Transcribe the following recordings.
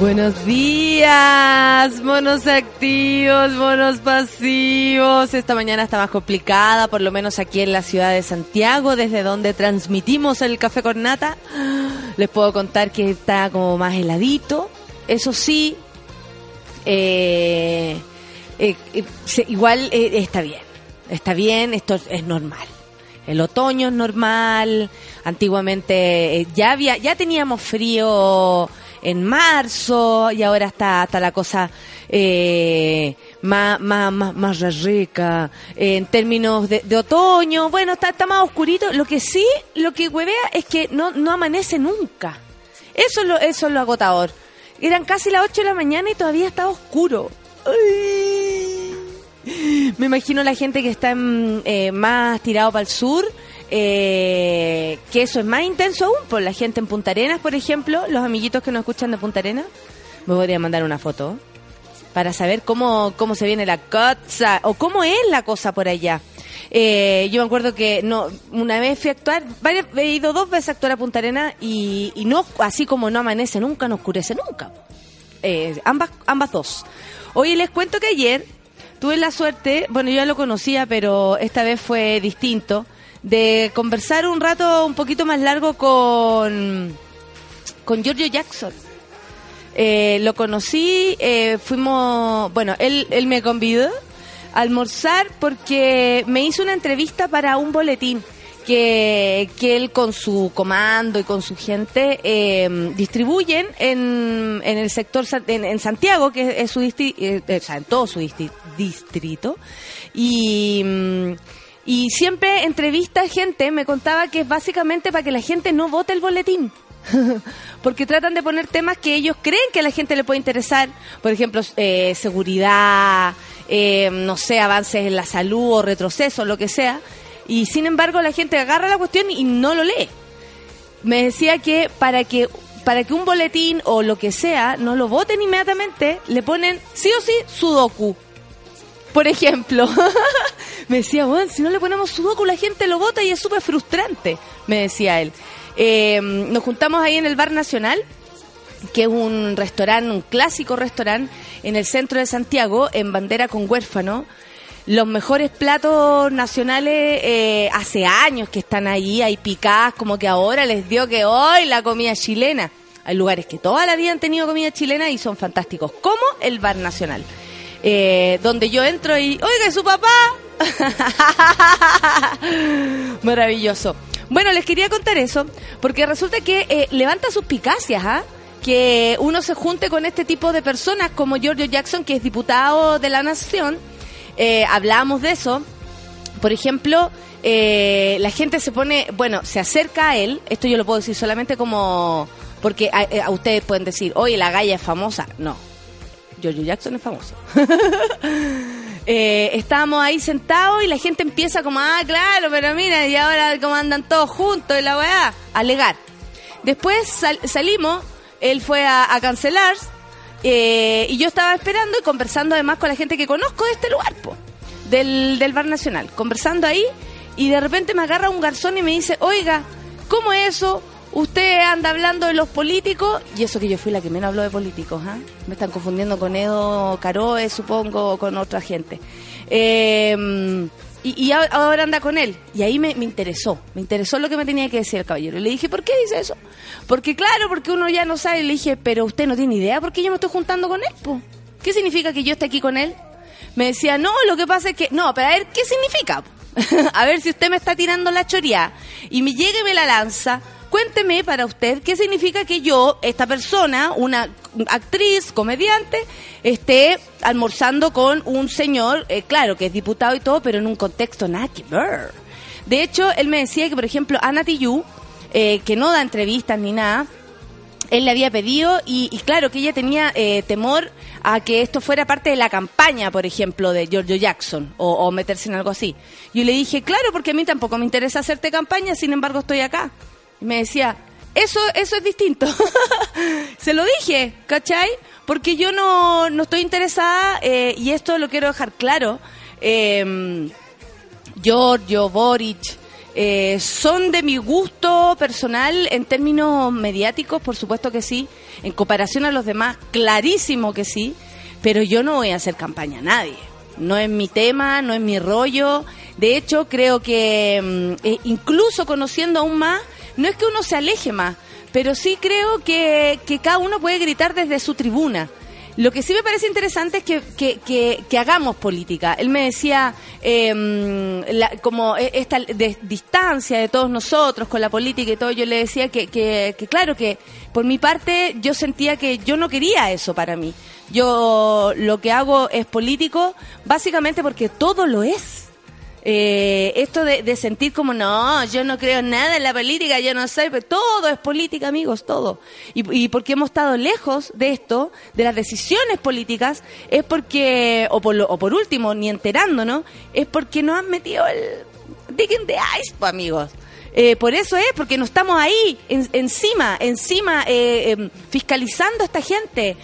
Buenos días, monos activos, monos pasivos. Esta mañana está más complicada, por lo menos aquí en la ciudad de Santiago, desde donde transmitimos el café con nata. Les puedo contar que está como más heladito. Eso sí, eh, eh, eh, igual está bien. Está bien, esto es normal. El otoño es normal. Antiguamente ya había, ya teníamos frío en marzo y ahora está, está la cosa eh, más, más, más, rica en términos de, otoño. Bueno, está, está más oscurito. Lo que sí, lo que huevea es que no, no amanece nunca. Eso es lo, eso es lo agotador. Eran casi las 8 de la mañana y todavía está oscuro. Me imagino la gente que está eh, más tirado para el sur eh, que eso es más intenso aún, por la gente en Punta Arenas, por ejemplo, los amiguitos que nos escuchan de Punta Arenas, me podría mandar una foto para saber cómo, cómo se viene la cosa o cómo es la cosa por allá. Eh, yo me acuerdo que no una vez fui a actuar, he ido dos veces a actuar a Punta Arenas y, no, así como no amanece nunca, no oscurece nunca. Eh, ambas, ambas dos. Hoy les cuento que ayer tuve la suerte, bueno, yo ya lo conocía, pero esta vez fue distinto de conversar un rato un poquito más largo con, con Giorgio Jackson. Eh, lo conocí, eh, fuimos, bueno, él, él me convidó a almorzar porque me hizo una entrevista para un boletín que, que él con su comando y con su gente eh, distribuyen en, en el sector, en, en Santiago, que es su distrito, o sea, en todo su distrito. Y mm, y siempre entrevista gente, me contaba que es básicamente para que la gente no vote el boletín. Porque tratan de poner temas que ellos creen que a la gente le puede interesar. Por ejemplo, eh, seguridad, eh, no sé, avances en la salud o retroceso, lo que sea. Y sin embargo, la gente agarra la cuestión y no lo lee. Me decía que para que para que un boletín o lo que sea no lo voten inmediatamente, le ponen sí o sí sudoku. Por ejemplo, me decía, bueno, si no le ponemos sudoku la gente lo vota y es súper frustrante, me decía él. Eh, nos juntamos ahí en el Bar Nacional, que es un restaurante, un clásico restaurante en el centro de Santiago, en bandera con huérfano. Los mejores platos nacionales eh, hace años que están ahí, hay picadas, como que ahora les dio que hoy la comida chilena. Hay lugares que toda la vida han tenido comida chilena y son fantásticos, como el Bar Nacional. Eh, donde yo entro y, oiga, ¿es su papá? Maravilloso. Bueno, les quería contar eso, porque resulta que eh, levanta suspicacias, ¿ah? Que uno se junte con este tipo de personas como Giorgio Jackson, que es diputado de la Nación. Eh, hablábamos de eso. Por ejemplo, eh, la gente se pone, bueno, se acerca a él. Esto yo lo puedo decir solamente como. Porque a, a ustedes pueden decir, oye, la galla es famosa. No, Giorgio Jackson es famoso. eh, estábamos ahí sentados y la gente empieza como, ah, claro, pero mira, y ahora como andan todos juntos y la weá, a alegar. Después salimos, él fue a, cancelar eh, y yo estaba esperando y conversando además con la gente que conozco de este lugar, del, del Bar Nacional, conversando ahí y de repente me agarra un garzón y me dice, oiga, ¿cómo es eso? Usted anda hablando de los políticos, y eso que yo fui la que menos habló de políticos, ¿ah? Me están confundiendo con Edo Caroe, supongo, o con otra gente. Eh, y, ahora anda con él. Y ahí me, interesó, me interesó lo que me tenía que decir el caballero. Y le dije, ¿por qué dice eso? Porque claro, porque uno ya no sabe. le dije, pero usted no tiene idea porque yo me estoy juntando con él, ¿Qué significa que yo esté aquí con él? Me decía, no, lo que pasa es que, no, pero a ver, ¿qué significa? a ver si usted me está tirando la choría y me llega y me la lanza. Cuénteme para usted qué significa que yo, esta persona, una actriz, comediante, esté almorzando con un señor, eh, claro, que es diputado y todo, pero en un contexto nada. De hecho, él me decía que, por ejemplo, Ana eh, que no da entrevistas ni nada, él le había pedido y, claro que ella tenía eh, temor a que esto fuera parte de la campaña, por ejemplo, de Giorgio Jackson o, meterse en algo así. Yo le dije, claro, porque a mí tampoco me interesa hacerte campaña, sin embargo estoy acá. Me decía, eso, eso es distinto. Se lo dije, ¿cachai? Porque yo no, no estoy interesada, eh, y esto lo quiero dejar claro, eh, Giorgio, Boric, eh, ¿Son de mi gusto personal en términos mediáticos? Por supuesto que sí. En comparación a los demás, clarísimo que sí. Pero yo no voy a hacer campaña a nadie. No es mi tema, no es mi rollo. De hecho, creo que mm, eh, incluso conociendo aún más, no es que uno se aleje más, pero sí creo que, que cada uno puede gritar desde su tribuna. Lo que sí me parece interesante es que, que, hagamos política. Él me decía, em, como e, esta distancia de todos nosotros con la política y todo, yo le decía que, que, claro, que por mi parte yo sentía que yo no quería eso para mí. Yo lo que hago es político básicamente porque todo lo es eh, esto de, sentir como, no, yo no creo nada en la política, yo no sé, pero todo es política, amigos, todo. Y, porque hemos estado lejos de esto, de las decisiones políticas, es porque, o por, o por último, ni enterándonos, es porque nos han metido el digging the ice, pues, amigos. Eh, por eso es, porque no estamos ahí, encima, encima, eh, em, fiscalizando a esta gente.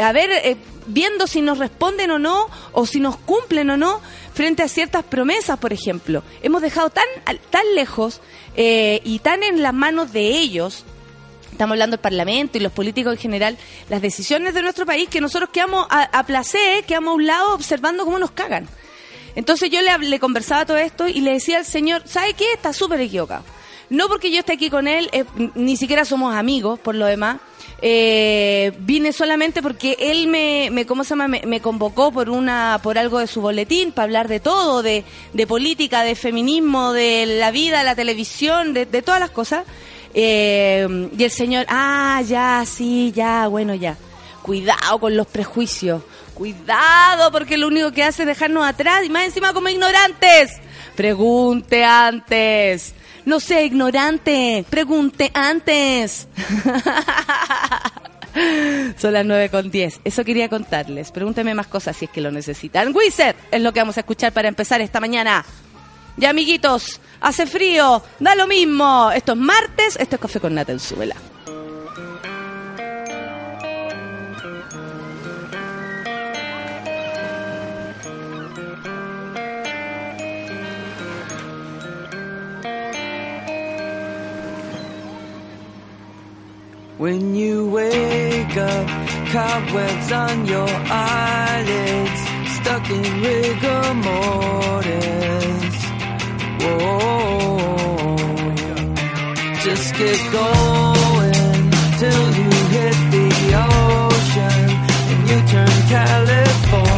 a ver, viendo si nos responden o no, o si nos cumplen o no, frente a ciertas promesas, por ejemplo. Hemos dejado tan, tan lejos eh, y tan en las manos de ellos estamos hablando del Parlamento y los políticos en general, las decisiones de nuestro país que nosotros quedamos a, a placer, quedamos a un lado observando cómo nos cagan. Entonces yo le, conversaba todo esto y le decía al señor, ¿sabe qué? Está súper equivocado. No porque yo esté aquí con él, eh, ni siquiera somos amigos, por lo demás, eh, vine solamente porque él me, me ¿cómo se llama? Me, convocó por una, por algo de su boletín para hablar de todo, de, política, de feminismo, de la vida, la televisión, de, de todas las cosas. Eh, y el señor, ah, ya, sí, ya, bueno, ya. Cuidado con los prejuicios. Cuidado, porque lo único que hace es dejarnos atrás y más encima como ignorantes. Pregunte antes. No sé, ignorante. Pregunte antes. Son las 9 con 10. Eso quería contarles. Pregúnteme más cosas si es que lo necesitan. Wizard es lo que vamos a escuchar para empezar esta mañana. Ya, amiguitos, hace frío, da lo mismo. Esto es martes, esto es Café con Nata en Suela. When you wake up, cobwebs on your eyelids, stuck in rigor mortis. Whoa, just get going till you hit the ocean and you turn California.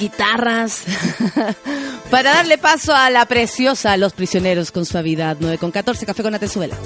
Guitarras para darle paso a la preciosa Los Prisioneros con suavidad. 9 con 14, café con Atenzuela.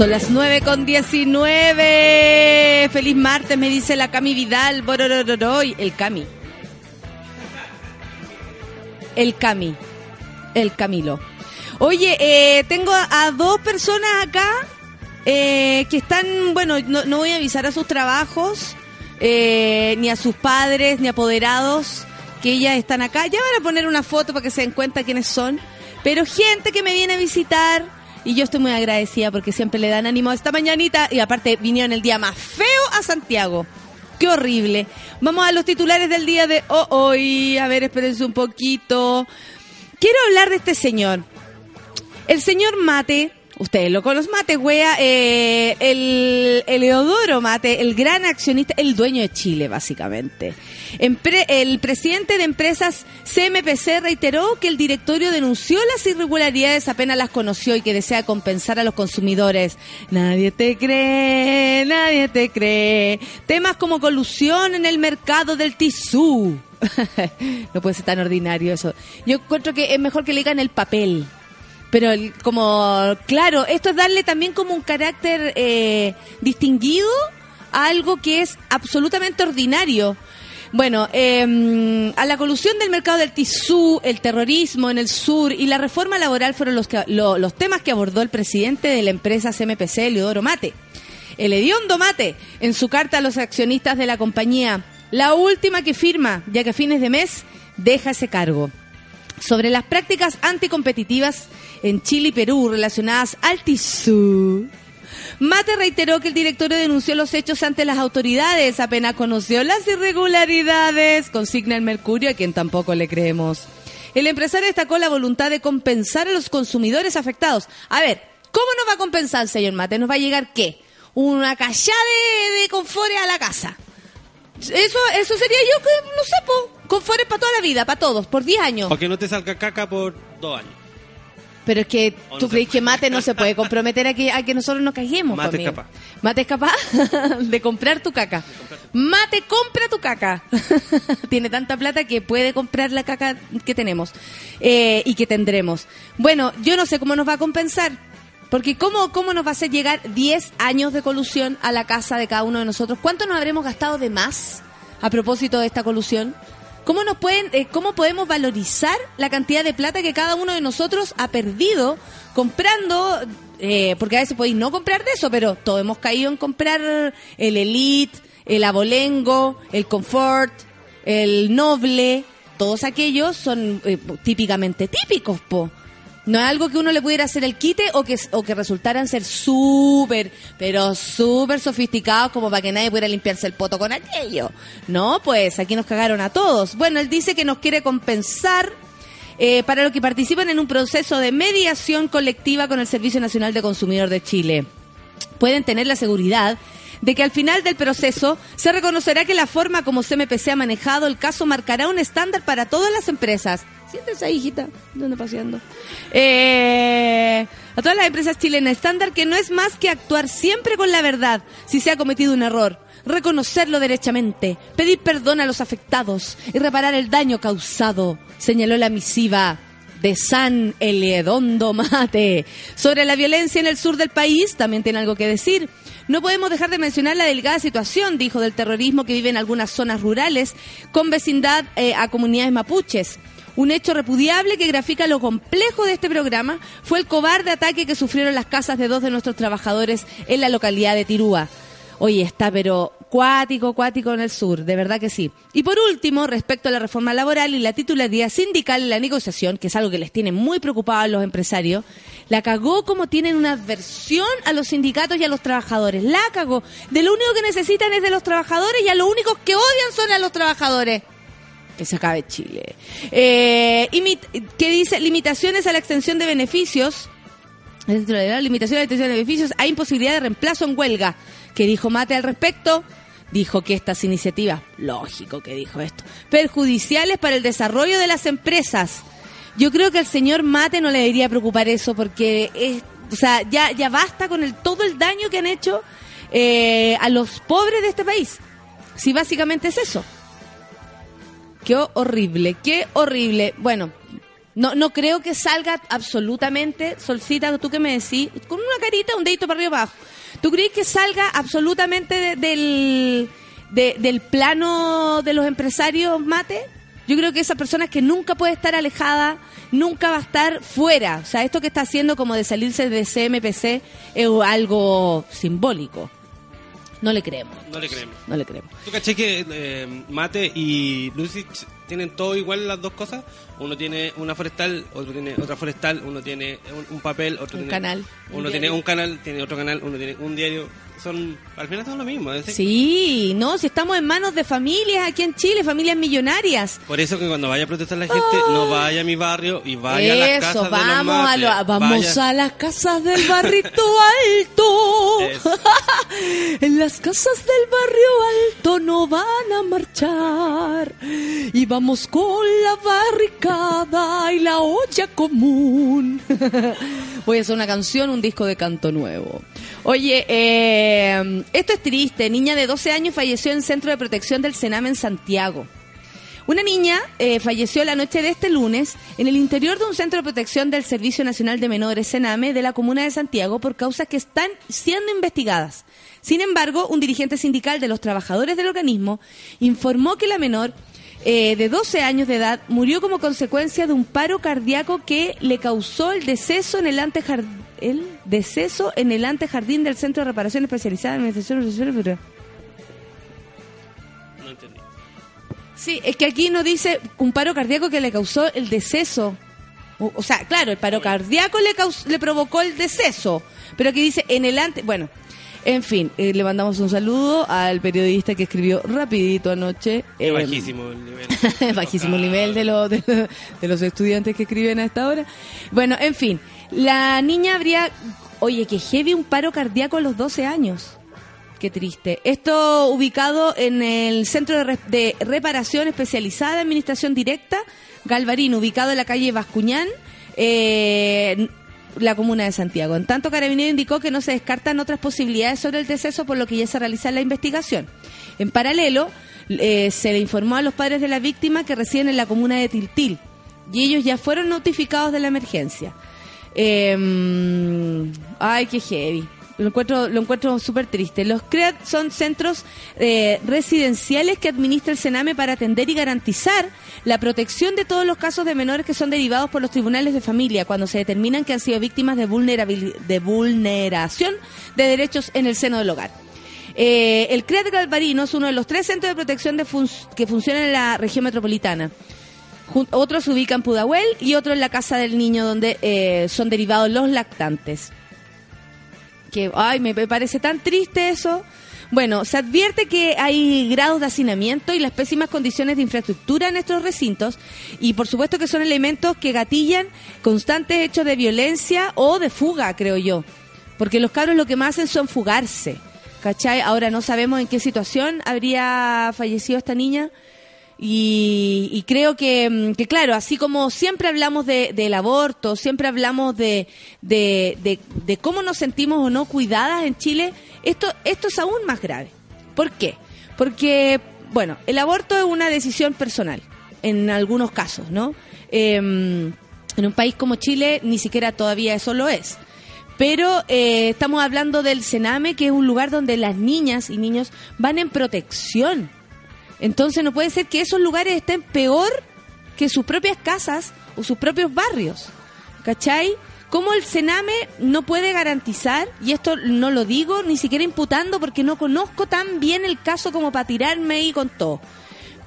Son las 9 con 19. Feliz martes, me dice la Cami Vidal. Bororororoy. El Cami. El Cami. El Camilo. Oye, eh, tengo a dos personas acá eh, que están, bueno, no, no, voy a avisar a sus trabajos, eh, ni a sus padres, ni apoderados, que ellas están acá. Ya van a poner una foto para que se den cuenta quiénes son. Pero gente que me viene a visitar y yo estoy muy agradecida porque siempre le dan ánimo esta mañanita y aparte vinieron el día más feo a Santiago. Qué horrible. Vamos a los titulares del día de hoy. A ver, espérense un poquito. Quiero hablar de este señor. El señor Mate Ustedes lo conocen, Mate, wea, eh, el, Eleodoro Mate, el gran accionista, el dueño de Chile, básicamente. El presidente de empresas CMPC reiteró que el directorio denunció las irregularidades apenas las conoció y que desea compensar a los consumidores. Nadie te cree, nadie te cree. Temas como colusión en el mercado del tisú. no puede ser tan ordinario eso. Yo encuentro que es mejor que le digan el papel pero como, claro, esto es darle también como un carácter eh, distinguido a algo que es absolutamente ordinario. Bueno, eh, a la colusión del mercado del tisú, el terrorismo en el sur y la reforma laboral fueron los, los temas que abordó el presidente de la empresa CMPC, Leodoro Mate. El hediondo Mate, en su carta a los accionistas de la compañía, la última que firma, ya que a fines de mes deja ese cargo. Sobre las prácticas anticompetitivas en Chile y Perú relacionadas al tisú. Mate reiteró que el directorio denunció los hechos ante las autoridades, apenas conoció las irregularidades, consigna el Mercurio, a quien tampoco le creemos. El empresario destacó la voluntad de compensar a los consumidores afectados. A ver, ¿cómo nos va a compensar, señor Mate? ¿Nos va a llegar qué? Una callada de, de a la casa. Eso, eso sería yo que, no sé, po, para toda la vida, para todos, por 10 años. O que no te salga caca por 2 años. Pero es que tú crees que Mate no se puede comprometer a que, a que nosotros nos caguemos. Mate es capaz. Mate es capaz de comprar tu caca. Mate compra tu caca. Tiene tanta plata que puede comprar la caca que tenemos eh, y que tendremos. Bueno, yo no sé cómo nos va a compensar. Porque ¿cómo, ¿cómo nos va a hacer llegar 10 años de colusión a la casa de cada uno de nosotros? ¿Cuánto nos habremos gastado de más a propósito de esta colusión? ¿Cómo, nos pueden, eh, ¿Cómo podemos valorizar la cantidad de plata que cada uno de nosotros ha perdido comprando? Eh, porque a veces podéis no comprar de eso, pero todos hemos caído en comprar el Elite, el Abolengo, el Comfort, el Noble. Todos aquellos son eh, típicamente típicos, po. No es algo que uno le pudiera hacer el quite o que, o que resultaran ser súper, pero súper sofisticados como para que nadie pudiera limpiarse el poto con aquello. No, pues aquí nos cagaron a todos. Bueno, él dice que nos quiere compensar eh, para los que participan en un proceso de mediación colectiva con el Servicio Nacional de Consumidor de Chile. Pueden tener la seguridad de que al final del proceso se reconocerá que la forma como CMPC ha manejado el caso marcará un estándar para todas las empresas Siéntese ahí, hijita. ¿Dónde paseando? Eh, a todas las empresas chilenas estándar que no es más que actuar siempre con la verdad si se ha cometido un error, reconocerlo derechamente, pedir perdón a los afectados y reparar el daño causado, señaló la misiva de San Eledondo Mate. Sobre la violencia en el sur del país, también tiene algo que decir. No podemos dejar de mencionar la delicada situación, dijo, del terrorismo que vive en algunas zonas rurales con vecindad eh, a comunidades mapuches. Un hecho repudiable que grafica lo complejo de este programa fue el cobarde ataque que sufrieron las casas de dos de nuestros trabajadores en la localidad de Tirúa. Oye, está pero cuático, cuático en el sur, de verdad que sí. Y por último, respecto a la reforma laboral y la titularidad sindical en la negociación, que es algo que les tiene muy preocupados a los empresarios, la cagó como tienen una adversión a los sindicatos y a los trabajadores. La cagó. De lo único que necesitan es de los trabajadores y a lo únicos que odian son a los trabajadores que se acabe Chile. Eh, ¿Qué dice? Limitaciones a la extensión de beneficios. Limitaciones a la extensión de beneficios. Hay imposibilidad de reemplazo en huelga. ¿Qué dijo Mate al respecto? Dijo que estas iniciativas, lógico que dijo esto, perjudiciales para el desarrollo de las empresas. Yo creo que al señor Mate no le debería preocupar eso porque es, o sea, ya, ya basta con el, todo el daño que han hecho eh, a los pobres de este país. Si básicamente es eso. Qué horrible, qué horrible. Bueno, No, no creo que salga absolutamente, Solcita, tú que me decís, con una carita, un dedito para arriba abajo. ¿Tú crees que salga absolutamente de- del, de- del plano de los empresarios mate? Yo creo que esa persona es que nunca puede estar alejada, nunca va a estar fuera. O sea, esto que está haciendo como de salirse de CMPC es algo simbólico. No le creemos. No le creemos. No le creemos. ¿Tú caché que eh, Mate y Lucich tienen todo igual las dos cosas? Uno tiene una forestal, otro tiene otra forestal, uno tiene un, un papel, otro Un tiene canal, un uno diario. tiene un canal, tiene otro canal, uno tiene un diario. Son al final son lo mismo. es decir, Sí, no, si estamos en manos de familias aquí en Chile, familias millonarias. Por eso que cuando vaya a protestar la gente, no vaya a mi barrio y vaya a las casas Eso, de los vamos a mates. lo- vamos Vaya- a las casas del barrito alto. En las casas del barrio alto no van a marchar. Y con la barricada y la olla común. Voy a hacer una canción, un disco de canto nuevo. Oye, eh, esto es triste. Niña de 12 años falleció en Centro de Protección del Sename en Santiago. Una niña eh, falleció la noche de este lunes en el interior de un centro de protección del Servicio Nacional de Menores Sename de la comuna de Santiago por causas que están siendo investigadas. Sin embargo, un dirigente sindical de los trabajadores del organismo informó que la menor eh, de 12 años de edad murió como consecuencia de un paro cardíaco que le causó el deceso en el antejardín, el deceso en el antejardín del Centro de Reparación Especializada en Administración No entendí. Sí, es que aquí nos dice un paro cardíaco que le causó el deceso. O, o sea, claro, el paro cardíaco le, caus- le provocó el deceso. Pero aquí dice en el ante... Bueno, en fin, eh, le mandamos un saludo al periodista que escribió rapidito anoche. Es eh, bajísimo el nivel. bajísimo nivel de, los de, de los estudiantes que escriben a esta hora. Bueno, en fin, la niña habría... Oye, que heavy un paro cardíaco a los 12 años. Qué triste. Esto ubicado en el Centro de, Re- de Reparación Especializada Administración Directa, Galvarín, ubicado en la calle Bascuñán, eh, la comuna de Santiago. En tanto, Carabinero indicó que no se descartan otras posibilidades sobre el deceso, por lo que ya se realiza la investigación. En paralelo, eh, se le informó a los padres de la víctima que residen en la comuna de Tiltil y ellos ya fueron notificados de la emergencia. Eh, ay, qué heavy. Lo encuentro, lo encuentro súper triste. Los CREAD son centros eh, residenciales que administra el Sename para atender y garantizar la protección de todos los casos de menores que son derivados por los tribunales de familia cuando se determinan que han sido víctimas de, de vulneración de derechos en el seno del hogar. Eh, el CREAD Galvarino es uno de los tres centros de protección de que funcionan en la región metropolitana. Otro se ubica en Pudahuel y otro en la casa del niño donde eh, son derivados los lactantes. Que, ay, me parece tan triste eso. Bueno, se advierte que hay grados de hacinamiento y las pésimas condiciones de infraestructura en estos recintos y por supuesto que son elementos que gatillan constantes hechos de violencia o de fuga, creo yo. Porque los cabros lo que más hacen son fugarse. ¿Cachai? Ahora no sabemos en qué situación habría fallecido esta niña. Y, y creo que, mm, que, claro, así como siempre hablamos de, del aborto, siempre hablamos de, de, de- cómo nos sentimos o no cuidadas en Chile, esto, esto es aún más grave. ¿Por qué? Porque, bueno, el aborto es una decisión personal, en algunos casos, ¿no? Em, en un país como Chile ni siquiera todavía eso lo es. Pero eh, estamos hablando del Sename, que es un lugar donde las niñas y niños van en protección. Entonces no puede ser que esos lugares estén peor que sus propias casas o sus propios barrios. ¿Cachai? ¿Cómo el Sename no puede garantizar, y esto no lo digo ni siquiera imputando porque no conozco tan bien el caso como para tirarme ahí con todo,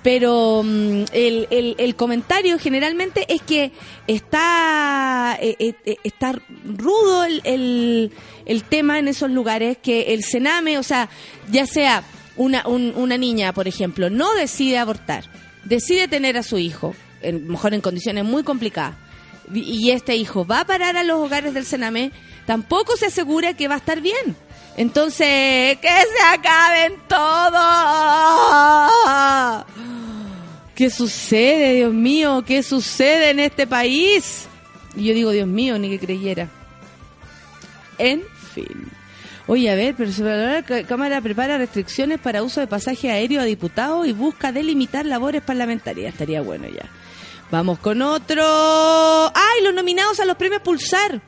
pero mm, el, el- comentario generalmente es que está, eh, eh, eh, está rudo el, el- el tema en esos lugares, que el Sename, o sea, ya sea una, un- una niña, por ejemplo, no decide abortar, decide tener a su hijo, en, mejor en condiciones muy complicadas, y este hijo va a parar a los hogares del Sename, tampoco se asegura que va a estar bien. Entonces, que se acaben todos. ¿Qué sucede, Dios mío? ¿Qué sucede en este país? Y yo digo, Dios mío, ni que creyera. En fin. Oye, a ver, pero la Cá- Cámara prepara restricciones para uso de pasaje aéreo a diputados y busca delimitar labores parlamentarias. Estaría bueno ya. Vamos con otro. ¡Ay, los nominados a los premios Pulsar!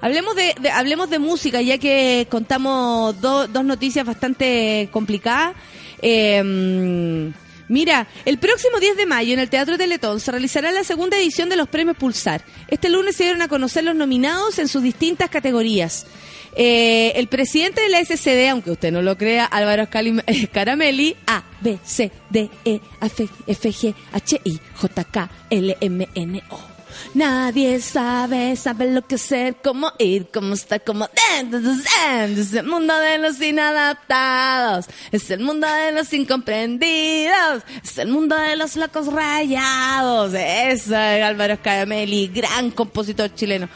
Hablemos de, de- hablemos de música, ya que contamos do- dos noticias bastante complicadas. Eh, mira, el próximo 10 de mayo en el Teatro Teletón se realizará la segunda edición de los premios Pulsar. Este lunes se dieron a conocer los nominados en sus distintas categorías. Eh, el presidente de la SCD, aunque usted no lo crea, Álvaro Caramelli, A, B, C, D, E, F, F, G, H, I, J, K, L, M, N, O. Nadie sabe, sabe lo que ser, cómo ir, cómo estar, cómo... Es el mundo de los inadaptados, es el mundo de los incomprendidos, es el mundo de los locos rayados. Eso es Álvaro Caramelli, gran compositor chileno.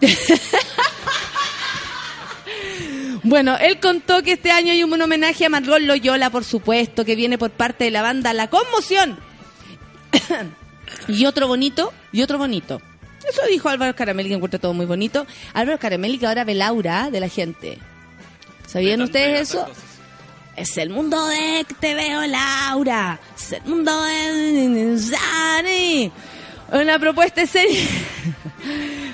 Bueno, él contó que este año hay un homenaje a Marlon Loyola, por supuesto, que viene por parte de la banda La Conmoción. y otro bonito, y otro bonito. Eso dijo Álvaro Caramelli, que encuentra todo muy bonito. Álvaro Caramelli que ahora ve Laura de la gente. ¿Sabían ustedes eso? Es el mundo de que te veo, Laura. Es el mundo de... Una propuesta escénica.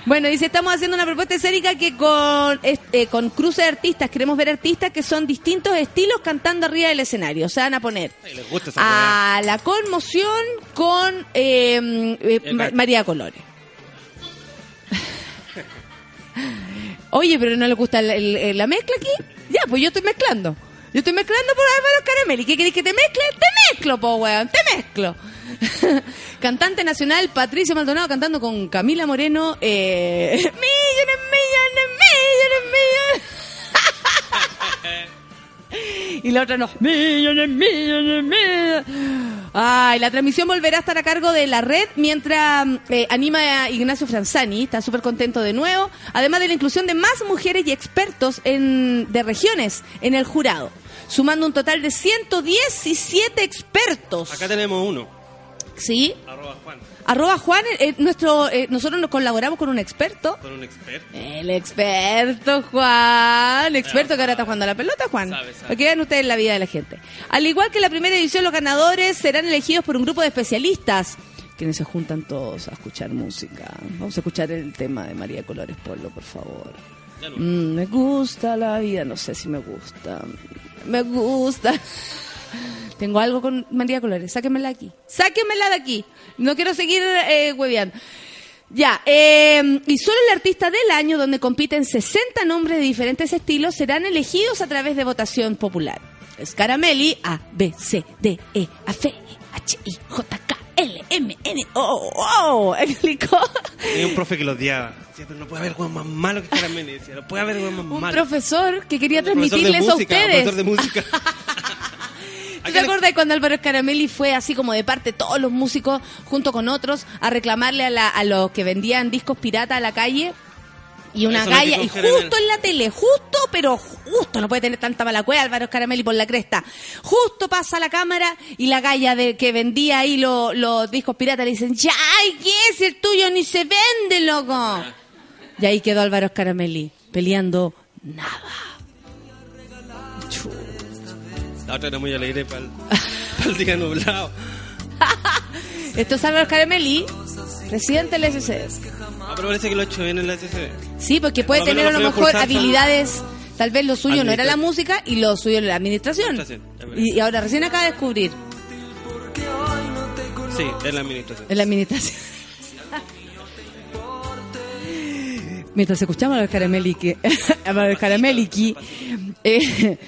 Bueno, dice, estamos haciendo una propuesta escénica que con, este, con cruce de artistas, queremos ver artistas que son distintos estilos cantando arriba del escenario. Se van a poner Ay, les gusta esa a la conmoción con eh, eh, Ma-. María Colores. Oye, pero ¿no le gusta el- la mezcla aquí? Ya, pues yo estoy mezclando. Yo estoy mezclando por Álvaro Caramelli. ¿Qué querés que te mezcle? Te mezclo, po, weón. Te mezclo. Cantante nacional Patricio Maldonado cantando con Camila Moreno. Eh, millones, millones, millones, millones. y la otra no. Millones, millones, millones. Ay, la transmisión volverá a estar a cargo de la red mientras eh, anima a Ignacio Franzani. Está súper contento de nuevo. Además de la inclusión de más mujeres y expertos en, de regiones en el jurado. Sumando un total de 117 expertos. Acá tenemos uno. ¿Sí? Arroba Juan. Arroba Juan, eh, nuestro, eh, nosotros nos colaboramos con un experto. Con un experto. El experto Juan, experto que ahora está jugando a la pelota, Juan. Sabe, sabe. Para que vean ustedes la vida de la gente. Al igual que en la primera edición, los ganadores serán elegidos por un grupo de especialistas, quienes se juntan todos a escuchar música. Vamos a escuchar el tema de María Colores Polo, por favor. No. Mm, me gusta la vida, no sé si me gusta. Me gusta. Tengo algo con María Colores, sáquenmela aquí. Sáquenmela de aquí. No quiero seguir eh, hueveando. Ya, eh, y solo el artista del año, donde compiten 60 nombres de diferentes estilos, serán elegidos a través de votación popular. Scaramelli, A, B, C, D, E, A, F, H, I, J, K, L, M, N, O, O, explicó. Tenía un profe que lo odiaba. Decía, pero no puede haber weón más malo que Caramelli. Decía, no puede haber weón más Un malo. profesor que quería Un profesor de transmitirles a música, ustedes. profesor de música. ¿Tú te acuerdas cuando Álvaro Caramelli fue así como de parte todos los músicos, junto con otros, a reclamarle a, la- a los que vendían discos pirata a la calle? Y una dijo y justo en la tele, justo, pero justo, no puede tener tanta mala cueva Álvaro Caramelli por la cresta. Justo pasa la cámara y la galla de que vendía ahí lo- los discos pirata le dicen, ya, ay, ¿qué es el tuyo? Ni se vende, loco. Y ahí quedó Álvaro Caramelli, peleando nada. La otra era muy alegre para el, día nublado. Esto es Álvaro Caramelli, presidente del SCD. Ah, pero parece que lo ha hecho bien en la SCD. Sí, porque puede tener a lo mejor habilidades. Tal vez lo suyo no era la música y lo suyo era la administración. Es. Y, y ahora recién acaba de descubrir Sí, es la administración. en la administración. Mientras escuchamos a los caramelli, que, a los caramelli que, eh,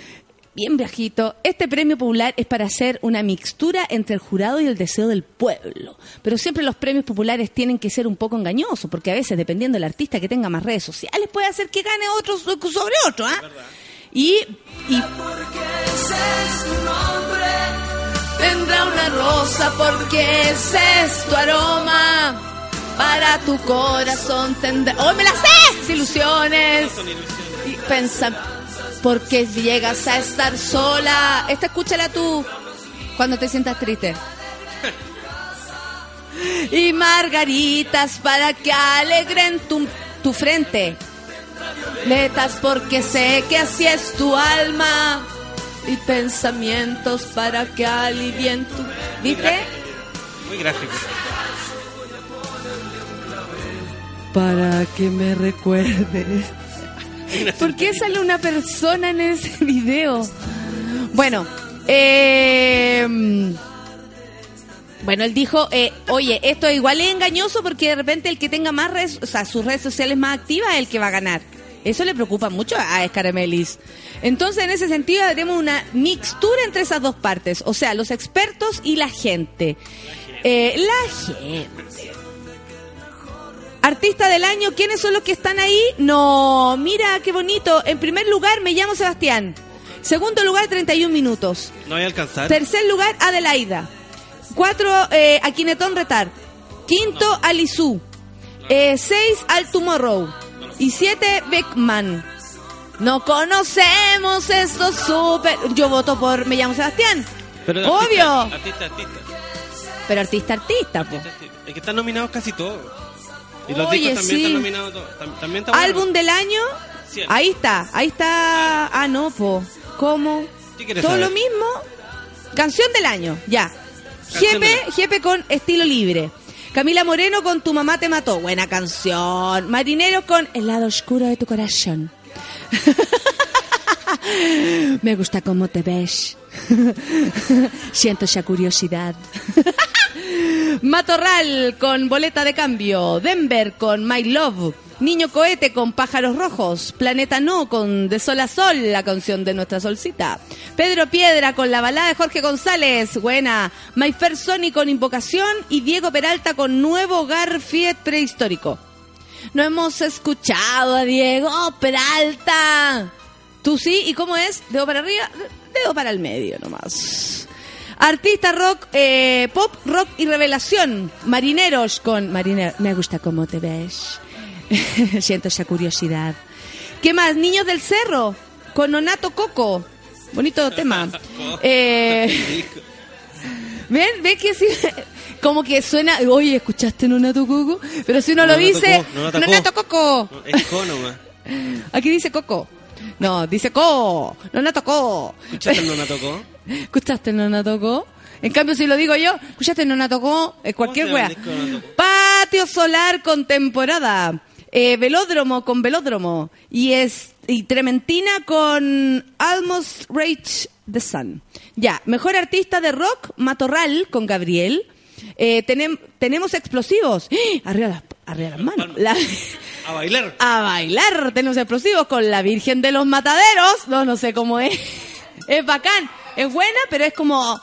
bien viajito, este premio popular es para hacer una mixtura entre el jurado y el deseo del pueblo. Pero siempre los premios populares tienen que ser un poco engañosos, porque a veces, dependiendo del artista que tenga más redes sociales, puede hacer que gane otro so- sobre otro. ¿ah? Y, y tendrá una rosa porque ese es tu aroma. Para tu corazón tendrá... ¡Oh, me la sé! Ilusiones. Y pensa, porque llegas a estar sola. Esta escúchala tú cuando te sientas triste. Y margaritas para que alegren tu, tu frente. Letas porque sé que así es tu alma. Y pensamientos para que alivien tu... ¿Viste? Muy gráfico. para que me recuerdes. ¿Por qué sale una persona en ese video? Bueno, eh, bueno, él dijo, eh, oye, esto igual es engañoso porque de repente el que tenga más redes, o sea, sus redes sociales más activas es el que va a ganar. Eso le preocupa mucho a Escaramelis. Entonces, en ese sentido, tenemos una mixtura entre esas dos partes, o sea, los expertos y la gente. Eh, la gente. Artista del año, ¿quiénes son los que están ahí? No, mira qué bonito. En primer lugar, me llamo Sebastián. Segundo lugar, 31 minutos. No voy a alcanzar. Tercer lugar, Adelaida. Cuatro, eh, Aquinetón Retar. Quinto, Alisú. Eh, seis, Al Tomorrow. Y siete, Beckman. No conocemos estos super... Yo voto por Me llamo Sebastián. Pero Obvio. Artista, artista, artista. Pero artista, artista, po. Artista, artista. Es que están nominados casi todos. Y los Oye, discos también sí. están nominados todos. Tam- También está bueno. Álbum del año. Siempre. Ahí está, ahí está. Ah, no, po. ¿Cómo? ¿Qué quieres Todo saber? lo mismo. Canción del año, ya. Canción Jepe. Jepe con estilo libre. Camila Moreno con Tu mamá te mató. Buena canción. Marineros con El lado oscuro de tu corazón. Me gusta cómo te ves. Siento esa curiosidad. Matorral con boleta de cambio. Denver con My Love. Niño Cohete con Pájaros Rojos. Planeta No con De Sol a Sol, la canción de nuestra solcita. Pedro Piedra con la balada de Jorge González. Buena. My Fair Sony con Invocación. Y Diego Peralta con Nuevo Garfield Prehistórico. No hemos escuchado a Diego Peralta. ¿Tú sí? ¿Y cómo es? ¿Dedo para arriba? Dedo para el medio nomás. Artista rock, eh, pop, rock y revelación. Marineros con Marinero. Me gusta cómo te ves. Siento esa curiosidad. ¿Qué más? Niños del Cerro con Nonato Coco. Bonito tema. Eh, ¿Ven? ¿Ven que sí? Como que suena, oye, ¿escuchaste Nonato Coco? Pero si uno lo Nonato dice, Co, Nonato Co. Nonato Coco. No, Es nomás. Aquí dice Coco. No, dice Co. Nonato Co. ¿Escuchaste el no tocó? ¿Escuchaste el Nonato Co? En cambio, si lo digo yo, ¿escuchaste el Nonato Co? Es cualquier ¿Cómo se wea. Patio solar con temporada. Eh, velódromo con velódromo. Y es y Trementina con Almost Reach the Sun. Ya, mejor artista de rock, Matorral con Gabriel. Eh, tenem- tenemos explosivos. ¡Ah! Arriba las, arriba las manos. La- A bailar. a bailar. Tenemos explosivos con la Virgen de los Mataderos. No, no sé cómo es. Es bacán. Es buena, pero es como...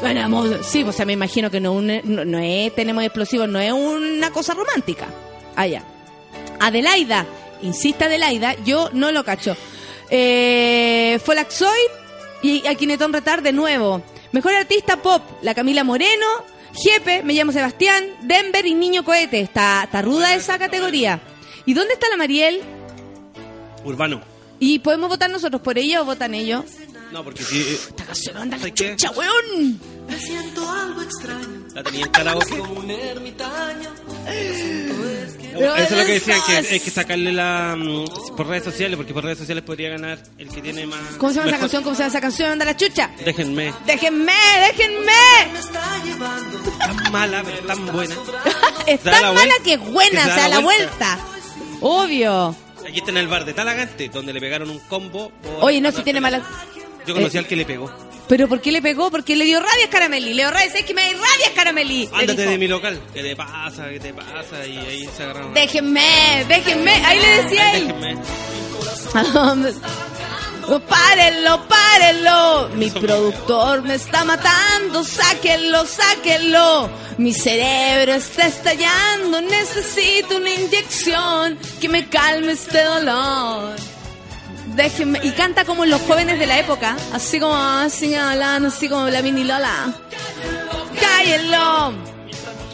Bueno, mo- sí, o sea, me imagino que no, no, no es, tenemos explosivos, no es una cosa romántica. Allá. Adelaida, insiste Adelaida, yo no lo cacho. Eh, Folaxoid y Aquinetón Retar de nuevo. Mejor artista pop, la Camila Moreno, Jepe, me llamo Sebastián, Denver y Niño Cohete. Está, está ruda esa categoría. ¿Y dónde está la Mariel? Urbano. ¿Y podemos votar nosotros por ella o votan ellos? No, porque si eh, Esta canción anda la ¿Sabes qué? chucha, weón. la tenía en karaoke. Pero Eso es lo que decían, que es- hay que sacarle la mm, por redes sociales, porque por redes sociales podría ganar el que tiene más. ¿Cómo se llama esa canción? ¿Cómo se llama esa canción? Anda la chucha. Déjenme. Déjenme, déjenme. Tan mala, pero tan buena. es Da tan la mala vuelta. que es buena, Que o sea, la vuelta. Obvio. Aquí está en el bar de Talagante, donde le pegaron un combo. por- Oye, no, si tiene mala... Yo conocí Eh, al que le pegó. ¿Pero por qué le pegó? Porque le dio rabia a Caramelli. Le dio rabia, ¿sabes que me da rabia? Le Ándate de mi local. ¿Qué te pasa? ¿Qué te pasa? Y ahí se agarraron. Déjenme, déjenme. Ahí le decía él. Déjenme. Oh, Párenlo, párenlo. Mi productor me está matando. Sáquenlo, sáquenlo. Mi cerebro está estallando. Necesito una inyección que me calme este dolor. Déjenme. Y canta como los jóvenes de la época. Así como, así así como la mini Lola. ¡Cállenlo!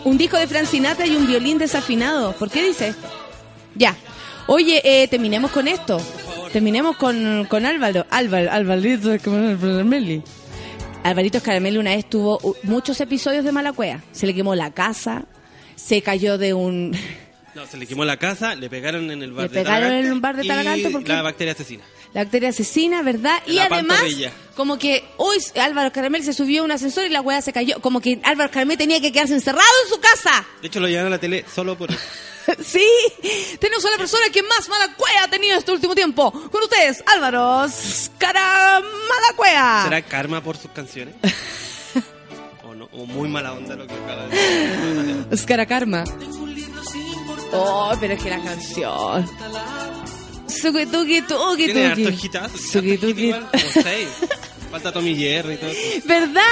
Un disco de Francinata y un violín desafinado. ¿Por qué dice? Ya. Oye, eh, terminemos con esto. Terminemos con, con Álvaro. Álvaro, Alvarito Escaramelli. Alvarito Escaramelli una vez tuvo muchos episodios de mala cueva. Se le quemó la casa, se cayó de un... No, se le quemó la casa, le pegaron en el bar Le de pegaron en un bar de Talagante porque- La bacteria asesina. La bacteria asesina, ¿verdad? Y además, pantorrilla. como que hoy Álvaro Caramel se subió a un ascensor y la weá se cayó. Como que Álvaro Caramel tenía que quedarse encerrado en su casa. De hecho, lo llevaron a la tele solo por eso. sí, tenemos a la persona que más mala cueva ha tenido este último tiempo. Con ustedes, Álvaro Cara Mala Cueva. ¿Será karma por sus canciones? ¿O no? ¿O muy mala onda lo que acaba de decir? Oscar Karma. Oh, pero es que la canción. Suki tuki tuki Tiene hartos hitazos. Falta Tommy Jerry y todo eso. ¿Verdad?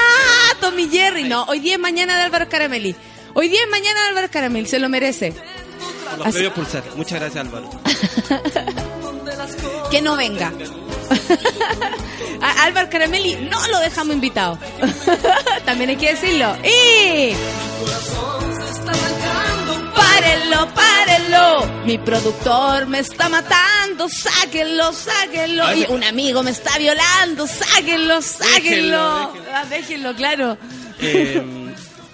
Tommy Jerry. No, hoy día es mañana de Álvaro Caramelli. Hoy día es mañana de Álvaro Caramelli, se lo merece. Por los Así- Pulsar. Muchas gracias, Álvaro. Que no venga. A Álvaro Caramelli no lo dejamos invitado. También hay que decirlo. ¡Y! ¡Párenlo, párenlo! Mi productor me está matando, sáquenlo, sáquenlo. Ay, Y un amigo me está violando, sáquenlo, sáquenlo. Déjenlo, Ah, déjenlo, claro. Eh,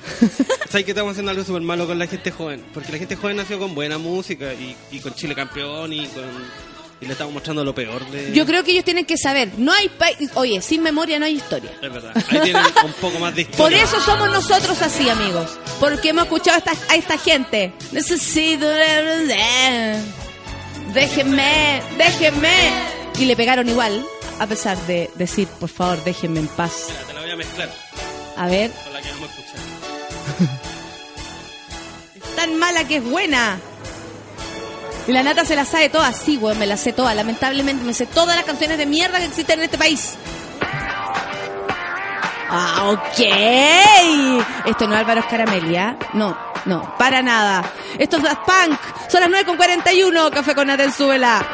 ¿Sabes que estamos haciendo algo súper malo con la gente joven? Porque la gente joven nació con buena música y, y con Chile campeón y con y le estamos mostrando lo peor de... Yo creo que ellos tienen que saber, no hay país, oye, sin memoria no hay historia. Es verdad. Ahí tienen un poco más de historia. Por eso somos nosotros así, amigos. Porque hemos escuchado a esta, a esta gente. Necesito... Déjenme, déjenme. Y le pegaron igual, a pesar de decir, por favor, déjenme en paz. Mira, te la voy a mezclar A ver, con la que vamos a escuchar. tan mala que es buena. La nata se la sabe todas, sí, weón, me la sé todas. Lamentablemente me sé todas las canciones de mierda que existen en este país. Ah, ok. Esto no es Álvaro Caramelia. No, no, para nada. Esto es Daft Punk. Son las 9 con 41. Café con Nata en Súbela.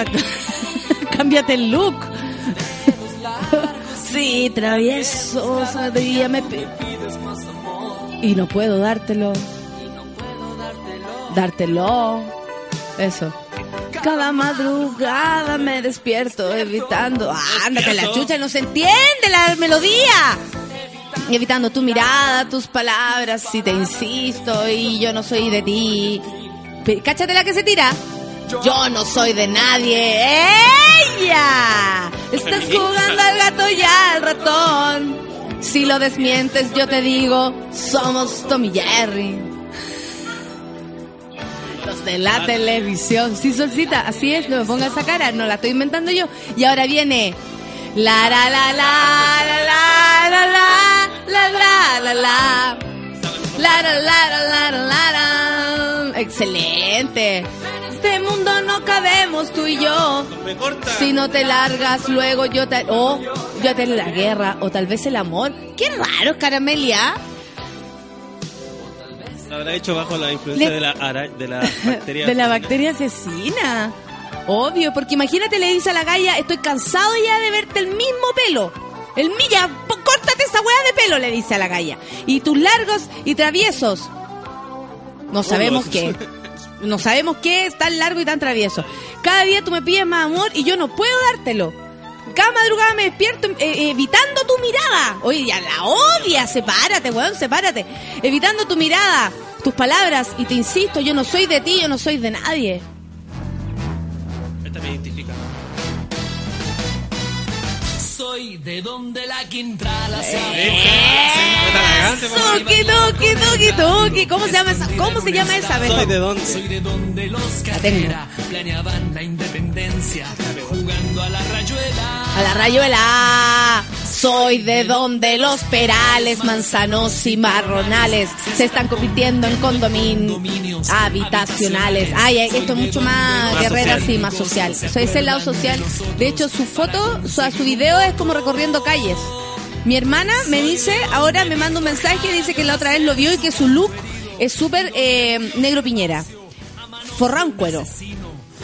Onda. Cámbiate el look. sí, travieso, me y no puedo dártelo. Dártelo. Eso. Cada madrugada me despierto evitando. ándate la chucha, no se entiende la melodía. Evitando tu mirada, tus palabras, si te insisto y yo no soy de ti. Cáchate la que se tira. Yo no soy de nadie. ¡Ella! Estás jugando al gato y al ratón. Si lo desmientes, yo te digo, somos Tommy Jerry. Los de la televisión. Sí, Solcita, así es, no me ponga esa cara, no la estoy inventando yo. Y ahora viene. La la la la la la la la la la la la la la la la la la Excelente este mundo no cabemos tú y yo. Si no te largas, luego yo te. O yo te la guerra, o tal vez el amor. Qué raro, Caramelia. Lo habrá hecho bajo la influencia de, la de la bacteria. de la bacteria asesina. Obvio, porque imagínate, le dice a la galla, estoy cansado ya de verte el mismo pelo. El milla, córtate esa weá de pelo, le dice a la galla. Y tus largos y traviesos. No sabemos qué. no sabemos qué es tan largo y tan travieso. Cada día tú me pides más amor y yo no puedo dártelo. Cada madrugada me despierto eh, evitando tu mirada. Oye, ya la odia, sepárate, weón, sepárate. Evitando tu mirada, tus palabras y te insisto, yo no soy de ti, yo no soy de nadie. Esta me soy de donde la quintrala se Tuki, tuki, tuki, tuki. ¿Cómo se llama esa? ¿Cómo se llama esa? Soy de dónde. Soy de donde los carrera planeaban la independencia jugando a la rayuela. A la rayuela. Soy de donde los perales, manzanos y marronales se están convirtiendo en condominios habitacionales. Ay, esto es mucho más, guerrera, sí, más social. Soy ese lado social. De hecho, su foto, su, su video es como recorriendo calles. Mi hermana me dice, ahora me manda un mensaje, dice que la otra vez lo vio y que su look es súper eh, negro piñera. Forrán cuero.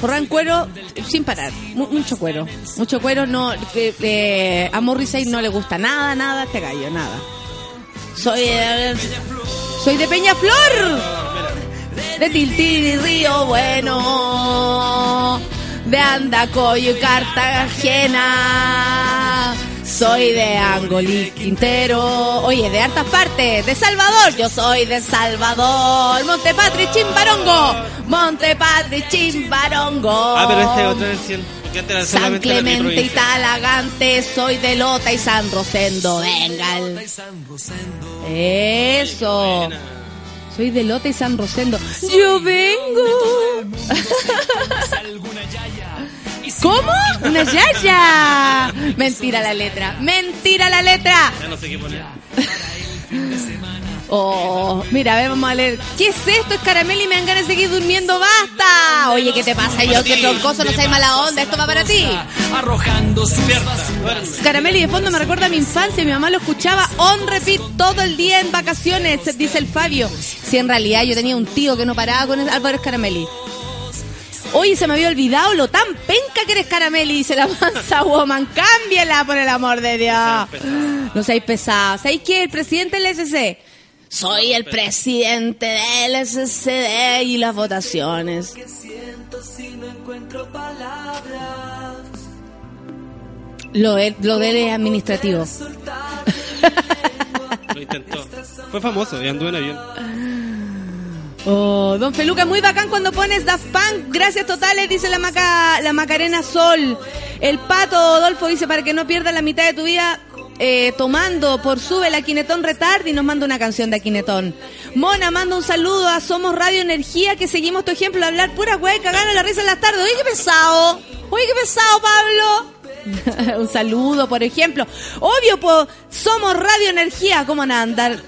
Forrán cuero sin parar. mucho cuero. Mucho cuero. no eh, eh, A Morrissey no le gusta nada, nada este gallo, nada. Soy, soy de Peñaflor. De Tiltil y Río Bueno. De Andacoyo y Cartagena soy de Angoli Quintero. Oye, de hartas partes. De Salvador. Yo soy de Salvador. Montepatri Chimbarongo. Montepatri Chimbarongo. Ah, pero esta es otra versión. San Clemente y Talagante, soy de Lota y San Rosendo, venga. Eso. Soy de Lota y San Rosendo. Yo vengo. ¿Cómo? ¡Una yaya! Mentira la letra. Mentira la letra. Ya no sé qué poner. Oh, mira, a ver, vamos a leer. ¿Qué es esto? Es caramelo y me dan ganas de seguir durmiendo. ¡Basta! Oye, ¿qué te pasa? Yo, qué troncoso, no seas mala onda. Esto va para ti. Arrojando Caramelo y de fondo me recuerda a mi infancia. Mi mamá lo escuchaba on repeat todo el día en vacaciones, dice el Fabio. Si en realidad yo tenía un tío que no paraba con Álvaro Carameli. Oye, se me había olvidado lo tan penca que eres Carameli, dice la mansa woman. Cámbiela, por el amor de Dios. No seáis pesados. ¿Sabéis qué? El presidente del SC. Soy el presidente del SCD y las votaciones. Lo, lo de él es administrativo. Lo intentó. Fue famoso y anduvo en avión. Oh, don Feluca, muy bacán cuando pones Daft Punk. Gracias totales, dice la, Maca, la Macarena Sol. El pato Adolfo dice, para que no pierdas la mitad de tu vida eh, tomando por sube la Quinetón Retard y nos manda una canción de Quinetón. Mona manda un saludo a Somos Radio Energía, que seguimos tu ejemplo hablar pura hueca, gana la risa en las tardes. Oye, qué pesado. Oye, qué pesado, Pablo. un saludo, por ejemplo. Obvio, somos Radio Energía. ¿Cómo van andar?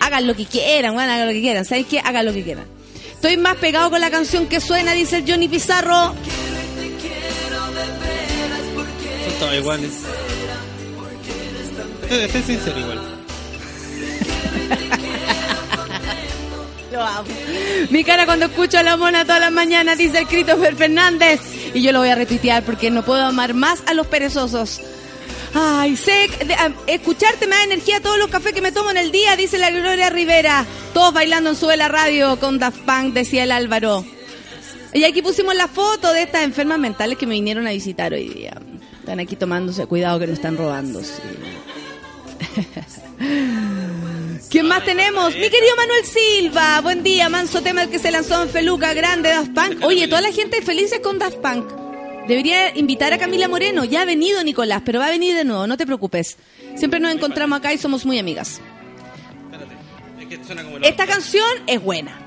Hagan lo que quieran, bueno, hagan lo que quieran. ¿Sabes qué? Hagan lo que quieran. Estoy más pegado con la canción que suena, dice el Johnny Pizarro. Son todos iguales. Estoy sincero igual. Lo amo. Mi cara cuando escucho a la mona todas las mañanas, dice el Christopher Fernández. Y yo lo voy a retuitear porque no puedo amar más a los perezosos. Ay, sé, escucharte me da energía todos los cafés que me tomo en el día, dice la Gloria Rivera. Todos bailando en Sube la Radio con Daft Punk, decía el Álvaro. Y aquí pusimos la foto de estas enfermas mentales que me vinieron a visitar hoy día. Están aquí tomándose cuidado que no están robando. ¿Quién más tenemos? Mi querido Manuel Silva. Buen día, manso tema el que se lanzó en Feluca, grande Daft Punk. Oye, toda la gente felices con Daft Punk. Debería invitar a Camila Moreno. Ya ha venido Nicolás, pero va a venir de nuevo, no te preocupes. Siempre nos encontramos acá y somos muy amigas. Espérate. Es que suena como el Esta canción es buena.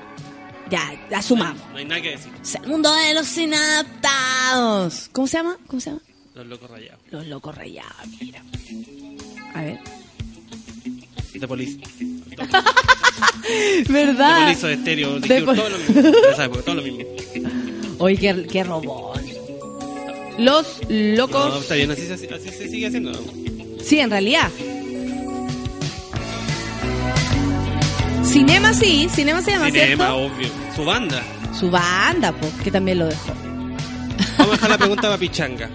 Ya, asumamos. No hay nada que decir. El mundo de los inadaptados. ¿Cómo se llama? ¿Cómo se llama? Los locos rayados. Los locos rayados, mira. A ver. De police. De ¿Verdad? police de estéreo. De De pol- todo lo mismo. Oye, qué, qué robón. Los locos. No, está bien, así, se- así se sigue haciendo. Sí, en realidad. Cinema sí, Cinema se llama, Cinema, ¿cierto? obvio. Su banda. Su banda, pues, que también lo dejó. Vamos a dejar la pregunta para Pichanga.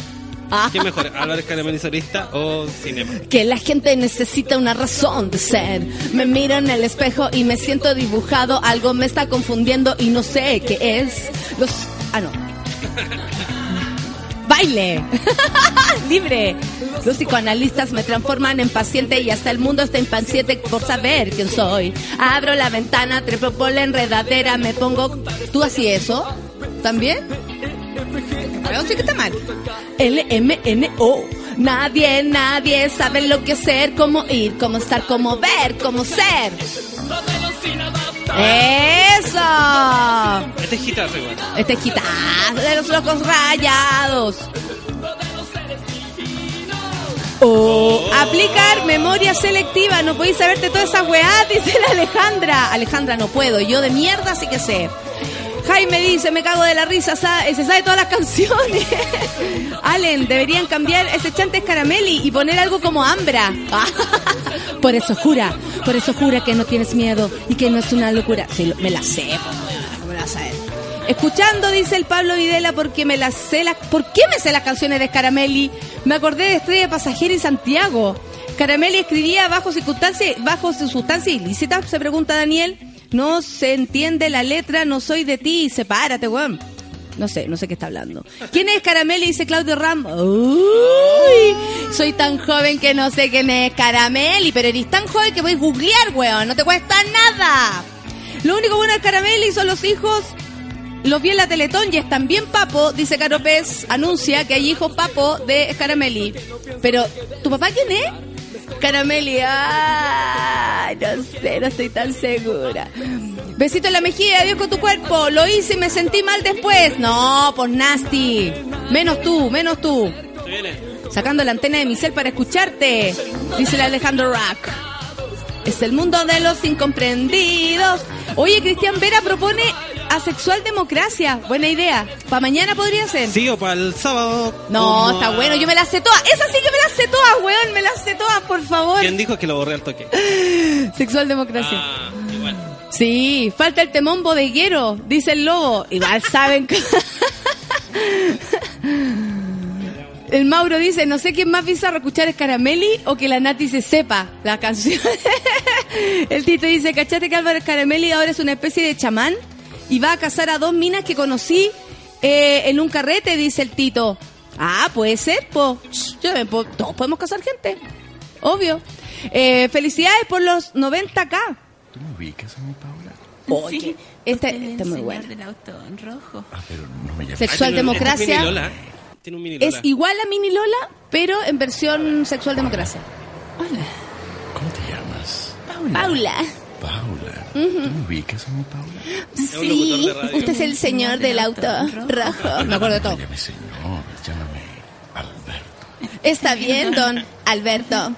Ah. ¿Qué mejor, Álvarez Caramel y solista o cinema? Que la gente necesita una razón de ser. Me miro en el espejo y me siento dibujado. Algo me está confundiendo y no sé qué es. Los. Ah, no. Baile. Libre. Los psicoanalistas me transforman en paciente y hasta el mundo está impaciente por saber quién soy. Abro la ventana, trepo por la enredadera, me pongo. ¿Tú así eso? ¿También? Pero sí que está mal. L-M-N-O. Nadie, nadie sabe lo que hacer, cómo ir, cómo estar, cómo ver, cómo ser. ¡Eso! Este es hitazo igual. Este quitazo de los locos rayados. Oh, aplicar memoria selectiva. No podéis saberte toda esa weá, dice la Alejandra. Alejandra, no puedo. Yo de mierda sí que sé. Jaime dice, me cago de la risa, sa- se sabe todas las canciones. Allen, deberían cambiar ese chante Caramelli y poner algo como Ambra. por eso jura, por eso jura que no tienes miedo y que no es una locura. Sí, me la sé, me la sé. Escuchando, dice el Pablo Videla, porque me las sé las... ¿Por qué me sé las canciones de Caramelli? Me acordé de Estrella Pasajera y Santiago. Caramelli escribía bajo circunstancias, bajo sustancias ilícitas, se pregunta Daniel. No se entiende la letra, no soy de ti, sepárate, weón. No sé, no sé qué está hablando. ¿Quién es Caramelli? Dice Claudio Ram. Uy, soy tan joven que no sé quién es Caramelli, pero eres tan joven que voy a googlear, weón. No te cuesta nada. Lo único bueno de Caramelli son los hijos. Los vi en la Teletón y están bien papo, dice Caro Pez, anuncia que hay hijos papo de Caramelli. Pero, ¿tu papá quién es? Caramelli, ay, no sé, no estoy tan segura. Besito en la mejilla, adiós con tu cuerpo. Lo hice y me sentí mal después. No, por nasty. Menos tú, menos tú. Sacando la antena de mi cel para escucharte, dice el Alejandro Rack. Es el mundo de los incomprendidos. Oye, Cristian Vera propone asexual democracia. Buena idea. Para mañana podría ser. Sí, o para el sábado. No, como está bueno. Yo me las sé todas. Esa sí que me las sé todas, weón. Me las sé todas, por favor. ¿Quién dijo que lo borré al toque? Sexual democracia. Ah, igual. Sí, falta el temón bodeguero, dice el lobo. Igual saben. El Mauro dice, no sé quién más bizarro escuchar es Caramelli o que la Nati se sepa la canción. el Tito dice, ¿cachate que Álvaro Caramelli ahora es una especie de chamán? Y va a casar a dos minas que conocí eh, en un carrete, dice el Tito. Ah, puede ser, po. Todos podemos casar gente. Obvio. Eh, felicidades por los 90k. ¿Tú me ubicas a mi Paula? Oye, este, este es muy bueno. del auto en rojo. Ah, pero no me llamas. Sexual Tiene un- este mini Lola. Tiene un mini Lola. es igual a Mini Lola, pero en versión sexual democracia. ¿Cómo te llamas? Paula. Paula. ¿Tú me ubicas a mi Paula? Radio. usted es el señor del auto rojo. Me acuerdo de todo. me llames señor, llámame Alberto. Está bien, don Alberto.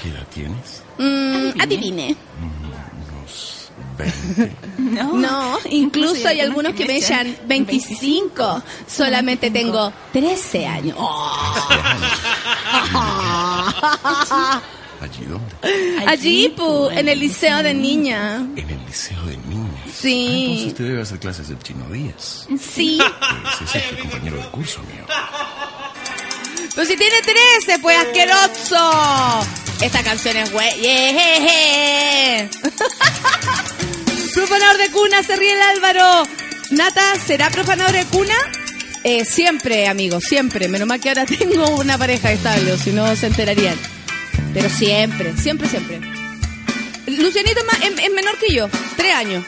¿Qué edad tienes? Mm, adivine. Unos 20. No, incluso hay algunos que me echan 25. Solamente tengo 13 años. ¿Allí dónde? Allí, pu, en el liceo de niña. En el liceo de niños. Sí. Entonces te debe hacer clases del chino Díaz. Sí. Ese es el compañero de curso mío. Pero si tiene 13, pues asqueroso. Esta canción es güey. Yeah. profanador de cuna, se ríe el Álvaro. Nata, ¿será profanador de cuna? Eh, siempre, amigos, siempre. Menos mal que ahora tengo una pareja estable, o si no se enterarían. Pero siempre, siempre, siempre. Lucianito es, menor que yo, tres años.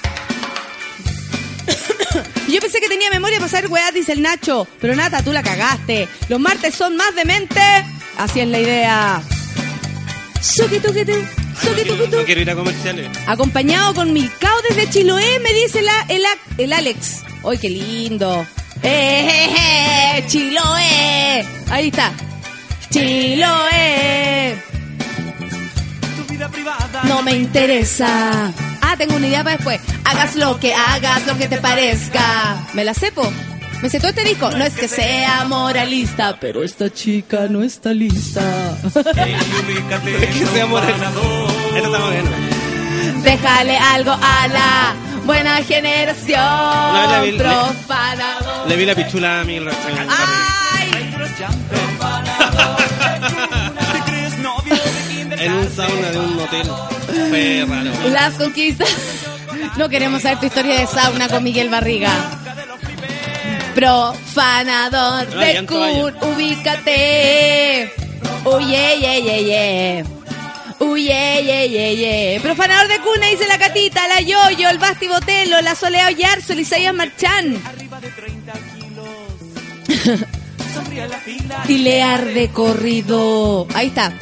Yo pensé que tenía memoria para saber weá, dice el Nacho. Pero Nata, tú la cagaste. Los martes son más demente. Así es la idea. Suquituquitu, Ay, no, quiero, no quiero ir a comerciales. Acompañado con Milcao desde Chiloé, me dice la, el, el Alex. ¡Ay, qué lindo! ¡Eh, eh, eh! ¡Chiloé! Ahí está. ¡Chiloé! No me interesa. Ah, tengo una idea para después. Hagas lo que hagas, lo que te parezca. ¿Me la sepo? Me sé todo este disco. No es que sea moralista, pero esta chica no está lista. que sea moreno. Esto está bueno. Déjale algo a la buena generación. No, le vi- le- vi la pichula a mi ra- Fue raro. Las conquistas. No queremos saber tu historia de sauna con Miguel Barriga. Profanador No, de. Kun, ubícate. Uye, ye, ye, ye. Uye, ye, ye, ye. Profanador de cuna, dice la Catita, la Yoyo, el Basti Botelo, la Soleá Oyarzo, el Isaías Marchán. y le arde corrido. Ahí está.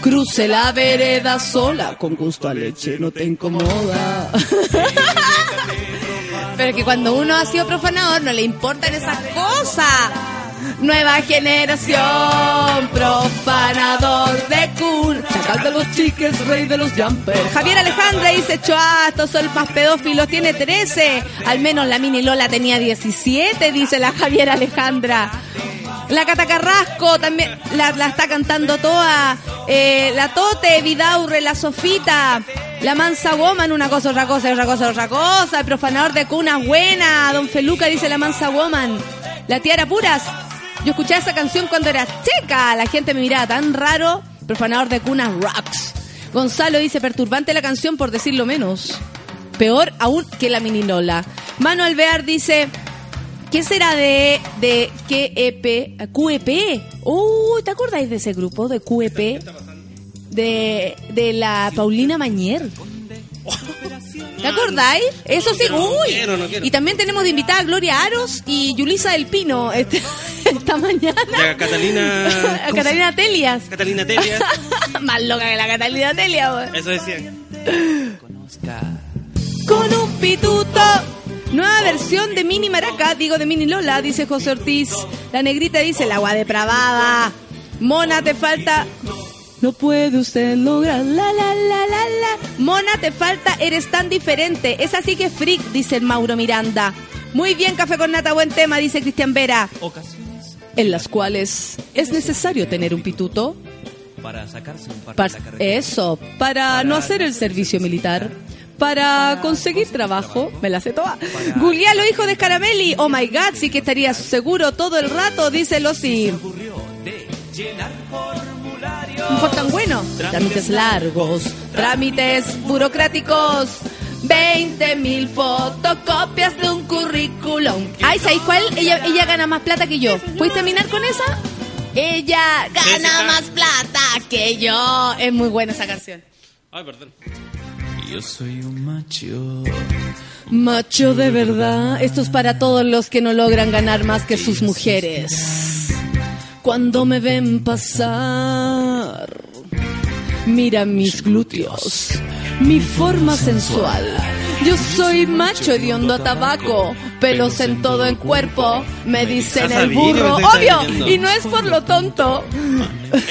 Cruce la vereda sola, con gusto a leche no te incomoda. Pero que cuando uno ha sido profanador no le importan esas cosas. Nueva generación, profanador de cool. Chacal de los chiques, rey de los jumpers. Javier Alejandra dice, chua, estos son más pedófilos, tiene 13. Al menos la mini Lola tenía 17, dice la Javier Alejandra. La Cata Carrasco también la, la está cantando toda. Eh, la Tote, Vidaurre, la Sofita. La Mansa Woman, una cosa, otra cosa, otra cosa, otra cosa. El profanador de cunas buena. Don Feluca dice la Mansa Woman. La Tiara Puras. Yo escuchaba esa canción cuando era chica. La gente me miraba tan raro. Profanador de cunas rocks. Gonzalo dice perturbante la canción por decirlo menos. Peor aún que la mini Lola. Mano Alvear dice ¿Qué será de, de QEP? QEP. Uy, ¿te acordáis de ese grupo de QEP? De, de la Paulina Mañer. ¿Te acordáis? Eso sí, No uy. quiero, no quiero. Y también tenemos de invitada a Gloria Aros y Yulisa del Pino este- esta mañana. Y a Catalina. A Catalina Telias. Catalina Telia. Más loca que la Catalina Telia, weón. Eso decían. con un pituto. Nueva versión de Mini Maraca, digo de Mini Lola, dice José Ortiz. La negrita dice, el agua depravada. Mona, te falta... No puede usted lograr la la la la la. Mona, te falta, eres tan diferente. Es así que freak, dice el Mauro Miranda. Muy bien, café con nata, buen tema, dice Cristian Vera. Ocasiones En las cuales es necesario tener un pituto. para sacarse un par Pa- de la eso, para no hacer el servicio militar. Para conseguir trabajo, me la sé toda. Guglialo, hijo de Caramelli. Oh my god, sí que estaría seguro todo el rato, dice llenar formularios. No fue tan bueno. Trámites largos, trámites burocráticos. 20 mil fotocopias de un currículum. Ay, ¿sabéis cuál? Ella, ella gana más plata que yo. ¿Puedes terminar con esa? Ella Sí, sí, gana más plata que yo. Es muy buena esa canción. Ay, perdón. Yo soy un macho. Macho de verdad, esto es para todos los que no logran ganar más que sus mujeres. Cuando me ven pasar, mira mis glúteos, mi forma sensual. Yo soy macho hediondo a tabaco, pelos en todo el cuerpo, me dicen el burro, obvio, y no es por lo tonto.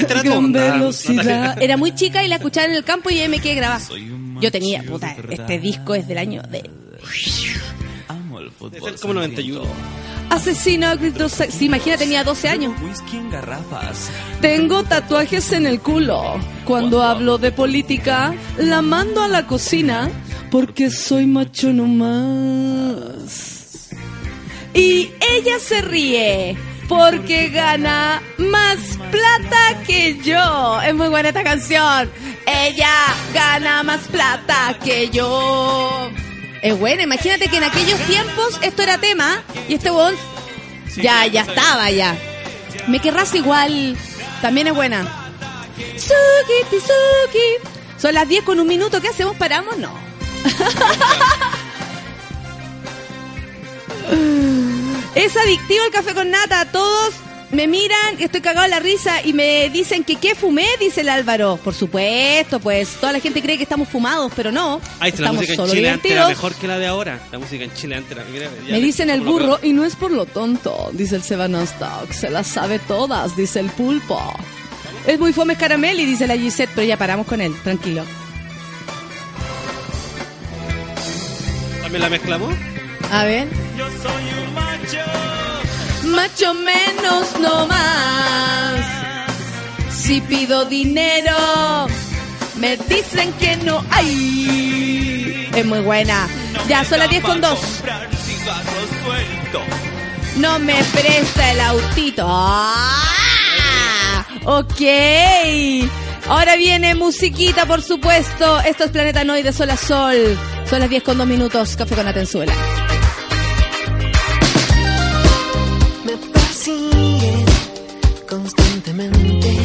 Gran velocidad. Era muy chica y la escuchaba en el campo y ahí me quedé grabada. Yo tenía, puta, este disco es del año de... Amo el fútbol. Debe ser como 91. Asesino a gritos sex- Sí, imagina, tenía 12 años. Whisky en garrafas. Tengo tatuajes en el culo. Cuando hablo de política, la mando a la cocina porque soy macho nomás. Y ella se ríe porque gana más plata que yo. Es muy buena esta canción. Ella gana más plata que yo. Es buena, imagínate que en aquellos tiempos esto era tema y este bon ya, ya estaba ya. Me querrás igual, también es buena. Suki, Suki. Son las 10 con un minuto, ¿qué hacemos? ¿Paramos? No. Es adictivo el café con nata. Todos me miran, estoy cagado de la risa y me dicen que qué fumé, dice el Álvaro. Por supuesto, pues toda la gente cree que estamos fumados, pero no. Ay, si la estamos música en solo Chile antes era divertidos. mejor que la de ahora. La música en Chile antes era... mira, Me dicen el burro y no es por lo tonto, dice el Sebanostock. Se las sabe todas, dice el pulpo. Es muy fome Caramelli, dice la Gisette, pero ya paramos con él, tranquilo. ¿También la mezclamos? A ver. Yo soy un macho. Macho menos no más. Si pido dinero, me dicen que no hay. Es muy buena. Ya, son las 10 con 2. Comprar cigarros sueltos. No me presta el autito. ¡Ah! Ok. Ahora viene musiquita, por supuesto. Esto es Planeta Noy de Sol a Sol. Son las 10 con 2 minutos. Café con Atenzuela. Constantemente.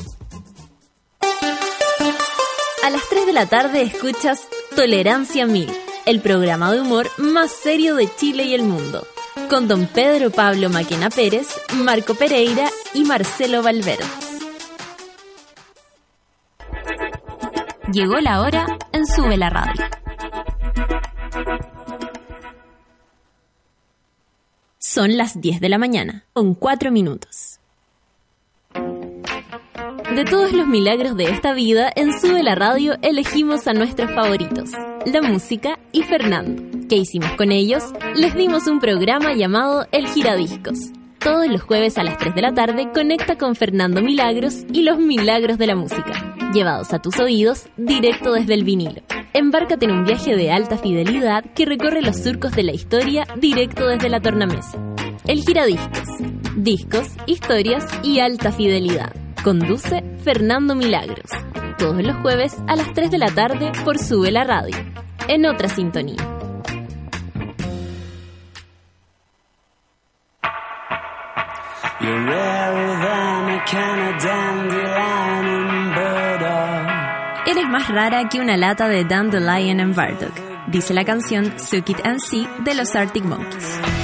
A las 3 de la tarde escuchas Tolerancia 1000, el programa de humor más serio de Chile y el mundo, con don Pedro Pablo Maquena Pérez, Marco Pereira y Marcelo Valverde. Llegó la hora en Sube la Radio. Son las 10 de la mañana, con 4 minutos. De todos los milagros de esta vida, en Sube la Radio elegimos a nuestros favoritos, la música y Fernando. ¿Qué hicimos con ellos? Les dimos un programa llamado El Giradiscos. Todos los jueves a las 3 de la tarde conecta con Fernando Milagros y los milagros de la música, llevados a tus oídos directo desde el vinilo. Embárcate en un viaje de alta fidelidad que recorre los surcos de la historia directo desde la tornamesa. El Giradiscos. Discos, historias y alta fidelidad. Conduce Fernando Milagros. Todos los jueves a las 3 de la tarde por Sube la Radio. En otra sintonía. You're than a and burdock. Eres más rara que una lata de Dandelion and Bardock, dice la canción Suck It and See de los Arctic Monkeys.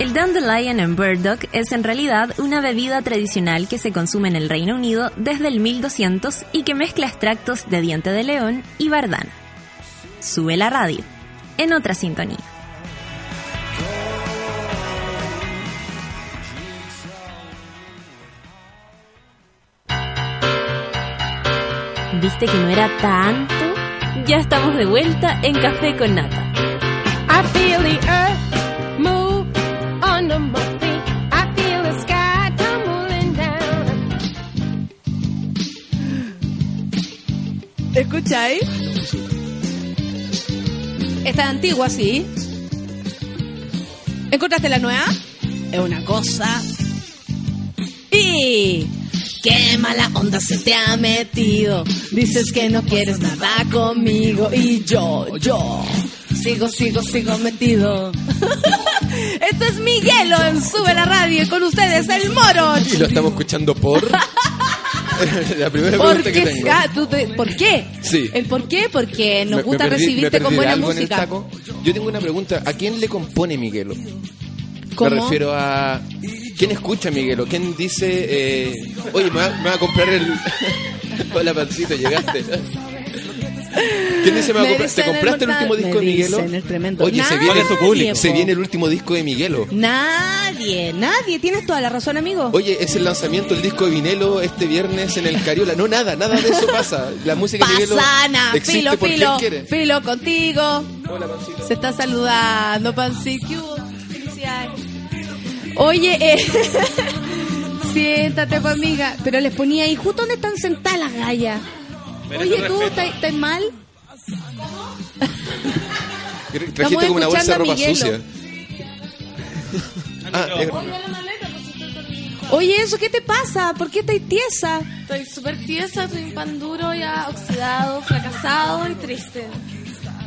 El Dandelion and Burdock es en realidad una bebida tradicional que se consume en el Reino Unido desde el 1200 y que mezcla extractos de diente de león y bardana. Sube la radio, en otra sintonía. ¿Viste que no era tanto? Ya estamos de vuelta en Café con Nata. I feel the earth under my feet. I feel the sky tumbling down. ¿Escucháis? Esta es antigua, sí. ¿Encontraste la nueva? Es una cosa. Y. ¡Qué mala onda se te ha metido! Dices que no quieres nada conmigo. Y yo, yo. Sigo, sigo, sigo metido. Esto es Miguelo en Sube la Radio con ustedes el moro. Y lo estamos escuchando por. la primera ¿Por pregunta que tengo. Ah, tú te- ¿Por qué? Sí. ¿El por qué? Porque nos Me- gusta me perdí- me recibirte con buena música. Yo tengo una pregunta. ¿A quién le compone Miguelo? ¿Cómo? Me refiero a. ¿Quién escucha Miguelo? ¿Quién dice. eh, Oye, me va, me va a comprar el. Hola, Pancito, llegaste. ¿Quién dice me va a comprar? ¿Te el compraste el último disco me de Miguelo? dicen el tremendo. Oye, se viene, se viene el último disco de Miguelo. Nadie, nadie. Tienes toda la razón, amigo. Oye, es el lanzamiento del disco de vinilo este viernes en el Cariola. No, nada, nada de eso pasa. La música de Miguelo Pasana, existe filo, porque filo, él quiere. filo contigo. Hola, Pancito. Se está saludando, Pancito. Oye, eh, siéntate, pues, amiga. Pero les ponía ahí, justo donde están sentadas las gallas. Merece Oye, ¿tú respeto. estás estás mal? Trajiste como una bolsa de ropa sucia. Ah, es- Oye, ¿eso qué te pasa? ¿Por qué estás tiesa? Estoy súper tiesa, estoy un pan duro, ya oxidado, fracasado y triste.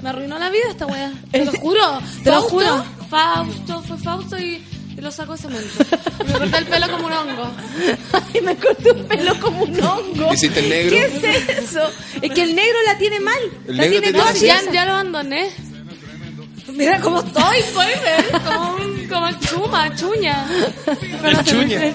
Me arruinó la vida esta wea. Te lo juro. ¿Te lo juro? Fausto, fue Fausto y, y lo saco de cemento. Y me corté el pelo como un hongo. Ay, me corté un pelo como un hongo. ¿Hiciste el negro? ¿Qué es eso? Es que el negro la tiene mal. El la negro tiene tiene Ya, tiesa. ya lo abandoné. Mira cómo estoy, puedes ver. Como, un- como chuma, chuña. Me- chuña. Weón,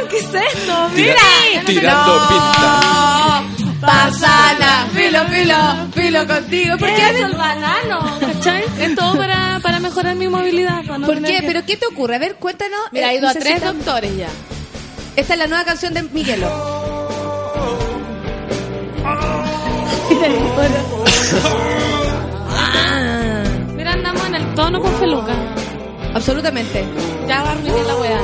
¿qué es esto? Tira- Mira. tirando pinta. Pasana, filo, filo, filo contigo. ¿Por ¿Por qué? qué es el banano? ¿Cachai? Es todo para, para mejorar mi movilidad. para no ¿Por qué? que- ¿Pero qué te ocurre? A ver, cuéntanos. Mira, Eh, he ido a tres doctores ya. Esta es la nueva canción de Miguelo. Mira, andamos en el tono con feluca. Absolutamente. Ya va a arruinar la weá.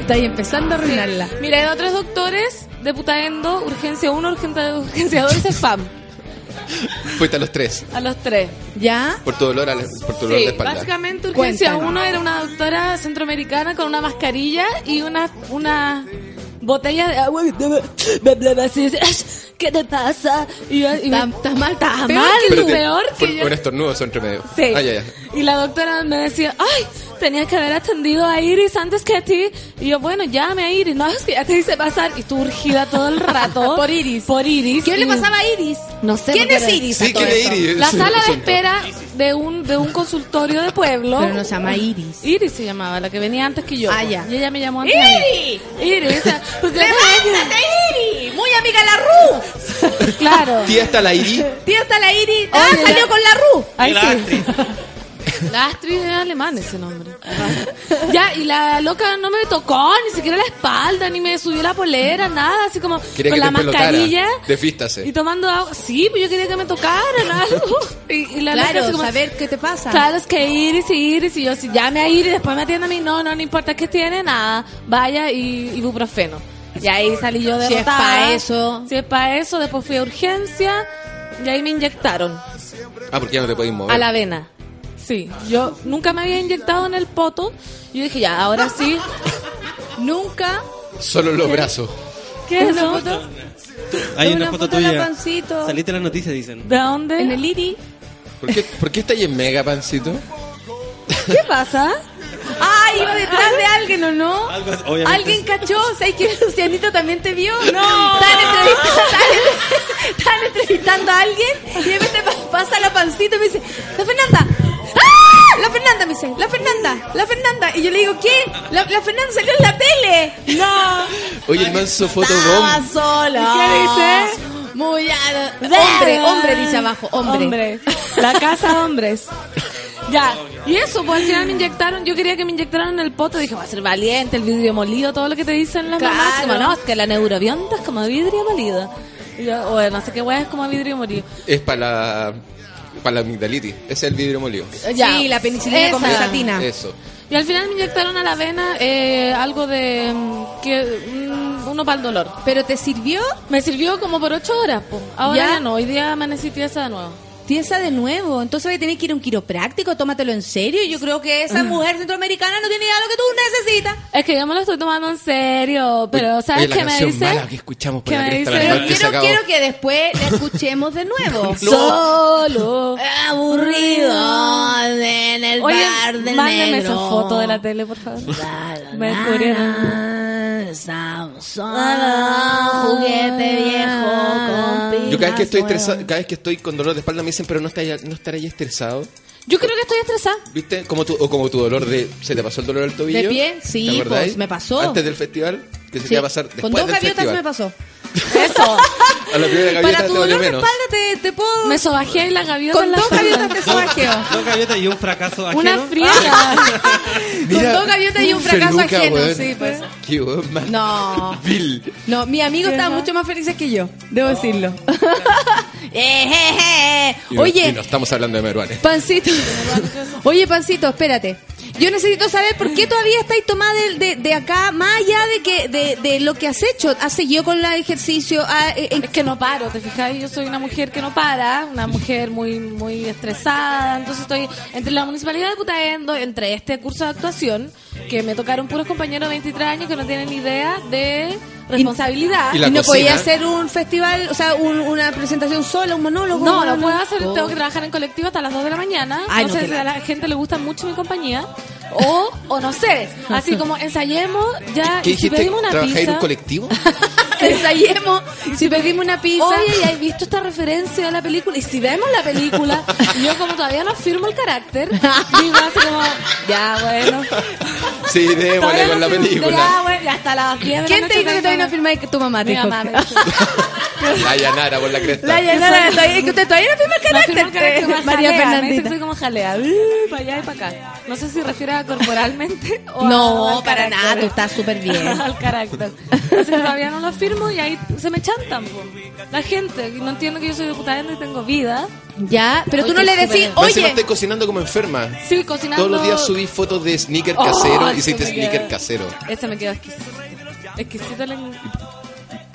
Está ahí empezando a arruinarla. Mira, he ido a tres doctores de putaendo, urgencia 1, urgencia, urgencia 2 y spam. Fuiste a los tres. A los tres. ¿Ya? Por tu dolor, a la- por tu dolor Sí, de espalda. básicamente urgencia Cuéntanos. 1 era una doctora centroamericana con una mascarilla y una, una botella de agua ¿qué te pasa? Y yo, y me- Estás mal, estás mal. que peor que Fue yo- un estornudo entre medio. Sí. Ah. Y la doctora me decía, ay, tenía que haber atendido a Iris antes que a ti. Y yo, bueno, llame a Iris. No, es que ya te hice pasar. Y tú urgida todo el rato. Por Iris. Por Iris. ¿Qué le pasaba a Iris? No sé. ¿Quién es Iris? Sí, ¿quién es? Iris? La sala de espera de un, de un consultorio de pueblo. Pero no se llama Iris. Iris se llamaba, la que venía antes que yo. Ah, ya. Y ella me llamó antes. ¡Iris! Iris. o sea, pues, ¡Levántate, Iris! Muy amiga de la Ru. Claro. Tía está la Iri. Tía está la Iris. Ah, Oye, salió la- con la Ru. Ahí sí. La Astrid es alemán ese nombre. ya, y la loca no me tocó ni siquiera la espalda, ni me subió la polera, nada, así como Quería con que la mascarilla. Desfístase. Y tomando agua. Sí, pues yo quería que me tocaran algo. Y, y la loca así Claro, como, saber qué te pasa. Claro, es que Iris y Iris. Y yo, si llame a Iris, después me atiende a mí. No, no, no importa qué tiene, nada. Vaya y ibuprofeno. Y ahí salí yo Si es derrotada. pa' eso. Si es para eso, después fui a urgencia. Y ahí me inyectaron. Ah, porque ya no te podéis mover. A la vena. Sí, yo nunca me había inyectado en el poto. Yo dije, ya, ahora sí. Nunca. Solo los brazos. ¿Qué es eso? foto Hay Una una foto foto tuya. pancito. Saliste en las noticias, dicen. ¿De dónde? en el Iris. ¿Por qué, ¿Por qué estáis en mega pancito? ¿Qué pasa? ¡Ay, iba detrás de alguien o no! Algo. ¿Alguien cachó? ¿Sabes que Lucianito también te vio? ¡No! Estaban entrevistando, entrevistando a alguien y de repente pa- pasa la pancita y me dice, ¡La Fernanda! La Fernanda me dice, la Fernanda, la Fernanda. Y yo le digo, ¿qué? La, la Fernanda salió en la tele. No. Oye, el manso Estaba fotobomb. sola. ¿Qué dice? Muy a- Hombre, hombre dice abajo, hombre. La casa de hombres. Ya, y eso, pues al final me inyectaron, yo quería que me inyectaran en el poto, dije, va a ser valiente, el vidrio molido, todo lo que te dicen las Claro. mamás, como no, es que la neurobionta es como vidrio molido. Y yo, o no sé qué weá es como vidrio molido. Es para la, para la amigdalitis. Ese es el vidrio molido. Ya. Sí, la penicilina con Esa. Eso. Y al final me inyectaron a la vena eh, algo de mm, que mm, uno para el dolor. ¿Pero te sirvió? Me sirvió como por ocho horas, po. ahora ¿Ya? ya, no, hoy día amanecí tiesa de nuevo. Tiesa de nuevo, entonces voy a tener que ir a un quiropráctico, tómatelo en serio. Yo creo que esa mujer centroamericana no tiene idea de lo que tú necesitas. Es que yo me lo estoy tomando en serio, pero ¿sabes qué me dice? mala que escuchamos por ¿Qué la me dice? Pero quiero, quiero que después la escuchemos de nuevo. Solo. Aburrido en el Oye, bar del mándame negro. esa foto de la tele, por favor. Me descubrieron. Estamos solos, juguete viejo con Yo cada vez que estoy estresado, cada vez que estoy con dolor de espalda me pero no estarás no estarás estresado. Yo creo que estoy estresada. ¿Viste? Como tu, o como tu dolor de... ¿Se te pasó el dolor del tobillo? ¿De pie? Sí, pues, me pasó. Antes del festival, que se Sí. te iba a pasar después Con dos del gaviotas festival. me pasó. Eso. A la primera gaviota Para tu te dolor de menos. espalda te, te puedo... Me sobajé la gaviota Con en la dos espalda. gaviotas te sobajeo. Dos gaviotas y un fracaso ajeno. Una friega. Con dos gaviotas y un fracaso feluca, ajeno. weón. Sí, pues. Qué weón más No. vil. No, mi amigo estaba mucho más felices que yo, debo decirlo. Eh, je, je. Y no- Oye, y no estamos hablando de Meruane. Pancito. Oye, Pancito, espérate. Yo necesito saber por qué todavía estáis tomada de, de, de acá, más allá de que de, de lo que has hecho. ¿Has seguido con el ejercicio? Ah, eh, eh, Es que no paro, ¿te fijas? Yo soy una mujer que no para, una mujer muy muy estresada, entonces estoy entre la municipalidad de Putaendo, entre este curso de actuación, que me tocaron puros compañeros de 23 años que no tienen ni idea de responsabilidad. Y ¿Y no podía hacer un festival, o sea, un- una presentación sola, un monólogo? No, no puedo hacer, tengo que trabajar en colectivo hasta las 2 de la mañana. Ay, no, no, sé qué si a la gente le gusta mucho mi compañía. O, o no sé, así como ensayemos ya ¿Qué y si pedimos una ¿Trabajáis en pizza. un colectivo? Ensayemos. Si pedimos una pizza. Oye, ¿ya has visto esta referencia a la película? Y si vemos la película, yo como todavía no firmo el carácter, digo así como, ya bueno. Sí, démosle con no la película. Ya, bueno, hasta las 10 de la ¿Quién noche te dijo que todavía no firmáis que tu mamá te Mi dijo? mamá me que- dijo. La llanara por la cresta. La llanara, todavía- es que usted todavía no firma el No carácter. el María jalea, me dice que Fernandita. soy como jalea, uh, para allá y para acá. No sé si refiere a corporalmente o No, al para carácter. nada, tú estás súper bien. al carácter. Entonces todavía no lo firmo y ahí se me chantan. po. La gente, y no entiendo que yo soy diputada y tengo vida. Ya, pero tú Oye, no le decís. Más encima oye, estoy cocinando como enferma. Sí, cocinando. Todos los días subí fotos de sneaker Oh, casero. eso Hiciste me sneaker queda- casero. Ese me quedó exquisito. Exquisito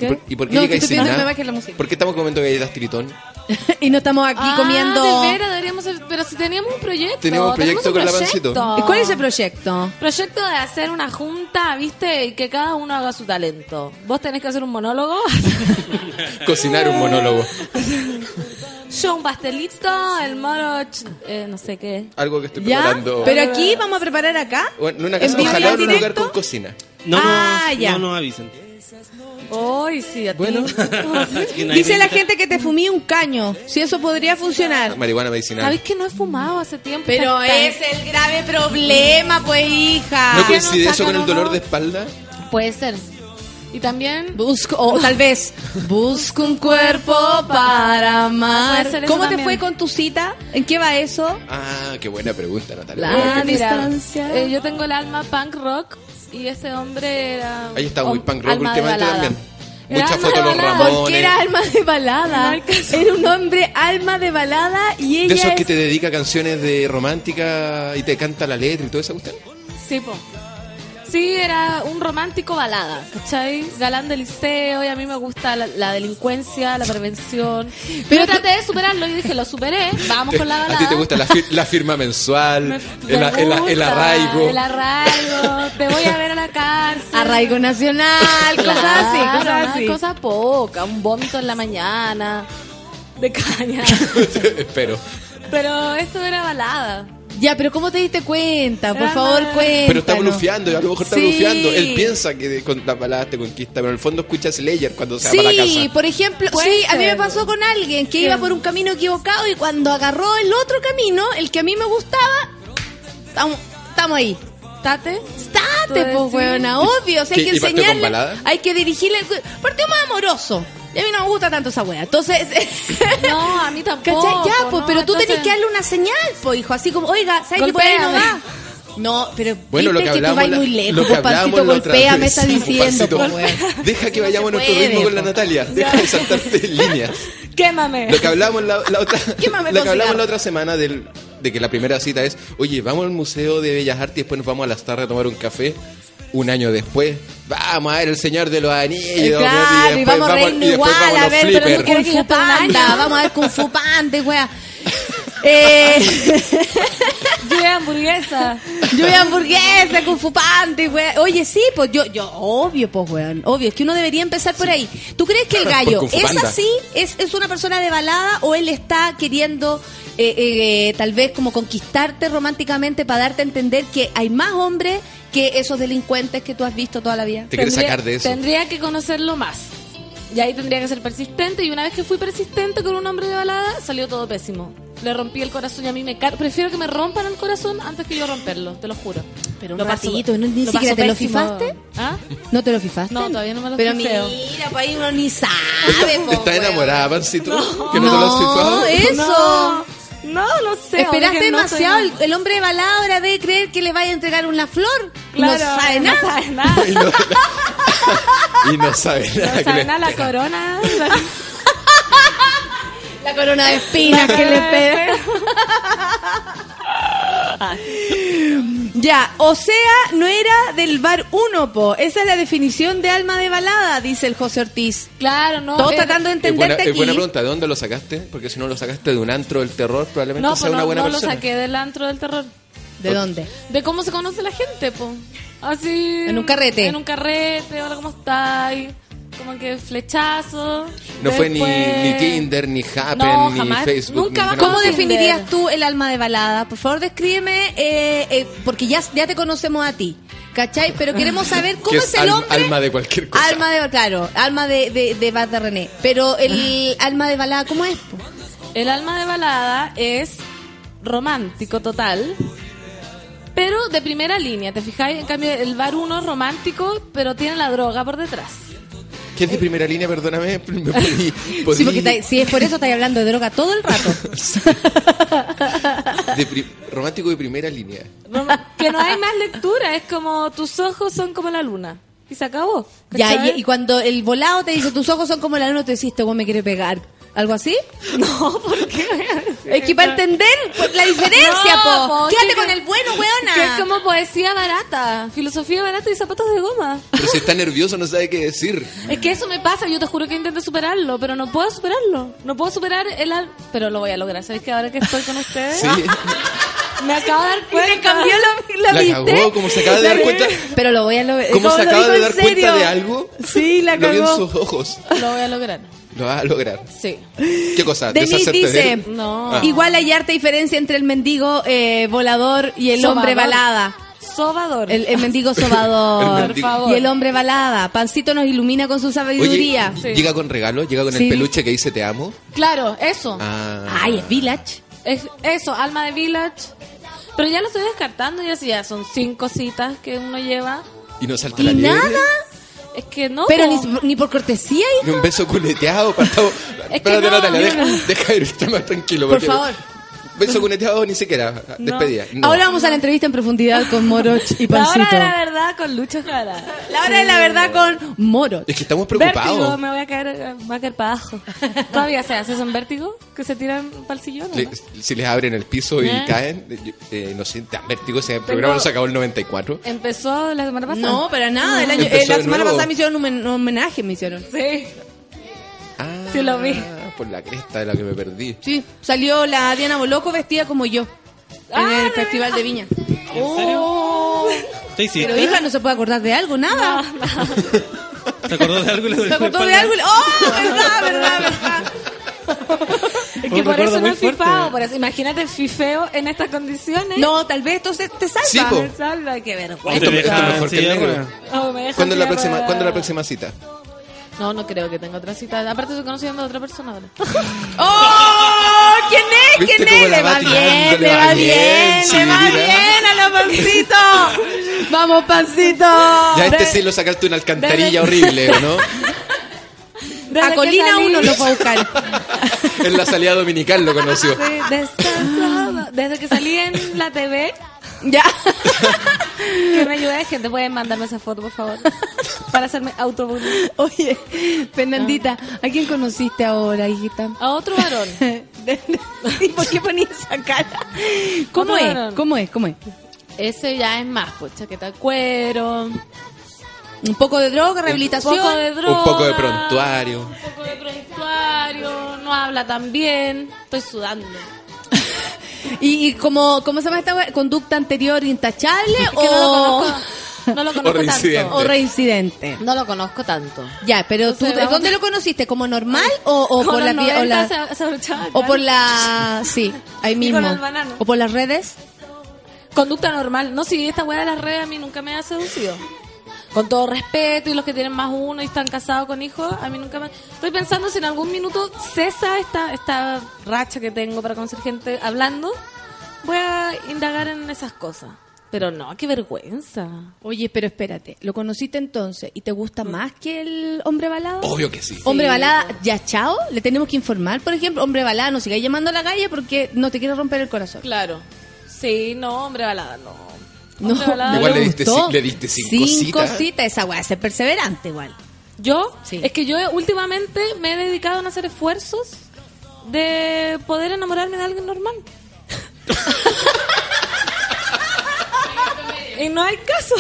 el... ¿Y por, y por qué No, estoy pidiendo que me bajen la música. ¿Por qué estamos comiendo galletas tiritón? y no estamos aquí Ah, comiendo... de veras, deberíamos hacer- pero si teníamos un proyecto. Teníamos un proyecto un con la proyecto. Pancito. ¿Y cuál es el proyecto? Proyecto de hacer una junta, ¿viste? Y que cada uno haga su talento. Vos tenés que hacer un monólogo, Cocinar un monólogo. yo un pastelito, el moro, eh, no sé qué. Algo que estoy ¿Ya? preparando. Pero aquí vamos a preparar acá. Bueno, en una ¿En casa, y ojalá en en un lugar directo? con cocina. No, Ah, nos, ya. no nos avisen. Hoy sí, a ti. Bueno. Que Dice la gente que te fumí un caño. Si eso podría funcionar. Marihuana medicinal. ¿Sabéis que no he fumado hace tiempo? Pero Está- es el grave problema, pues, hija. ¿No ¿Por qué no coincide eso con el dolor de espalda? Puede ser. Y también... Busco, o tal vez, busco un cuerpo para amar. Puede ser eso ¿Cómo te también. fue con tu cita? ¿En qué va eso? Ah, qué buena pregunta, Natalia. La Eh, mira, distancia. eh, yo tengo el alma punk rock y ese hombre era... Ahí está muy punk rock últimamente también. De de los balada. Ramones. Porque era alma de balada. Era un hombre alma de balada y ella De esos que es- te dedica canciones de romántica y te canta la letra y todo eso, ¿usted? Sí, po. Sí, era un romántico balada, ¿cachai? Galán del liceo y a mí me gusta la, la delincuencia, la prevención. Pero traté de superarlo y dije, lo superé, vamos con la balada. A ti te gusta la, fir- la firma mensual, Me- el, me el- el gusta, arraigo. El arraigo, te voy a ver a la cárcel. Arraigo nacional, cosas así, Claro, cosas una así. cosa poca, un vómito en la mañana, de caña. Espero. Pero esto era balada. Ya, pero ¿cómo te diste cuenta? Por favor, cuéntanos. Pero está blufeando, a lo mejor está Sí. blufeando. Él piensa que con las baladas te conquista, pero en el fondo escucha Slayer cuando se va para la Sí, casa. por ejemplo, sí, a mí me pasó con alguien que iba por un camino equivocado y cuando agarró el otro camino, el que a mí me gustaba, estamos, estamos ahí. ¿Tate? Estate, ¿Tú pues, weona, obvio. O sea, hay ¿Qué, que enseñarle, hay que dirigirle. Partió más amoroso. Y a mí no me gusta tanto esa wea. Entonces, No, a mí tampoco. ¿cachai? Ya, pues, no, pero tú entonces- tenés que darle una señal, pues, hijo. Así como, oiga, ¿sabes que por ahí no va? No, pero Bueno, lo que que tú vas muy lejos, lo que pues, hablábamos pancito golpea, me vez. está diciendo, Pancito, pues. Deja que vayamos a nuestro ritmo con la po. Natalia. Deja de saltarte en línea. Quémame. Lo que hablamos la, la otra, lo que hablamos la otra semana del, de que la primera cita es, oye, vamos al Museo de Bellas Artes y después nos vamos a las tardes a tomar un café. Un año después, vamos a ver el Señor de los Anillos. Claro, y después vamos a reírnos igual, vamos a ver, pero no. Kung que Panda, vamos a ver Kung Fu Panda, wea. Eh, Lluvia hamburguesa. yo voy a hamburguesa, Kung Fu Panda, wea. Oye, sí, pues yo, yo, obvio, pues, weón, obvio, es que uno debería empezar por ahí. ¿Tú crees que el gallo es así? ¿Es, ¿Es una persona de balada o él está queriendo eh, eh, tal vez como conquistarte románticamente para darte a entender que hay más hombres que esos delincuentes que tú has visto toda la vida? Te quieres Tendría- sacar de eso. Tendría que conocerlo más. Y ahí tendría que ser persistente. Y una vez que fui persistente con un hombre de balada, salió todo pésimo. Le rompí el corazón y a mí me car Prefiero que me rompan el corazón antes que yo romperlo, te lo juro. Pero un Lo paso- ratito, ¿no? ni lo siquiera te lo fifaste. ¿Ah? ¿No te lo fifaste? No, todavía no me lo Pero fifeo. mira, pues ahí uno ni sabe, po, ¿Estás weón. enamorada, Pancito? ¿Que no, te lo has No, fifado? eso. No, no sé. Esperaste no demasiado. soy- el, hombre de balada ahora debe creer que le vaya a entregar una flor. Claro, no sabe no nada. sabe nada. Y no, y no sabe nada. No sabe nada la corona. La corona de espinas que le pega. Ya, o sea, no era del bar uno, po. Esa es la definición de alma de balada, dice el José Ortiz. Claro, no. Todos tratando de Es buena, entenderte es buena aquí. pregunta, ¿de dónde lo sacaste? Porque si no lo sacaste de un antro del terror, probablemente No, sea pues una no, buena no lo persona. saqué del antro del terror. ¿De dónde? De cómo se conoce la gente, po. Así. En un carrete. En un carrete, hola, ¿cómo estáis? Como que flechazo. No fue ni, ni Tinder, ni Happen, No, ni jamás. Facebook. Nunca ni más. nada. ¿Cómo definirías tú el alma de balada? Por favor, descríbeme, eh, eh, porque ya, ya te conocemos a ti, ¿cachai? Pero queremos saber cómo Que es, es el al- hombre. alma de cualquier cosa. Alma de, claro, alma de, de, de Bad de René. Pero el alma de balada, ¿cómo es? El alma de balada es romántico total. Pero de primera línea, ¿te fijáis? En cambio, el bar uno es romántico, pero tiene la droga por detrás. ¿Qué es de primera línea? Perdóname. ¿Me podí- podí- Sí, porque está- si es por eso estáis hablando de droga todo el rato. de pri- romántico de primera línea. Que no hay más lectura, es como tus ojos son como la luna. Y se acabó. y, y cuando el volado te dice tus ojos son como la luna, te decís, este me quiere pegar. ¿Algo así? No, ¿por qué? Es que para entender pues, la diferencia, No, po. po, Quédate que- con el bueno, Que weona. es como poesía barata, filosofía barata y zapatos de goma. Pero si está nervioso no sabe qué decir. Es que eso me pasa, yo te juro que intento superarlo, pero no puedo superarlo. No puedo superar el... al- Pero lo voy a lograr, ¿sabes que ahora que estoy con ustedes? Sí. Me acabo de dar Y cuenta. le cambió la, la, La viste. cagó, como se acaba de dar cuenta. Pero lo voy a lograr. ¿Cómo se acaba de dar cuenta serio. de algo? Sí, la Lo vio en cagó. sus ojos. Lo voy a lograr. Lo va a lograr. Sí. ¿Qué cosa? Denise ¿Deshacerte de dice, él? No. Ah. igual hay harta diferencia entre el mendigo eh, volador y el Sobador. hombre balada. Sobador. El, el mendigo sobador El mendigo. Por favor. y el hombre balada. Pancito nos ilumina con su sabiduría. Oye, llega con regalo, llega con Sí. el peluche que dice te amo. Claro, eso. Ah. Ay, es Village. Es, eso, alma de village. Pero ya lo estoy descartando, ya, sí, ya son cinco citas que uno lleva. Y no salta ¿Y la liebre. nada? Es que no. Pero ni, ni por cortesía, Ni un beso cuneteado. para todo- que Espérate, no, Natalia, ni deja, deja ir, está más tranquilo. Por favor. Beso cuneteado ni siquiera. Despedida. No. Ahora vamos a la entrevista en profundidad con Moroch y La hora Pancito. de la verdad con Lucho Jara. La hora de la verdad con Moroch. Es que estamos Vértigo, preocupados. me voy a caer, me voy a caer para abajo. ¿Todavía se hace eso en vértigo? ¿Que se tiran para el sillón? Le- no? si les abren el piso y ¿Eh? caen, eh, no sé, dan vértigo. Ese programa lo sacó el 94. Empezó la semana pasada. No, para nada. El año, Empezó eh, la semana nuevo. pasada me hicieron un homenaje, me hicieron. Sí. Ah, Sí, lo vi. Por la cresta de la que me perdí. Sí, salió la Diana Boloco vestida como yo en Ah, el Festival de Viña. ¿En serio? ¿Te hiciste? Pero hija, no se puede acordar de algo, nada. ¿Te acordó de algo? y Se acordó de algo y... ¡Oh, verdad, verdad, verdad! Es que por eso no fuerte. fifado. Por eso, imagínate fifeo en estas condiciones. No, tal vez entonces te salva. Sí. Me salva, qué vergüenza. Esto, te esto mejor que el negro. Oh, deja ¿Cuándo es la próxima, ah, ¿cuándo es la próxima cita? No, no creo que tenga otra cita. Aparte estoy conociendo a otra persona ahora. ¡Oh! ¿Quién es? ¿Viste ¿Quién es? Le va bien, Le va bien, le va bien a la pancito. Vamos, pancito. Ya este sí lo sacaste una alcantarilla horrible, ¿o no? A Colina uno lo fue a buscar. En la salida dominical lo conoció. Desde que salí en la TV, Ya. que me ayude gente, pueden mandarme esa foto, por favor. Para hacerme autobullying. Oye, Fernandita, ¿a quién conociste ahora, hijita? A otro varón. ¿Y por qué ponías esa cara? ¿Cómo es? varón. ¿Cómo es? ¿Cómo es? Ese ya es más, pues chaqueta de cuero, un Un poco de droga, rehabilitación. poco de droga. Un poco de prontuario. Un poco de prontuario, no habla tan bien. Estoy sudando. ¿Y, y como, cómo se llama esta? ¿Conducta anterior intachable Es que o, no lo conozco, no lo conozco reincidente. tanto. o reincidente? No lo conozco tanto. Ya, pero tú, Entonces, ¿dónde lo conociste? ¿Como normal o, o Con por la, o 90 la- se- se o por la sí, ahí mismo. O por las redes? Conducta normal. No, si esta weá de las redes a mí nunca me ha seducido. Con todo respeto y los que tienen más uno y están casados con hijos, a mí nunca me... Estoy pensando si en algún minuto cesa esta, esta racha que tengo para conocer gente hablando, voy a indagar en esas cosas. Pero no, qué vergüenza. Oye, pero espérate, ¿lo conociste entonces y te gusta más que el hombre balada? Obvio que sí. Hombre balada, ya chao, le tenemos que informar, por ejemplo, hombre balada, no sigáis llamando a la calle porque no te quiero romper el corazón. Claro. Sí, no, hombre balada, no. No, Igual no le diste le diste cinco citas. citas, esa weá, ser perseverante igual. Yo, Sí. es que yo últimamente me he dedicado a hacer esfuerzos de poder enamorarme de alguien normal. y no hay caso.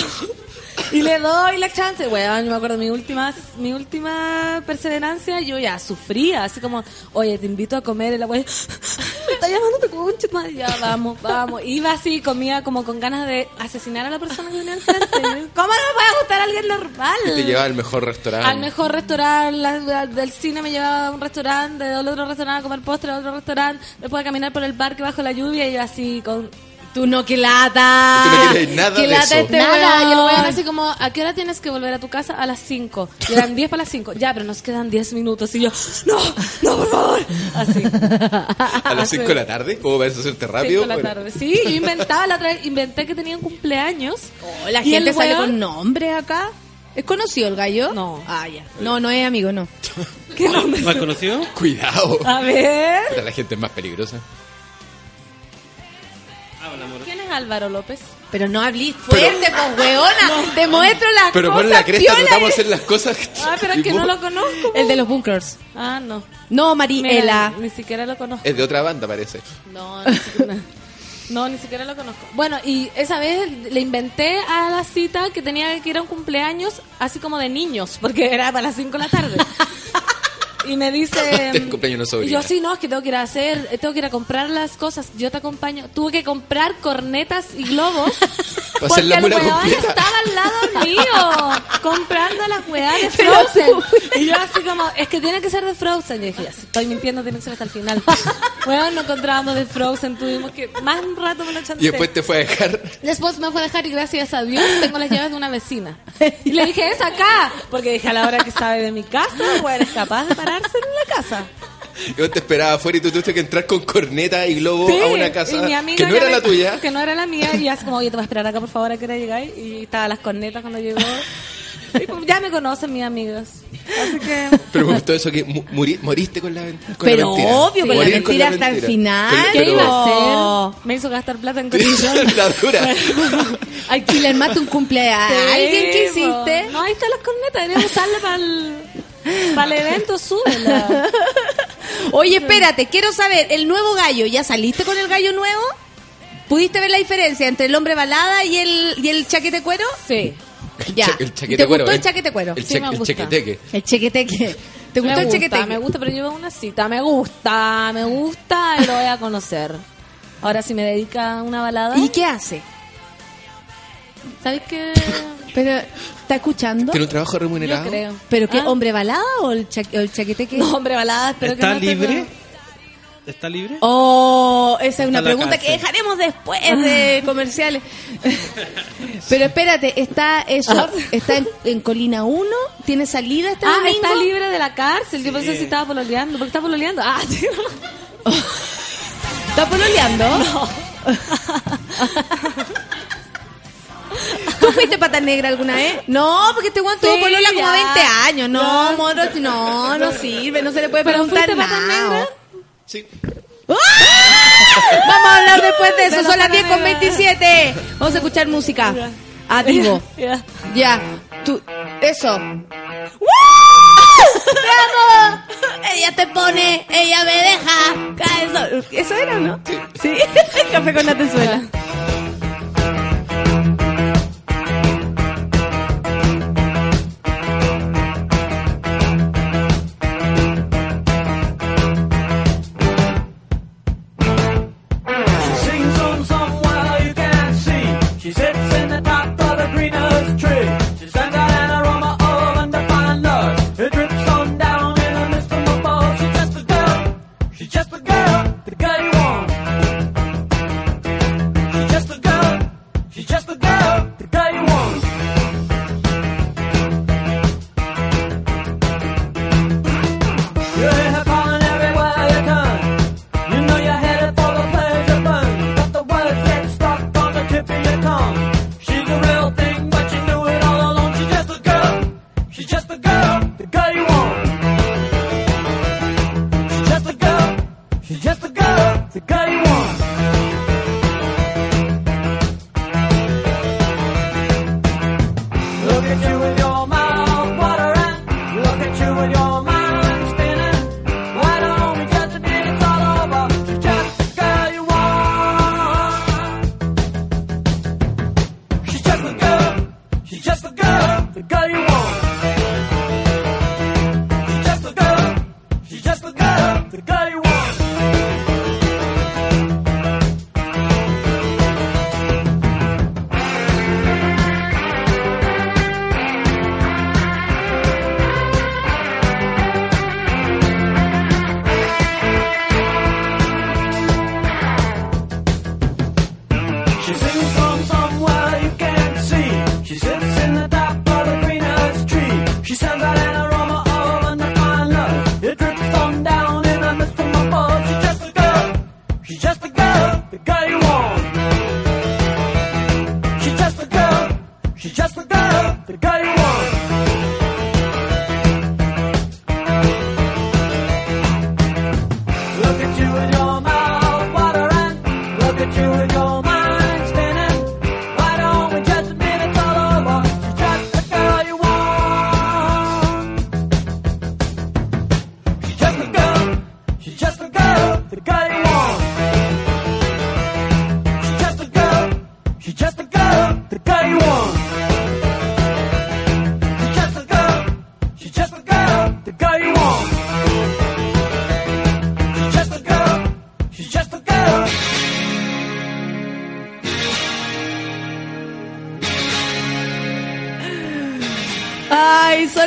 Y le doy la chance. Bueno, yo me acuerdo mi última, mi última perseverancia, yo ya sufría, así como, oye, te invito a comer, y la wea, me está llamando tu concha, madre". ya vamos, vamos. Iba así, comía como con ganas de asesinar a la persona que venía al frente. ¿Cómo no me puede gustar alguien normal? Y te llevaba al mejor restaurante. Al mejor restaurante, la- la- del cine me llevaba a un restaurante, del otro restaurante a comer postre, al otro restaurante, después a caminar por el parque bajo la lluvia y yo así con... Tú no, que lata. Tú no quieres nada que de lata eso. este Nada, weón. y el weón así como, ¿a qué hora tienes que volver a tu casa? A las 5. Y eran 10 para las 5. Ya, pero nos quedan 10 minutos. Y yo, no, no, por favor. Así. A las 5 de la tarde, ¿cómo vas a hacerte rápido? 5 de la Bueno, tarde. Sí, yo inventaba la otra vez, inventé que tenían cumpleaños. Oh, la Y gente sale weón- con nombres acá. ¿Es conocido el gallo? No. Ah, ya. No, no es amigo, no. ¿Más conocido? Cuidado. A ver. La gente es más peligrosa. Habla, amor. ¿Quién es Álvaro López? Pero no hablís fuerte, pues, weona. Te muestro las Pero cosas pon la cresta, piola. tratamos de hacer las cosas. Ah, pero es que no lo conozco. El de los bunkers. Ah, no. No, Mira, Mariela. ni siquiera lo conozco. Es de otra banda, parece. No, ni siquiera, no, ni siquiera lo conozco. Bueno, y esa vez le inventé a la cita que tenía que ir a un cumpleaños así como de niños, porque era para las 5 de la tarde. Y me dice... El cumpleaños no es y yo sí, no, es que tengo que ir a hacer, tengo que ir a comprar las cosas, yo te acompaño. Tuve que comprar cornetas y globos porque el weón estaba al lado mío comprando las weas de Frozen. Y yo así como, es que tiene que ser de Frozen. Yo dije, ya, si estoy mintiendo, tiene que ser hasta el final. Weón, no encontrábamos de Frozen, tuvimos que, más un rato me lo chanté. Y después te fue a dejar. Después me fue a dejar y gracias a Dios tengo las llaves de una vecina. Y le dije, es acá. Porque dije, a la hora que sabe de mi casa, weón, es capaz de en la casa. Yo te esperaba afuera y tú tuviste que entrar con corneta y globo Sí, a una casa y mi amiga que no era me- la tuya. Que no era la mía. Y así como, oye, te voy a esperar acá, por favor, a que hora llegáis. Y estaba las cornetas cuando llegó. Y pues, ya me conocen mis amigas. Así que... Pero me gustó eso que mu- muri- moriste con la, con la Pero mentira. obvio, con la Morir mentira hasta el final. Pero- ¿Qué pero- iba a hacer? Me hizo gastar plata en cotillón. la dura. Ay, que le mate un cumpleaños. Sí, ¿Alguien que hiciste? No, ahí están las cornetas. Deberíamos usarla para el, para el evento. Súbela. Oye, espérate, quiero saber, el nuevo gallo, ¿ya saliste con el gallo nuevo? ¿Pudiste ver la diferencia entre el hombre balada y el, y el chaquete cuero? Sí. Ya. el chaquete ¿Te cuero, gustó ¿eh? el chaquete cuero? El, Sí, me el gusta. chaqueteque. El chequeteque. ¿Te gustó me el gusta, chequeteque? me gusta, pero llevo una cita. Me gusta, me gusta y lo voy a conocer. Ahora, si me dedica a una balada, ¿Y qué hace? ¿Sabes qué? Pero, ¿está escuchando? ¿Tiene un trabajo Yo remunerado? creo. ¿Pero qué, Ah, hombre balada o el, cha- o el chaqueteque? No, hombre, balada, espero que ¿Está no te- libre? ¿Está libre? Oh, esa es una pregunta que dejaremos después de comerciales. Pero espérate, está eso, está en, en Colina 1, tiene salida este Ah, domingo. está libre de la cárcel. Yo pensé si estaba pololeando. ¿Por qué está pololeando? Ah, sí. ¿Está pololeando? ¿Tú fuiste pata negra alguna vez? No, porque este guan tuvo Sí, polola como ya. 20 años. No, moro, no, no sirve, no se le puede ¿Pero preguntar fuiste pata nada. negra? Sí. Vamos a hablar después de eso, De la son las pata 10 con negra. 27. Vamos a escuchar música. Ah, digo. Ya. Ya, tú, eso. ¡Bravo! Ella te pone, ella me deja. Eso, eso era, ¿no? Sí. Café con la tezuela.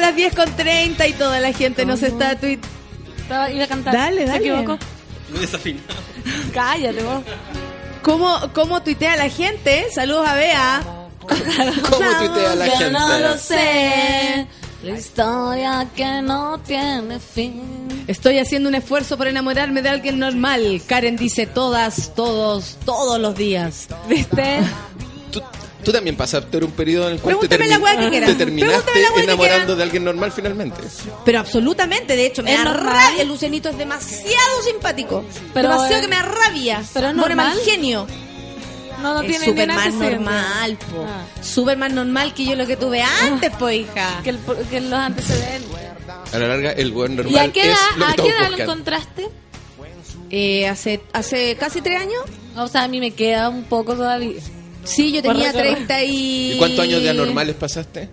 Las 10 con 30 y toda la gente nos está tweet. Estaba- Iba a cantar. Dale, Se dale. equivocó. Muy desafinado. Cállate vos. ¿Cómo, ¿Cómo tuitea la gente? Saludos a Bea. ¿Cómo tuitea la gente? no lo sé. La historia que no tiene fin. Estoy haciendo un esfuerzo por enamorarme de alguien normal. Karen dice todas, todos, todos los días. ¿Viste? Tú, también pasaste por un periodo en el cual te, Pregúntame la que quieras. te terminaste Pregúntame que enamorando quieras. de alguien normal finalmente. Pero absolutamente, de hecho, me ¿Es da rabia. El Lucianito es demasiado simpático. Pero, demasiado eh, que me da rabia. pero es Pone normal. mal genio. No, no es tiene súper más normal, po. Ah. Súper más normal que yo lo que tuve antes, po, hija. Que, el- que los antecedentes. A la larga, el buen normal ¿Y a qué edad, lo que a qué edad lo encontraste? Eh, hace, hace casi tres años. O sea, a mí me queda un poco todavía. Sí, yo tenía recorrer. 30 y... ¿Y cuántos años de anormales pasaste?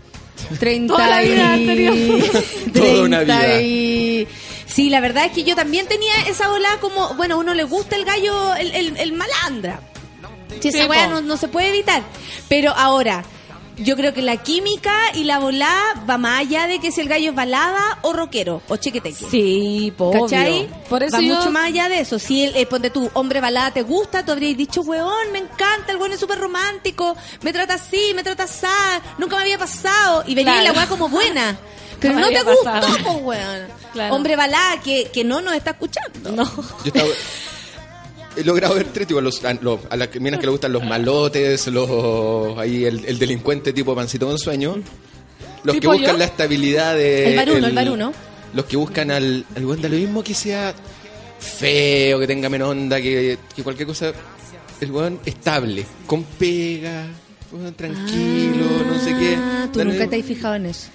30 Toda la vida. Toda una 30 vida. y- Sí, la verdad es que yo también tenía esa ola como, bueno, a uno le gusta el gallo, el, el, el malandra. Si esa Sí, weá no, no se puede evitar. Pero ahora, yo creo que la química y la volá va más allá de que si el gallo es balada o rockero o chequeteque. Sí, po, ¿Cachai? obvio. Por eso va yo... mucho más allá de eso. Si el, eh, ponte tú, hombre balada te gusta, tú habrías dicho, weón, me encanta, el weón es súper romántico, me trata así, me trata así, nunca me había pasado. Y venía Claro. la weá como buena. Pero No te gustó, pues, weón. Claro. Hombre balada que, que no nos está escuchando. No. Yo estaba... He logrado ver tres tipos, los, a, los- a las que- minas que le gustan los malotes, los ahí el, el delincuente tipo pancito con sueño, los que ¿Tipo buscan yo? la estabilidad de... El baruno, el baruno. Los que buscan al, al buen de lo mismo que sea feo, que tenga menos onda, que, que cualquier cosa, el buen estable, con pega, tranquilo, no sé qué. Ah, tú nunca te has fijado en eso.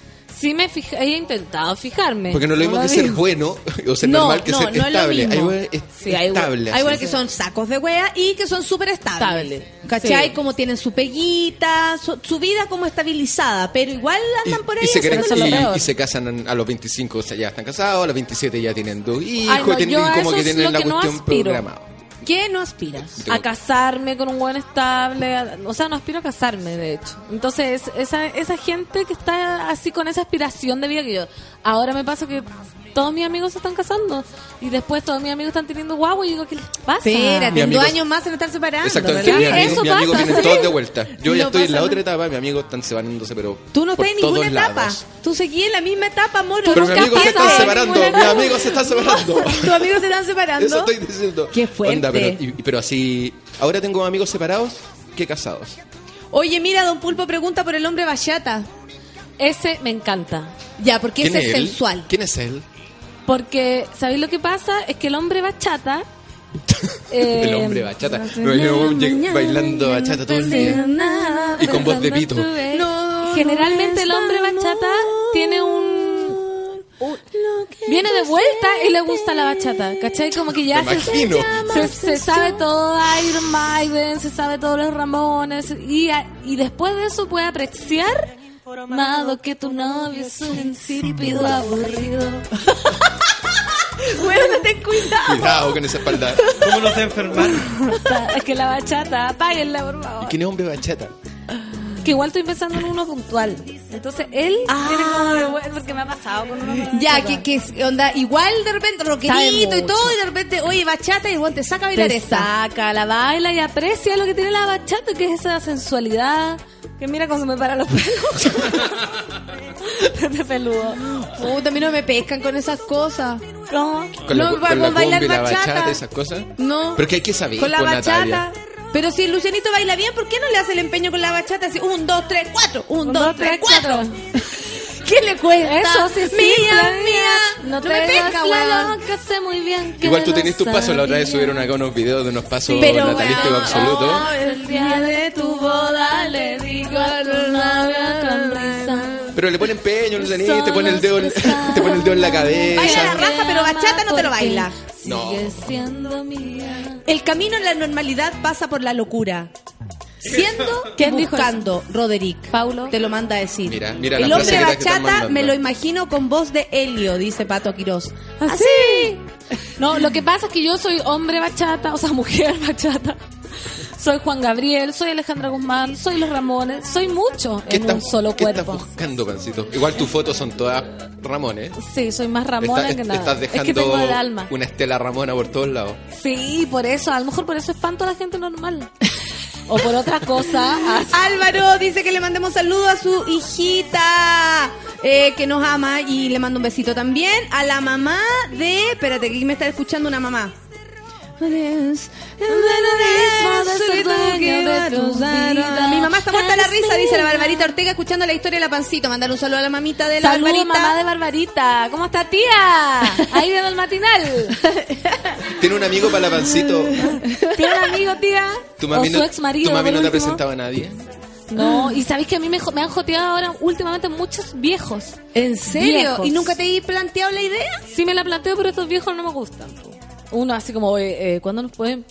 Sí me fija, he intentado fijarme. Porque no lo mismo lo que ser bueno o ser No, normal que no, ser no estable. Hay weas est- Sí, hay we- estable. Hay igual así. que son sacos de wea y que son súper estables. Estable. ¿Cachai? Sí. Como tienen su peguita, su, su vida como estabilizada, pero igual Y, andan por ahí y se y- y casan a los 25, o sea, ya están casados, a los 27 ya tienen dos hijos, Ay, no, tienen, yo a como que tienen la no cuestión programada. ¿Qué no aspiras? a casarme con un buen estable, a- o sea, no aspiro a casarme, de hecho. Entonces, esa, esa gente que está así con esa aspiración de vida que yo, ahora me pasa que todos mis amigos se están casando y después todos mis amigos están teniendo guagua y digo, ¿qué les pasa? Espérate, en dos años más se van a estar separando, Exactamente, ¿verdad? mi amigo, Eso mi amigo pasa, vienen sí. todos de vuelta. Yo ya No estoy en la nada. otra etapa, mis amigos están separándose, pero Tú no estás en ninguna etapa. lados. Tú seguís en la misma etapa, moro. Pero mis amigos se están en separando, mis amigos se están separando. Tus amigos se están separando. Eso estoy diciendo. Qué fuerte. Onda, pero, y- pero así, ahora tengo amigos separados que casados. Oye, mira, Don Pulpo pregunta por el hombre bachata. Ese me encanta. Ya, porque ¿Quién ese es es él? sensual. ¿Quién es él? Porque, ¿sabéis lo que pasa? Es que el hombre bachata... eh, El hombre bachata. Lleg- bailando bachata todo el día. Y con voz de pito. Generalmente el hombre bachata tiene un... un- viene de vuelta y le gusta la bachata, ¿cachai? Como que ya se, se, se sabe todo Iron Maiden, se sabe todos los Ramones y, y después de eso puede apreciar Nada que tu novio es un insípido aburrido. Bueno, ten cuidado. Cuidado con esa espalda. ¿Cómo no se enfermar? Es que la bachata, apáguenla por favor. ¿Quién es hombre bachata? Que igual estoy pensando en uno puntual. Entonces él tiene como de vuelta porque me ha pasado con uno Ya, que, que onda, igual de repente rockerito Sabe y todo, y de repente, oye, bachata, y igual te saca a bailar te esta. saca, la baila y aprecia lo que tiene la bachata, que es esa sensualidad. Que mira cuando se me para los pelos. de peludo. Puta, a mí no me pescan con esas cosas. ¿Cómo? Con la, No, con para la bailar la bachata. bachata, esas cosas. No. Pero que hay que saber, Con la pues, bachata. Natalia. Pero si el Lucianito baila bien, ¿por qué no le hace el empeño con la bachata? Así, un, dos, tres, cuatro. Un, dos, tres, cuatro. ¿Qué le cuesta? Eso sí es Mía. No te la loca, sé muy bien que Igual tú tenés tus pasos. La otra vez subieron acá unos videos de unos pasos Pero, natalísticos weón, absolutos. oh, El día de tu boda le digo a tu novia con risa. Pero le ponen peño, Lucianito, te pone el dedo, en- te pone el dedo en la Baila la cabeza. raja, pero bachata no te lo baila. No. Sigue siendo mía. El camino en la normalidad pasa por la locura. Siendo ¿Quién dijo buscando, Roderick. Paulo. Te lo manda a decir. Mira, mira El hombre que que bachata me lo imagino con voz de Helio, dice Pato Quirós. ¿Así? No, lo que pasa es que yo soy hombre bachata, o sea, mujer bachata. Soy Juan Gabriel, soy Alejandra Guzmán, soy los Ramones, soy mucho ¿Qué en estás, un solo qué estás cuerpo. buscando, Pancito? Igual tus fotos son todas Ramones. Sí, soy más Ramona Está- que nada. Estás es dejando que tengo el alma. una estela Ramona por todos lados. Sí, por eso, a lo mejor por eso espanto a la gente normal. o por otra cosa. así. Álvaro dice que le mandemos saludos a su hijita eh, que nos ama y le mando un besito también a la mamá de. Espérate, que aquí me está escuchando una mamá. Mi mamá está muerta la risa, dice la Barbarita Ortega, escuchando la historia de la pancito. Mandar un saludo a la mamita de la Saludos, Barbarita. mamá de Barbarita. ¿Cómo está, tía? Ahí viendo el matinal. Tiene un amigo para la Pancito. ¿Tiene un amigo, tía? Tu mami o no, su ex marido. tu mami no te último. presentaba a nadie. No, y sabéis que a mí me, han joteado ahora últimamente muchos viejos. ¿En serio? Viejos. ¿Y nunca te he planteado la idea? Sí me la planteo, pero estos viejos no me gustan. Uno así como, eh, eh, ¿cuándo nos pueden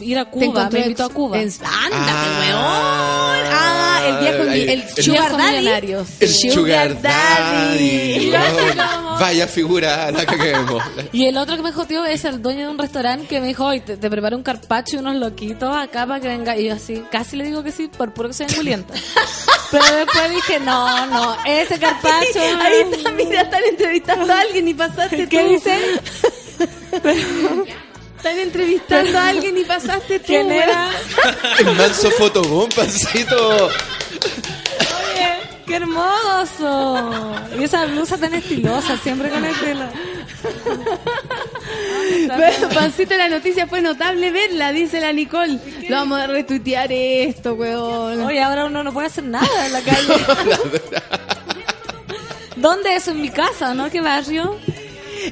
ir a Cuba? Me invitó a Cuba. en- Ándate, Ah. weón. Ah, el viejo, el, el el sugar daddy. El. Sugar Daddy. Vaya figura la que queremos. Y el otro que me joteó es el dueño de un restaurante que me dijo, hoy te, te preparo un carpacho y unos loquitos acá para que venga. Y yo así, casi le digo que sí, por puro que soy angulienta. Pero después dije, no, no, ese carpacho... Ahí está, mira, están entrevistando a alguien y pasaste ¿Qué tú. dicen? Están entrevistando a alguien y pasaste tú. ¿Quién era? El manso fotobomb, Pancito. Oye, qué hermoso. Y esa blusa tan estilosa, siempre con el pelo. Bueno, Pancito, la noticia fue notable verla, dice la Nicole. Lo vamos a retuitear esto, weón. Oye, ahora uno no puede hacer nada en la calle. ¿Dónde es? En mi casa, ¿no? ¿Qué barrio?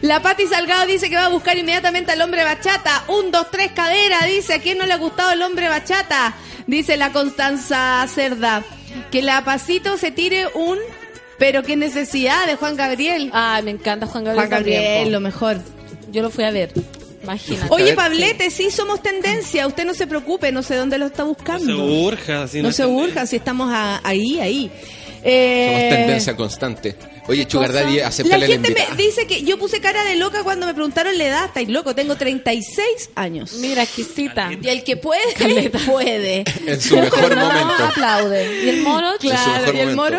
La Pati Salgado dice que va a buscar inmediatamente al hombre bachata. Un, dos, tres, cadera. Dice, ¿a quién no le ha gustado el hombre bachata? Dice la Constanza Cerda. Que la Pasito se tire un... Pero qué necesidad de Juan Gabriel. Ay, me encanta Juan Gabriel. Juan Gabriel, lo mejor. Yo lo fui a ver. Imagínate. Oye, Pablete, sí somos tendencia. Usted no se preocupe, no sé dónde lo está No buscando. se urja. así No es se urjan si estamos a- ahí, ahí. Eh, Somos tendencia constante. Oye, Sugar Daddy, La acepta la gente invitada. me dice que yo puse cara de loca cuando me preguntaron la edad. Estáis loco, tengo 36 años. Mira, exquisita. Y el que puede, puede. En su mejor No, momento. aplaude. ¿Y el moro? En su mejor ¿Y el moro?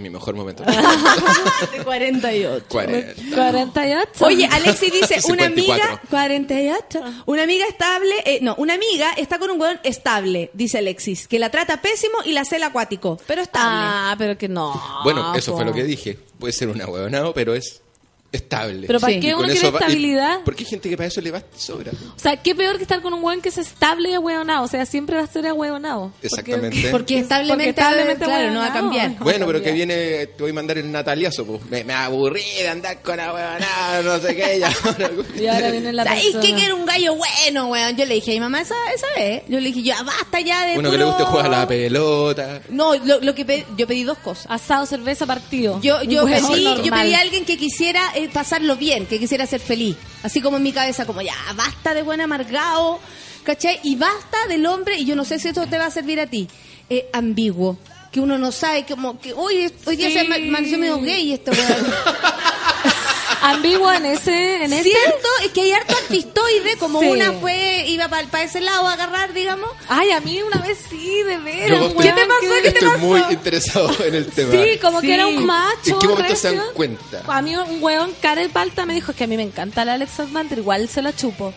En mi mejor momento. De 48. 40. 48. Oye, Alexi dice, una 54. amiga, 48, una amiga estable, eh, no, una amiga está con un weón estable, dice Alexis, que la trata pésimo y la cela acuático, pero estable. Ah, pero que no. Bueno, eso po. fue lo que dije. Puede ser una huevonao, pero es estable. Pero ¿para Sí. qué Y uno quiere y- estabilidad? Porque hay gente que para eso le va sobra. O sea, qué peor que estar con un buen que es estable y ahueonado. O sea, siempre va a ser ahueonado. Exactamente. Porque establemente, Porque establemente claro, no va a ahueonado. cambiar. Bueno, pero que viene, te voy a mandar el nataliazo, pues. Me, me aburrí de andar con la huevonao, no sé qué. Ya. Y ahora viene la ¿Sabes persona. qué? Que era un gallo bueno, weón. Yo le dije a mi mamá esa, esa vez. Yo le dije, ya basta ya de Uno que le guste jugar a la pelota. No, lo, lo que pe- yo pedí dos cosas. Asado, cerveza, partido. Yo, yo, pedí, yo pedí a alguien que quisiera pasarlo bien, que quisiera ser feliz. Así como en mi cabeza, como ya, basta de buen amargado, ¿cachai? Y basta del hombre, y yo no sé si esto te va a servir a ti, eh, ambiguo. Que uno no sabe, como que hoy, hoy día Sí. se ama- amaneció medio gay este weón. Ambiguo en ese... En ese ¿Cierto? Es que hay harto artistoide, como Sí. una fue, iba para ese lado a agarrar, digamos. Ay, a mí una vez sí, de veras. Yo un estoy, weón que- estoy muy interesado en el tema. Sí, como Sí. que era un macho. ¿En qué momento se dan recio. cuenta? A mí un weón cara de palta me dijo "Es que a mí me encanta la Alexa Manter, igual se la chupo.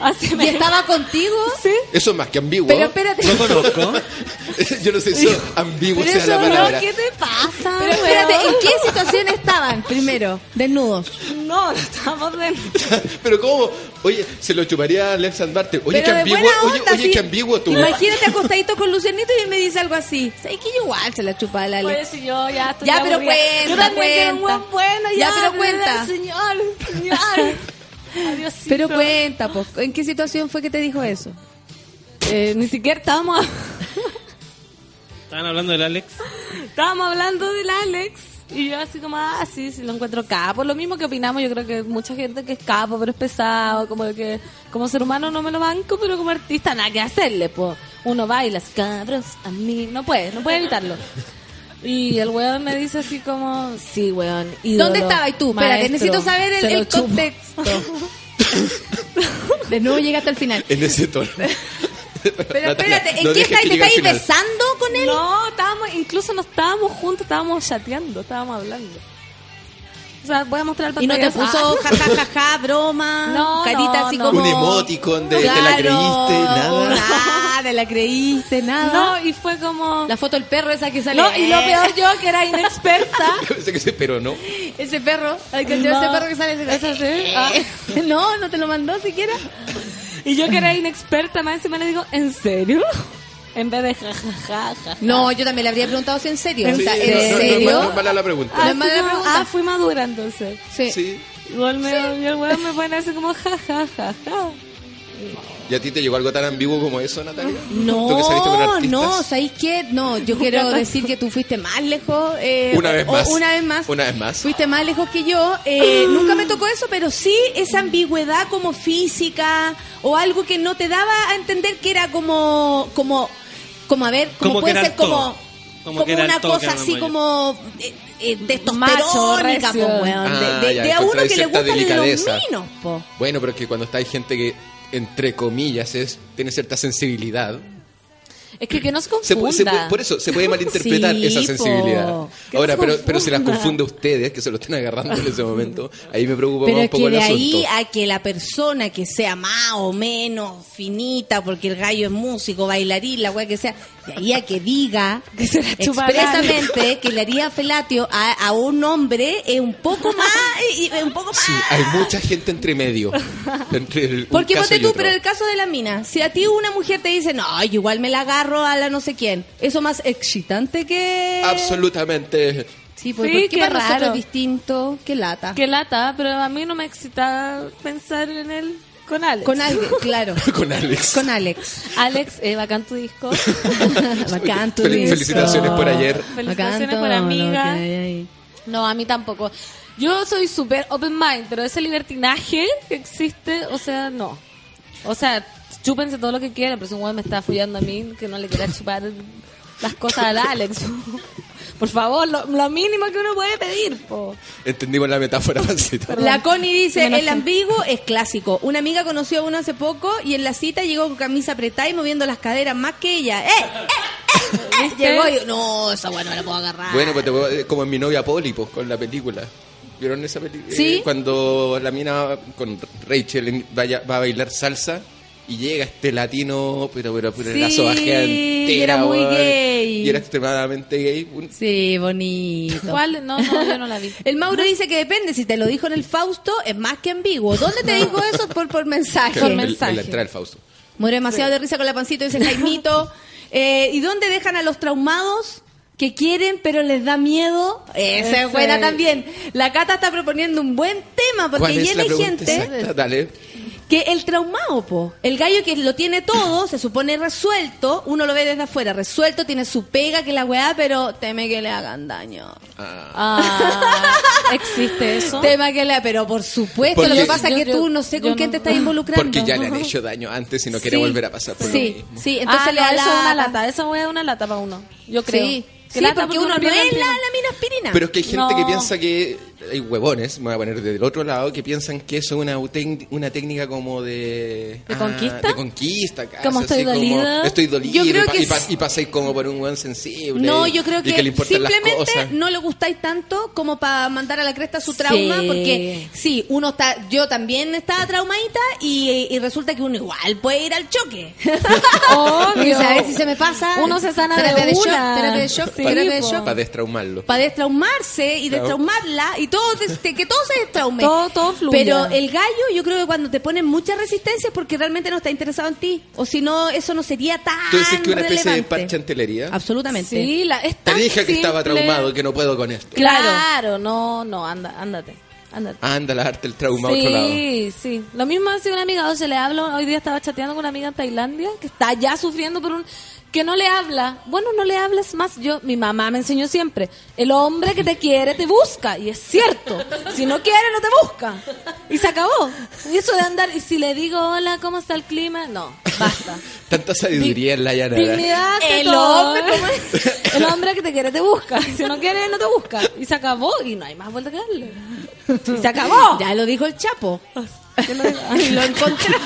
Así me Y estaba contigo. Sí. Eso es más que ambiguo. Pero espérate. No conozco. Yo no sé si ambiguo Pero sea la eso no, palabra. ¿Qué te pasa? Pero espérate? ¿en qué situación estaban primero? Desnudos. No, estamos de... Pero cómo, oye, se lo chuparía a Alex Barter. Oye, Pero qué de ambiguo, buena oye, onda, oye, sí. qué ambiguo tú. Imagínate acostadito con Lucianito y él me dice algo así. ¿Sabes que yo igual se la chupa a la Ale? Oye, si yo ya estoy Ya, pero aburrida. cuenta, Yo también quiero un cuenta. buen bueno, Ya, ya, pero cuenta. Señor, señor. Adiosito. Pero cuenta, pues, ¿en qué situación fue que te dijo eso? Eh, ni siquiera estábamos, Estaban hablando del Alex. estábamos hablando del Alex. Y yo así como, ah, sí, sí, lo encuentro capo. Lo mismo que opinamos, yo creo que mucha gente que es capo, pero es pesado. Como que como ser humano no me lo banco, pero como artista nada que hacerle, pues. Uno baila, cabros, a mí, no puede, no puede evitarlo. Y el weón me dice así como, sí, weón, ídolo, ¿Dónde estabas tú? Espérate, maestro, necesito saber el, contexto. De nuevo llega hasta el final. En ese tono. Pero Natalia, espérate, ¿en no qué estáis? ¿Te estáis besando con él? No, estábamos, incluso no estábamos juntos, estábamos chateando, estábamos hablando. O sea, voy a mostrar el Y no te puso Ah. jajajaja, broma, No, carita no, así no. como... Un emoticon de- te la Claro, creíste, nada. Nada, la creíste, nada. No, y fue como... La foto del perro esa que sale. No, y lo peor yo, que era inexperta. Sí, pero no. Ese perro, que ese perro que sale. ¿Es así? Ah. No, no te lo mandó siquiera. Y yo que era inexperta, más encima le digo, ¿en serio? En vez de jajaja. No, yo también le habría preguntado si en serio. Sí, ¿en no, no, no, serio? No, es mala la pregunta. No es mala la pregunta. Ah, fui madura entonces. Sí. Sí. Igual me, y el weón me pone así como jajajaja. ¿Y a ti te llegó algo tan ambiguo como eso, Natalia? No, no, ¿sabéis qué? No, yo quiero decir que tú fuiste más lejos. eh, Una vez o- más. Una vez más. Una vez más. Fuiste más lejos que yo. Eh, nunca me tocó eso, pero sí esa ambigüedad como física o algo que no te daba a entender que era como, como, como a ver, como, puede ser como, Como una cosa así mayor. como eh, eh, testosterónica, po, weón. Ah, de de- ya, de a uno que le gustan los delicadeza. minos, po. Bueno, pero es que cuando está hay gente que, entre comillas, es tiene cierta sensibilidad. Es que que no se Se confunda. pu- se puede- por eso se puede malinterpretar Sí, esa po. sensibilidad. Que Ahora, pero, se pero si las confunde a ustedes, que se lo estén agarrando en ese momento, ahí me preocupa Pero más un poco que el de asunto. ahí a que la persona que sea más o menos finita, porque el gallo es músico, bailarín, la weá que sea, de ahí a que diga Que se la chupa expresamente que le haría felatio a, a un hombre es un poco más, y- y- un poco más. Sí, hay mucha gente entre medio. entre el, un Porque ponte tú, otro. pero en el caso de la mina, si a ti una mujer te dice, no, yo igual me la agarro a la no sé quién, eso más excitante que... Absolutamente. Sí, pues, Sí, ¿por qué nosotros raro. es distinto? Qué lata. Qué lata, pero a mí no me excita pensar en él con Alex. Con alguien, claro. Con Alex. Con Alex. Alex, eh, bacán tu disco. Bacán tu Fel- disco. felicitaciones por ayer. Felicitaciones Bacán por amiga. No, a mí tampoco. Yo soy súper open mind, pero ese libertinaje que existe, o sea, no. O sea, chúpense todo lo que quieran, pero si un weón me está follando a mí, que no le quiera chupar las cosas al Alex. Por favor, lo, lo mínimo que uno puede pedir, po. Entendimos la metáfora, Pancito. Perdón. La Connie dice, el ambiguo es clásico. Una amiga conoció a uno hace poco y en la cita llegó con camisa apretada y moviendo las caderas más que ella. ¡Eh! ¡Eh! ¡Eh! ¡Eh! Llegó y no, esa bueno no la puedo agarrar. Bueno, pues te puedo- eh, como en mi novia Polly, pues, con la película. ¿Vieron esa película? Sí. cuando la mina con Rachel vaya, va a bailar salsa y llega este latino, pero, pero, pero Sí, la sobajea y entera. era muy gay. Y era extremadamente gay. Sí, bonito. ¿Cuál? No, no, yo no la vi. El Mauro dice que depende, si te lo dijo en el Fausto, es más que ambiguo. ¿Dónde te dijo eso? Por, por mensaje. Por en- mensaje. En la entrada del Fausto. Muero demasiado de risa con la pancito, dice Jaimito. Eh, ¿Y dónde dejan a los traumados? Que quieren, pero les da miedo. Esa Ese. es buena también. La Cata está proponiendo un buen tema, porque ¿Cuál es llena la gente exacta? Dale. Que el traumado, po. El gallo que lo tiene todo, se supone resuelto, uno lo ve desde afuera, resuelto, tiene su pega, que la weá, pero teme que le hagan daño. Ah, ¿Existe eso? Tema que le pero por supuesto, Porque- lo que pasa es que Yo- tú no sé con quién no- te estás involucrando. Porque ya le han hecho daño antes y no quiere Sí. volver a pasar por sí, lo mismo. Sí, entonces ah, le no, da eso es una lata. lata. Eso es una lata para uno. Yo creo. Sí, Que sí porque uno no pierde el es la, la mina aspirina. Pero es que hay gente No. que piensa que. Hay huevones, me voy a poner del otro lado, que piensan que eso es una, una técnica como de. ¿De conquista? De conquista, casi, Como estoy así como, dolida. estoy dolido. Yo creo y, pa- que y, pa- s- y pasáis como por un hueón sensible. No, y- yo creo que, simplemente no le gustáis tanto como para mandar a la cresta su trauma, Sí. porque sí, uno está, yo también estaba traumadita y, y resulta que uno igual puede ir al choque. Obvio. Saber si se me pasa. Uno se sana de shock, terapia de shock, Sí, terapia de shock. Para destraumarlo. Para destraumarse y destraumarla y todo, este, que todo se destraume. Todo- todo fluya. Pero el gallo, yo creo que cuando te ponen mucha resistencia es porque realmente no está interesado en ti. O si no, eso no sería tan. Tú decís que una especie de parche antelería. Absolutamente. Sí, la, es Te dije que estaba traumado, que no puedo con esto. Claro. Claro, no, no, anda, ándate. Ándate. Anda a darte el trauma a otro lado. Sí, sí. Lo mismo hace una amiga, o se le hablo, hoy día estaba chateando con una amiga en Tailandia que está ya sufriendo por un que no le habla. Bueno, no le hables más. Yo, mi mamá me enseñó siempre, el hombre que te quiere te busca y es cierto. Si no quiere no te busca. Y se acabó. Y eso de andar y si le digo, "Hola, ¿cómo está el clima?" No, basta. Tanta sabiduría en la llanada. Dignidad El hombre. ¿cómo es? El hombre que te quiere te busca. Y si no quiere, no te busca. Y se acabó. Y no hay más vuelta que darle. Y se acabó. Ya lo dijo el Chapo. Y lo encontré.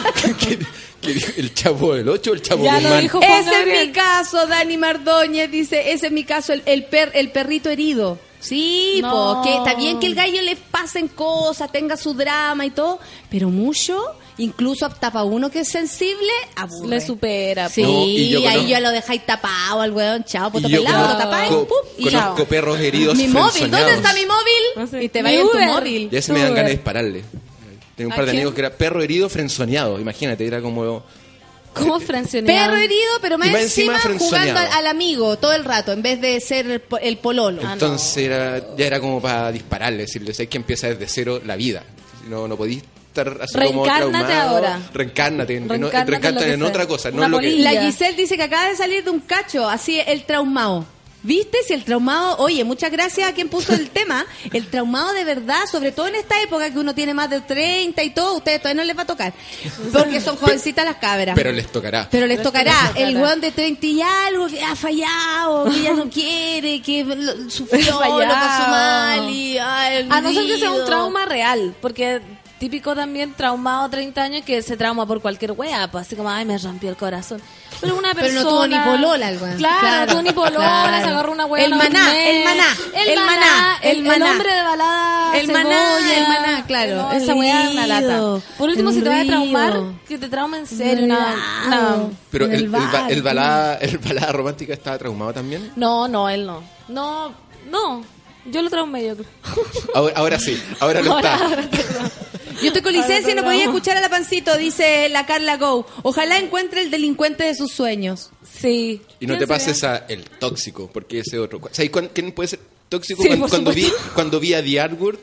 ¿Qué- qué dijo? ¿El chavo del 8 o el chavo Ya lo dijo Juan Ese es mi caso, Dani Mardóñez dice, ese es mi caso, el, el, per- el perrito herido. Sí, No. po, que está bien que el gallo le pasen cosas, tenga su drama y todo, pero mucho, incluso hasta para uno que es sensible, aburre. Le supera. Sí, No, y yo ahí ya lo dejáis tapado al weón, chao, poto yo pelado, lo tapáis, pum, y conozco chao. perros heridos Mi móvil. ¿dónde está mi móvil? No sé. Y te Mi vayas en tu móvil. Ya se me dan ganas de dispararle. Tengo un ¿A par de quién? amigos que era perro herido frenzoneado. Imagínate, era como... ¿Cómo frencioneado? Perro herido, pero más encima encima, jugando frenzoneado. al, al amigo todo el rato, en vez de ser el, el pololo. Entonces era, ya era como para dispararle, decirle, hay que empieza desde cero la vida. No, no podís estar así como Reencárnate traumado. ahora. Reencárnate, en, en- Reencárnate en en otra cosa, no lo que... La Giselle dice que acaba de salir de un cacho, así el traumado. ¿Viste? Si el traumado, oye, muchas gracias a quien puso el tema. El traumado de verdad, sobre todo en esta época que uno tiene más de 30 y todo, ustedes todavía no les va a tocar. Porque son jovencitas las cabras. Pero les tocará. Pero les tocará el weón de 30 y algo que ha fallado, que ya no quiere, que lo- sufrió, lo Fallado. pasó mal y ay, A no ser que sea un trauma real, porque típico también traumado a 30 años que se trauma por cualquier wea, pues así como, ay, me rompió el corazón. Pero una Pero persona... no tuvo ni polola el. Claro, Claro, no tuvo ni polola, claro. se agarró una wea. El maná, el maná, el, el maná, maná, el, el maná. hombre de balada, El maná, cebolla. el maná, claro. No, El esa wea es una lata. Por último, el si te vas a traumar, que te trauma en serio. Una, una- Pero el, el el, ba- el balada, el balada romántica estaba traumado también. No, no, él no. No, no. Yo lo traumé, yo creo. Ahora, ahora sí, ahora no Ahora- está. ahora. Yo estoy con licencia y no podía escuchar a la pancito, dice la Carla Go. Ojalá encuentre el delincuente de sus sueños. Sí. Y no ¿Quién te sería? pases a el tóxico, porque ese otro. ¿Sabes quién puede ser tóxico? Sí, cuando, vi, cuando vi a The Artwork,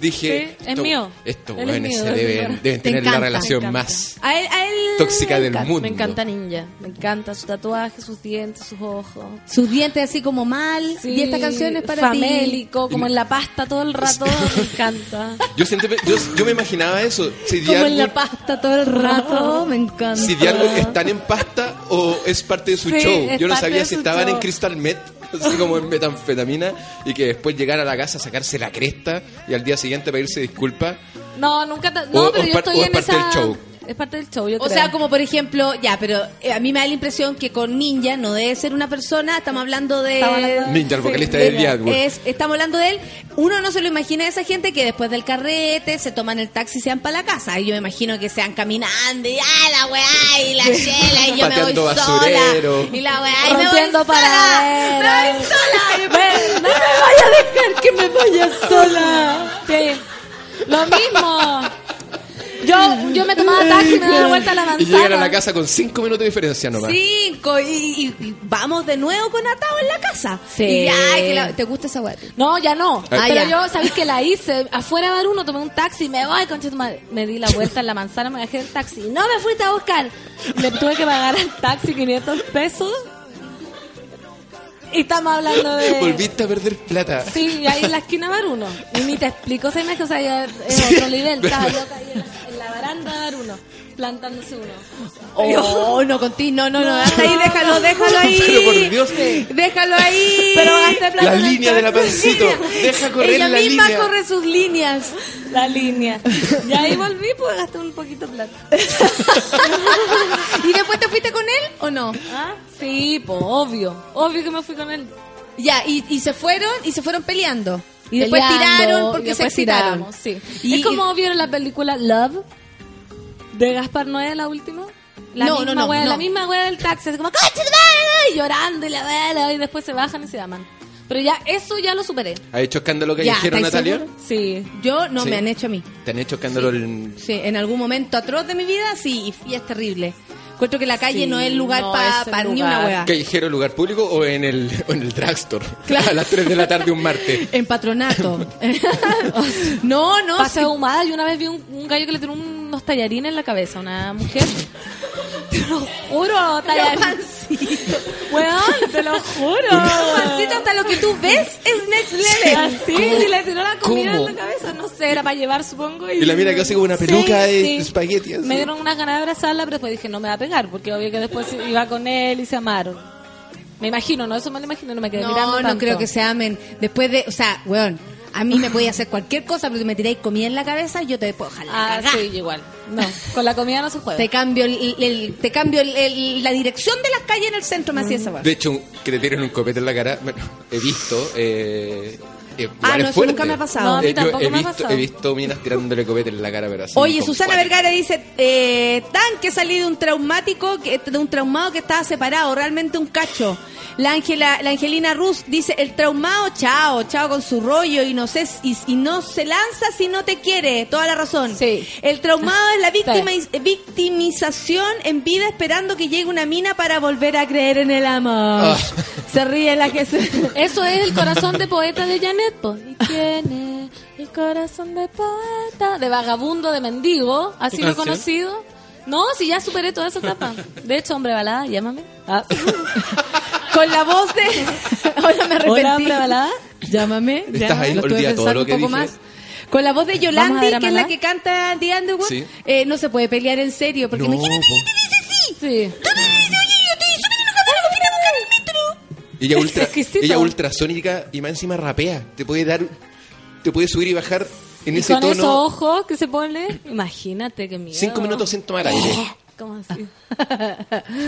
dije. Sí, es mío. Estos Él es jóvenes mío, se de deben, tener la relación más A él, a él tóxica del encanta. mundo. Me encanta Ninja. Me encanta su tatuaje, sus dientes, sus ojos. Sus dientes así como mal. Sí, y esta canción es para famélico, como en la pasta todo el rato. Me encanta. Yo, siempre- yo, yo me imaginaba eso. Si ti. Como en la pasta todo el rato. Me encanta. si Artwork están en pasta o es parte de su Sí, show. Yo no sabía si estaban show. en Crystal Met, así como en metanfetamina, y que después llegar a la casa a sacarse la cresta y al día siguiente pedirse disculpas. No, nunca. ta- No, O- pero o yo estoy o es en parte esa. del show. Es parte del show, yo O creo. sea, como por ejemplo, ya, pero eh, a mí me da la impresión que con Ninja no debe ser una persona, estamos hablando de... Estamos hablando de- Ninja, el Sí, vocalista de Artwork. Es, estamos hablando de él. Uno no se lo imagina a esa gente que después del carrete se toman el taxi y se van para la casa. Y yo me imagino que sean caminando y ¡ah, la weá! Y la chela y yo me voy Pateando sola. basurero. Y la weá, y me voy Rompiendo sola. Me voy sola. Y Ven, no me vaya a dejar que me vaya sola. Sí. Lo mismo. Yo, yo me tomaba taxi y me daba vuelta a la Y manzana. llegar a la casa con cinco minutos de diferencia nomás. Cinco y, y- y vamos de nuevo con atado en la casa. Sí. Y ya, que la- ¿te gusta esa weá? No, ya no. Ah, pero ya. yo, ¿sabéis que la hice? Afuera de Baruno tomé un taxi, me voy, concha. Me di la vuelta en la manzana, me bajé del taxi. No me fuiste a buscar. Le tuve que pagar al taxi 500 pesos. Y estamos hablando de... Volviste a perder plata. Sí, y ahí en la esquina Baruno. Y ni te explico esa imagen, o sea, ya es otro nivel. Estaba la baranda de Baruno, plantándose uno. Oh, no, contigo, no, no, no, hasta ahí, déjalo, déjalo ahí. Pero por Dios. Déjalo ahí. Pero plata La línea de la pancito. Deja correr Ella la misma línea. corre sus líneas. La línea. Y ahí volví, pues gasté un poquito de plata. ¿Y después te fuiste con él o no? ¿Ah? Sí, pues obvio. Obvio que me fui con él. Ya, y, y se fueron y se fueron peleando. Y después Peleando, tiraron y porque se excitaron. tiramos, Sí. Y- es como vieron la película Love de Gaspar Noé, la última. La No, misma no, no, wea, no. la misma wea del taxi, así como ¡Coche de y llorando y la vela y después se bajan y se aman. Pero ya eso ya lo superé. ¿Ha hecho escándalo Ya, callejero, ¿estáis Natalia? seguros? Sí. Yo no Sí. me han hecho a mí. ¿Te han hecho escándalo en Sí, en algún momento atroz de mi vida, sí, y, es terrible. Encuentro que la calle Sí, no es el lugar no para el ni una hueá. callejero, lugar público o en el, o en el drugstore? A las 3 de la tarde un martes. En patronato. no, no. Pase sí. ahumada. Yo una vez vi un, un gallo que le tiró unos tallarines en la cabeza una mujer. Te lo juro, tallarines. Weón, te lo juro. Juancito, hasta lo que tú ves es next level. Así, y le tiró la comida ¿Cómo? en la cabeza. No sé, era para llevar, supongo. Y la mira que hace como una peluca Sí, de sí. espagueti. así. Me dieron unas ganas de abrazarla, pero después dije, no me va a pegar, porque obvio que después iba con él y se amaron. Me imagino, ¿no? Eso me lo imagino, no me quedé mirando No, no creo que se amen. Después de, o sea, weón, A mí me podía hacer cualquier cosa, pero si me tiráis comida en la cabeza, yo te puedo jalar. Ah, sí, igual. No, con la comida no se juega. Te cambio, el, el- te cambio el- el- la dirección de las calles en el centro, me hacía esa weá. De hecho, que te tiren un copete en la cara, bueno, he visto. Eh, eh, Ah, no, eso nunca me ha pasado. No, a mí Eh, tampoco he me ha pasado. he visto minas tirándole copete en la cara, pero así. Oye, Susana. Vergara dice, eh, tan que salí de un traumático, que, de un traumado que estaba separado, realmente un cacho. La Ángela, la Angelina Rus dice, el traumado, chao, chao con su rollo y no sé, y, y no se lanza si no te quiere, toda la razón. Sí. El traumado es la víctima, victimización en vida esperando que llegue una mina para volver a creer en el amor. Ah. Se ríe la que se... Eso es el corazón de poeta de Janet, po. ¿Y quién es el corazón de poeta? De vagabundo, de mendigo, así ¿Tu lo he conocido. No, si ya superé toda esa etapa. De hecho, hombre balada, llámame. Ah. Con la voz de... Hola, me arrepentí. Hola, hombre balada. Llámame. ¿Estás llámame. ahí? Olvida todo lo que un poco dije. más. Con la voz de ¿Vamos a Yolandi, que es la que canta The Underwood, Sí. eh, no se puede pelear en serio, porque No, imagínate, po. Sí. Ella ultra, ella ultrasónica y más encima rapea. Te puede dar, te puede subir y bajar en Y ese con esos tono. ojos que se pone, imagínate qué miedo. Cinco minutos sin tomar aire. ¿Cómo así?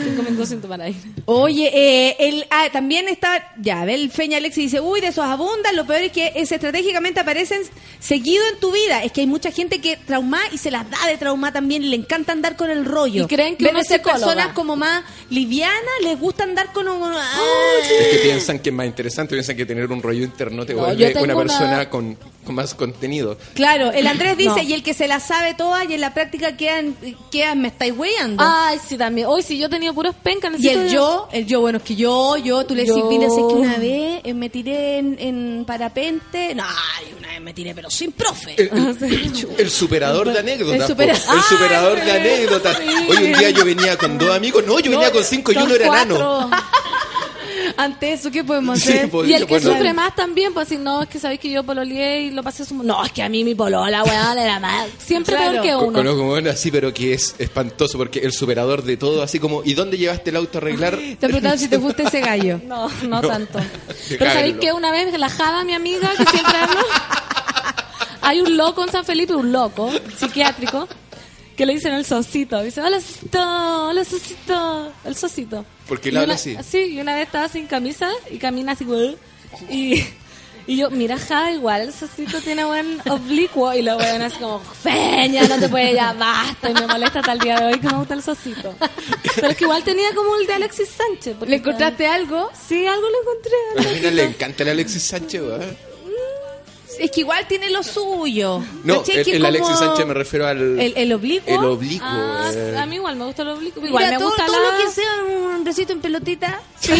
Cinco minutos sin tomar aire. Oye, eh, el, ah, también está, ya, ve el Feña Alexi dice, uy, de esos abundan, lo peor es que es, estratégicamente aparecen seguido en tu vida. Es que hay mucha gente que trauma y se las da de trauma también y le encanta andar con el rollo. Y creen que Ven ser personas como más livianas, les gusta andar con un... ah, Es que piensan que es más interesante, piensan que tener un rollo interno te No, vuelve una una- persona con, con más contenido. Claro, el Andrés dice, No. y el que se la sabe toda y en la práctica quedan, quedan me estáis Ay, sí, también. Hoy sí, yo tenía puros pencas. Y el de- yo, el yo, bueno, es que yo, yo, tú le decís, mira, sé que una vez eh, me tiré en, en parapente, no, ay, una vez me tiré, pero sin profe. El, el- el superador de anécdotas. El supera- po. El ¡Ah, superador de anécdotas. Sí. Hoy un día yo venía con dos amigos. No, yo venía con cinco y uno era cuatro. enano. Ante eso, ¿qué podemos Sí, hacer? pues, Y el que bueno. sufre más también, pues si no, es que sabéis que yo pololeé y lo pasé su... No, es que a mí mi polola, weón, era más... Siempre Claro. peor que Con- uno. Conozco bueno así, pero que es espantoso porque el superador de todo, así como, ¿y dónde llevaste el auto a arreglar? Te he preguntado si te gusta ese gallo. No, no, No. tanto. Pero sabéis que una vez la Jada, mi amiga, que siempre hablo, hay un loco en San Felipe, un loco psiquiátrico, que le dicen el sosito. Dice, hola sosito, hola sosito, el sosito. Porque Y él habla una- así. Sí, y una vez estaba sin camisa y camina así, güey, y... Y yo, mira, Jada, igual el sosito tiene buen oblicuo. Y lo weón así como, feña, no te puede ya, basta. Y me molesta hasta el día de hoy que me gusta el sosito. Pero es que igual tenía como el de Alexis Sánchez. porque- ¿Le encontraste algo? Sí, algo le encontré. A la mina le encanta el Alexis Sánchez, ¿verdad? Es que igual tiene lo suyo. No, el, el Alexis Sánchez me refiero al... El, el oblicuo. el oblicuo. Ah, eh. a mí igual me gusta el oblicuo. Igual Mira, me todo, gusta todo la... lo que sea un besito en pelotita. Sí, a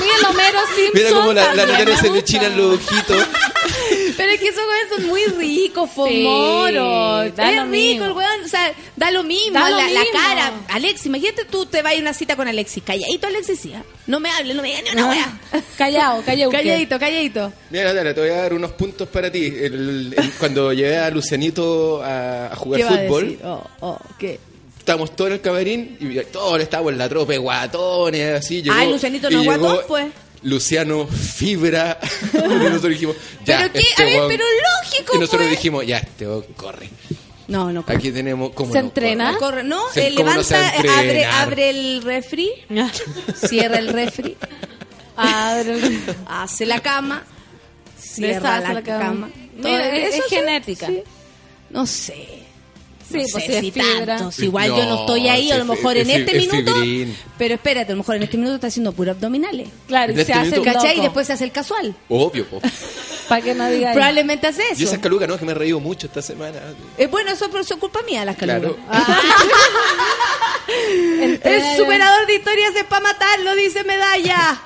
mí el Homero Simpson Mira cómo la, la se le chinan los ojitos. Pero es que esos weones son muy ricos, Sí, fomoros. da es lo rico mismo. el weón, o sea, da lo mismo, Da lo la, cara. Alexis, imagínate tú te vas a ir a una cita con Alexis. Calladito, Alexis, sí, ¿ah? No me hables, no me digas ni una wea. Callao, callao. Calladito, calladito. Mira, Natalia, te voy a dar unos puntos para ti. El- el- cuando llevé a Lucianito a, a jugar ¿Qué va a fútbol, decir? Oh, oh, ¿qué? estábamos todos en el camarín y todos estábamos en la tropa guatones, así. Llegó, Ay, Lucianito y no es llegó guatón, pues. Luciano Fibra. y nosotros dijimos, ya, ¿Pero qué? este A ver, weón- pero lógico, Y nosotros pues. dijimos, ya, este corre. No, no corre. Aquí tenemos... ¿cómo ¿Se no entrena? Corre, no, Se- eh, ¿cómo no levanta, eh, abre, el refri, cierra el refri, Abre hace la cama, cierra la, la cama. cama. Todo Mira, es- es genética. sí. No sé. Sí, no pues sé si es igual yo no No, estoy ahí, a lo es mejor fi- en es este es minuto, fibrín. pero espérate, a lo mejor en este minuto está haciendo puro abdominales. Claro, y este se hace minuto- el ¿Cachai? Y después se hace el casual. Obvio, po. Para que no diga. Probablemente hace Y eso. esas calugas, ¿no? Que me he reído mucho esta semana. Eh, bueno, eso es culpa mía, las calugas. Claro. El superador de historias es para matarlo, dice Medalla.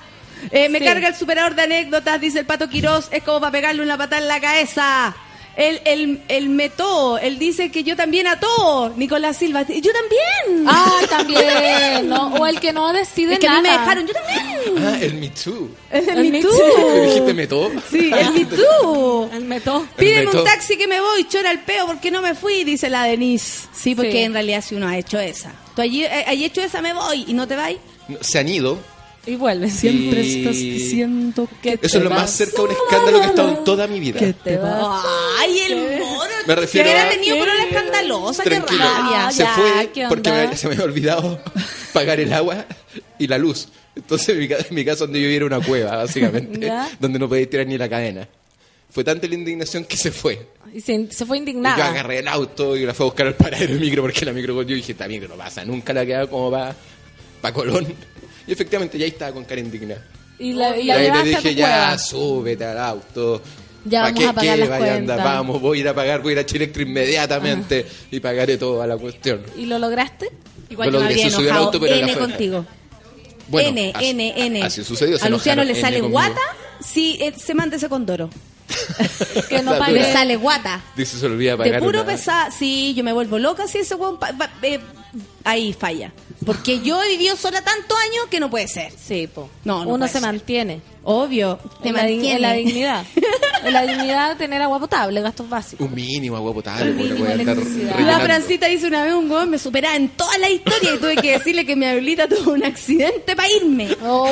Eh, me Sí. carga el superador de anécdotas, dice el pato Quirós, es como para pegarle una patada en la cabeza. El, el, el metó, él dice que yo también ató, Nicolás Silva, yo también. Ah, también. ¿no? O el que no decide es que a mí me nada. dejaron, yo también. Ah, el Me Too. El, El Me Me Too. Too. ¿Te dijiste Me Too? Sí, el Me Too. El metó. Pídeme metó. un taxi que me voy, chora el peo, porque no me fui, dice la Denise. Sí, porque Sí. en realidad si uno ha hecho esa. Tú allí, eh, hay hecho esa, me voy, y no te vas. No, Se han ido, Y vuelve. Siempre estás diciendo que Eso es lo más cerca a un escándalo que he estado en toda mi vida. te vas. Ay, el moro. Me refiero que hubiera a- tenido por una escandalosa, qué Tranquilo, rabia. se ya, fue ¿qué porque me- se me había olvidado pagar el agua y la luz. Entonces mi, ca- mi casa donde yo vivía era una cueva, básicamente, Ya. donde no podía tirar ni la cadena. Fue tanta la indignación que se fue. Y se, se fue Y yo indignada. agarré el auto y la fui a buscar al paradero de micro porque la micro, yo dije, esta micro no pasa, nunca la quedaba como va para Colón. Y efectivamente ya ahí estaba con cara indignada. Y la, y Y ahí le dije, ya, súbete al auto. Ya ¿Pa' vamos qué, a pagar qué? las Vaya, anda, vamos, voy a ir a pagar, voy a ir a Chilectro inmediatamente y pagaré toda la cuestión. ¿Y lo lograste? Igual Lo logré, se al auto, pero N contigo. Bueno, N, así- N, N. Así sucedió. A Luciano le N sale conmigo. guata si eh, se manda ese condoro. Que no pague. Le sale guata. Dice, se olvida pagar De puro pesar, sí, yo me vuelvo loca si ese weón eh, ahí falla. Porque yo he vivido sola tantos años que no puede ser. Sí, po. No, no Uno se ser. mantiene. Obvio, te En la, mantiene. en la dignidad. en la dignidad de tener agua potable, gastos básicos. Un mínimo agua potable, Un mínimo. La. Francita dice una vez un weón me superaba en toda la historia y tuve que decirle que mi abuelita tuvo un accidente para irme. Oh.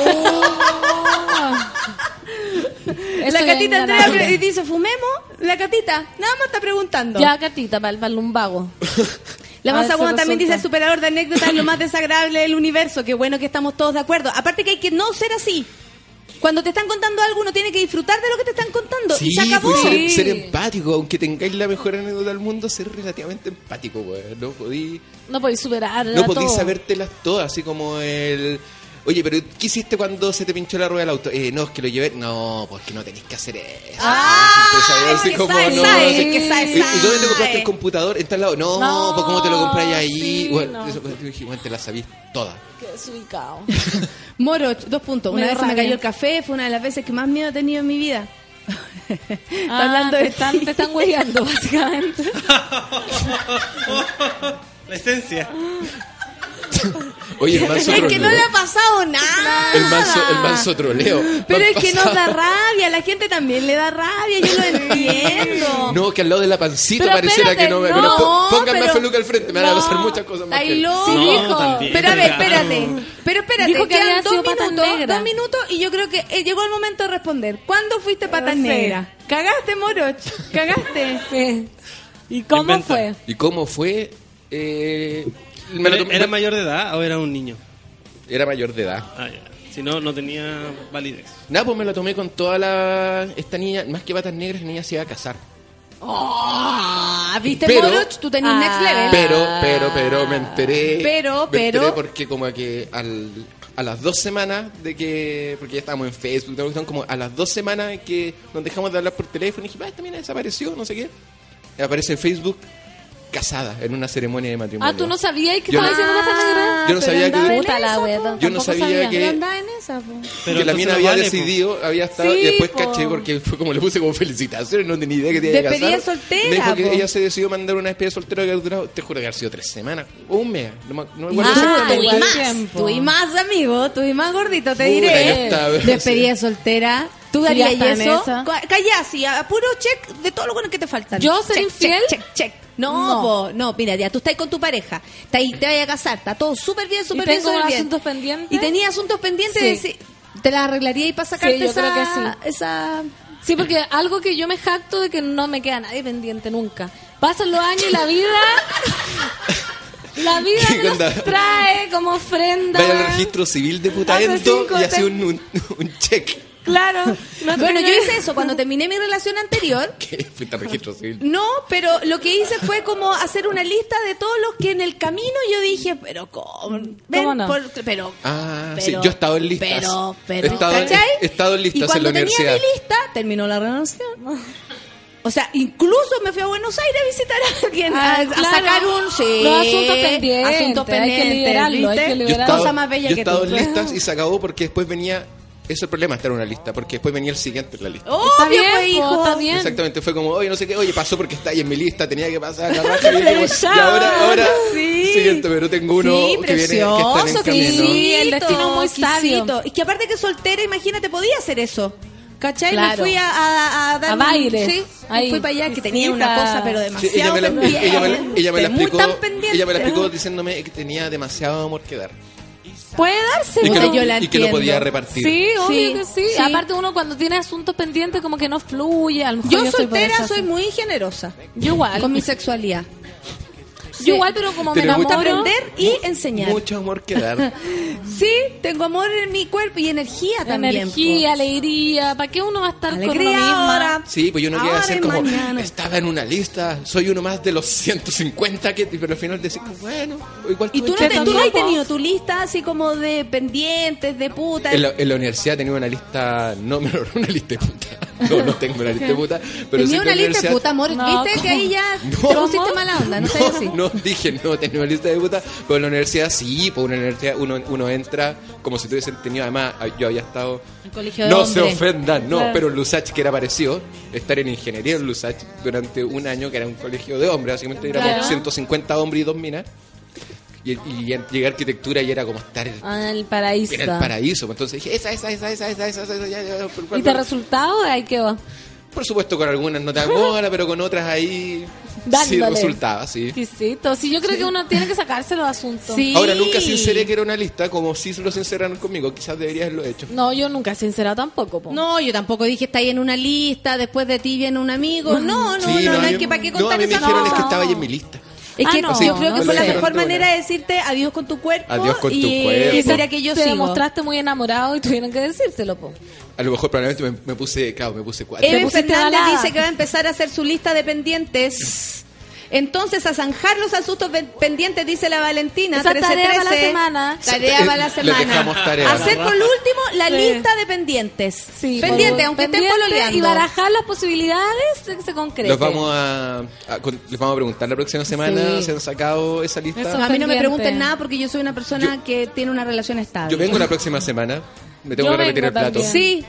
La catita Andrea dice, fumemos. La catita, nada más está preguntando. Ya, Catita, para el lumbago. La masa si Goma también dice el superador de anécdotas es lo más desagradable del universo. Qué bueno que estamos todos de acuerdo. Aparte que hay que no ser así. Cuando te están contando algo, uno tiene que disfrutar de lo que te están contando. Sí, y se acabó. pues, ser, empático, aunque tengáis la mejor anécdota del mundo, ser relativamente empático, weón. No podí, No podéis superar. no todo. sabértelas todas, así como el... Oye, pero ¿qué hiciste cuando se te pinchó la rueda del auto? Eh, no, es que lo llevé... No, pues que no tenéis que hacer eso. Ah, es que como, sabe, no, sabe, así- es que sabe, ¿Y, dónde te compraste el computador? ¿En tal lado? No, No, pues ¿cómo te lo compráis ahí? sí, Bueno, no. eso, pues, yo dije, bueno, te la sabís toda. Qué desubicado. Moro, dos puntos. Una Me vez se me rabia. cayó el café, fue una de las veces que más miedo he tenido en mi vida. Ah, Hablando de están, te están hueveando, básicamente. La esencia. Oye, el manso Es que no le ha pasado nada. El manso, el manso troleo. Pero es que nos da rabia, a la gente también le da rabia, yo lo entiendo. No, que al lado de la pancita Pero pareciera espérate, que no me. no, pero pónganme pero- a Feluca al frente, me van a No, pasar muchas cosas más. Está que- loco. Sí, No, dijo. Pero a ver, espérate. Pero espérate, Dijo que quedan dos minutos, dos minutos y yo creo que eh, llegó el momento de responder. ¿Cuándo fuiste patas Sí. negras? Cagaste, Moroch. Cagaste. Sí. ¿Y cómo Inventa. fue? ¿Y cómo fue? Eh, me ¿Era, mayor de edad o era un niño? Era mayor de edad. Ah, ya. Si no, no tenía validez. Nada, pues me lo tomé con toda la. Esta niña, más que patas negras, la niña se iba a casar. Ah, ¿Viste, Pero- Moroch? Tú tenías Ah. next level. Pero, pero, pero me enteré. Pero, me pero- enteré porque, como que al, a las dos semanas de que. Porque ya estábamos en Facebook, como a las dos semanas de que nos dejamos de hablar por teléfono, dije, ah, esta mina desapareció, no sé qué. Y aparece en Facebook casada en una ceremonia de matrimonio. Ah, ¿tú no sabías que Yo estaba no- diciendo patas negras? Yo no sabía que- Puta la wea. Yo no sabía que- Pero andaba en esa, po. Pero que la mina no había vale, po. decidido, había estado, Sí, y después po. caché porque fue como le puse como felicitaciones, no tenía idea que tenía que Despedida casar. soltera, Me dijo que ella se decidió mandar una despedida soltera que ha durado, te juro que ha sido tres semanas, o un mes, no me, no Ah, tú y más, tú y más, amigo, tú y más gordito, te diré. Despedida soltera. ¿Tú darías eso? Calla, sí, a puro check de todo lo bueno que te faltan. ¿Yo ser Check, infiel? Check, check, check. No, No. po, no, mira, ya tú estás con tu pareja, está ahí, te vayas a casar, está todo súper bien, súper ¿Y bien, tengo súper bien. asuntos pendientes? Y tenía asuntos pendientes, Sí. de ¿te la arreglaría y para sacarte yo esa, creo que sí. esa... Sí, porque algo que yo me jacto de que no me queda nadie pendiente nunca. Pasan los años y la vida. la vida ¿Qué me los onda? trae como ofrenda. Vaya al registro civil de cinco y hace un, un, un check. Claro. no Bueno, yo hice eso cuando terminé mi relación anterior. que fuiste registro civil. No, pero lo que hice fue como hacer una lista de todos los que en el camino yo dije, pero ¿cómo? Ven, no? por- pero, Ah, pero- sí, yo he estado en listas. Pero, pero, he estado, ¿cachai? he estado en y listas en cuando la tenía universidad. mi lista, terminó la relación. O sea, incluso me fui a Buenos Aires a visitar a alguien, Ah, a, a claro. sacar un... Sí, Los asuntos pendientes, Asuntos hay que pendientes, liberarlo, hay ¿viste? que Yo liberarlo. estado, Cosa más bella yo he que estado en listas y se acabó porque después venía. Es el problema, estar en una lista, porque después venía el siguiente en la lista. Obvio, Está bien, pues, hijo. está bien. Exactamente, fue como, oye, no sé qué, oye, pasó porque está ahí en mi lista, tenía que pasar la raja. Y, y ahora, ahora, Sí. siguiente, pero tengo uno Sí, que viene, que está en precioso, camino. Sí, el destino es muy exquisito. sabio. Y que aparte que soltera, imagínate, podía hacer eso. ¿Cachai? Me fui a, a, a dar A bailes. Sí, me fui para allá que tenía una cosa, pero Sí, demasiado ella, me la, pendiente. ella, me la, ella me la muy explicó, ella me la explicó diciéndome que tenía demasiado amor que dar. Puede darse. Y que, lo, yo la y que lo podía repartir. Sí, obvio Sí, que sí. sí. Aparte uno cuando tiene asuntos pendientes como que no fluye. A lo mejor Yo por soltera esa- soy muy generosa Yo igual. con mi sexualidad. Yo igual, pero como me gusta aprender y enseñar. Mucho amor que dar. Sí, tengo amor en mi cuerpo y energía también. Energía, po. alegría. ¿Para qué uno va a estar con uno Alegría misma? ahora. Sí, pues yo no quería Ahora hacer como, mañana. estaba en una lista, soy uno más de los 150, que, pero al final decís, bueno, igual ¿Y tú no, te- tú no has tenido tu lista así como de pendientes, de puta? En la, en la universidad tenía una lista, no, una lista de puta. No, no tengo una lista de puta. Pero Tenía en una lista de puta, amor. No, ¿Viste ¿cómo? que ahí ya No. te pusiste mala onda? No, sabes así. No, dije, no, tenía una lista de puta. Pero en la universidad sí, pues en la universidad uno, uno entra como si tuviesen tenido, además, yo había estado... El colegio de No se ofendan, no, Claro. pero en Lusach, que era parecido, estar en ingeniería en Lusach durante un año, que era un colegio de hombres, básicamente éramos Claro. 150 hombres y dos minas. Y, y llegué a arquitectura y era como estar en, Ah, el paraíso. en el paraíso. pues Entonces dije, esa, esa, esa, esa, esa, esa, esa, ya, ya, por, por- ¿Y te resultado? Ahí quedó. Por supuesto, con algunas no te dan bola, pero con otras ahí sí Dándole. resultaba, sí. Exquisito. Sí, yo creo que uno tiene que sacarse los asuntos. Sí. Ahora nunca sinceré que era una lista, como si lo sinceraron conmigo. Quizás debería haberlo hecho. No, yo nunca he sincerado tampoco. po. No, yo tampoco dije está ahí en una lista, después de ti viene un amigo. No, no, Sí, no, no, a hay mí- que para qué no, contar a mí me esa dijeron es cosa. que estaba ahí en mi lista. Es Ah, que no, yo creo que no fue la sé. mejor manera de decirte adiós con tu cuerpo. Adiós con tu y cuerpo. Mira que yo te sigo. demostraste muy enamorado y tuvieron que decírselo, po. A lo mejor probablemente me, me puse, claro, me puse cuatro. Eben Fernández dice que va a empezar a hacer su lista de pendientes. Entonces, a zanjar los asuntos pen- pendientes, dice la Valentina. Esa 13, tarea para la 13. semana. Tarea para la semana. tarea. Hacer por último la Sí. lista de pendientes. Sí, pendiente, po. aunque Pendiente pololeando. Y barajar las posibilidades de que se concrete. Los vamos a, a- les vamos a preguntar la próxima semana Sí. si han sacado esa lista. Eso. No, a mí no me pregunten nada porque yo soy una persona que tiene una relación estable. Yo vengo la próxima semana. Me tengo Yo que repetir el plato. también. Sí.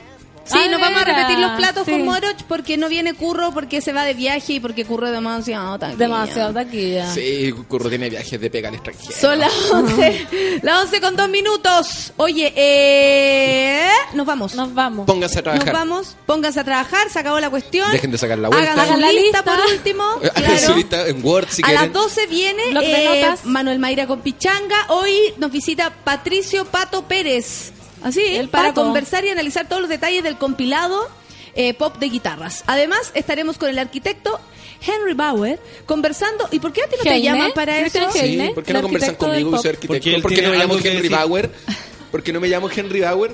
Sí, Ah, nos vamos a mira, repetir los platos sí. con Moroch porque no viene Curro, porque se va de viaje y porque Curro es demasiado taquilla. Demasiado taquilla. Sí, Curro tiene viajes de pega al extranjero. Son las 11, las 11 con dos minutos. Oye, eh, nos vamos. Nos vamos. Pónganse a Nos trabajar. vamos, pónganse a trabajar, se acabó la cuestión. Dejen de sacar la vuelta. Hagan la lista, lista. por último. Hagan claro. su lista en Word si a quieren. las 12 viene eh. Manuel Mayra con Pichanga. Hoy nos visita Patricio Pato Pérez. Así, El para conversar y analizar todos los detalles del compilado eh, pop de guitarras. Además, estaremos con el arquitecto Henry Bauer conversando. ¿Y por qué a ti no te llaman para eso? Sí, ¿por qué el no conversan arquitecto conmigo? soy arquitecto. ¿Por qué no me llamo Henry. Bauer? ¿Por qué no me llamo Henry Bauer?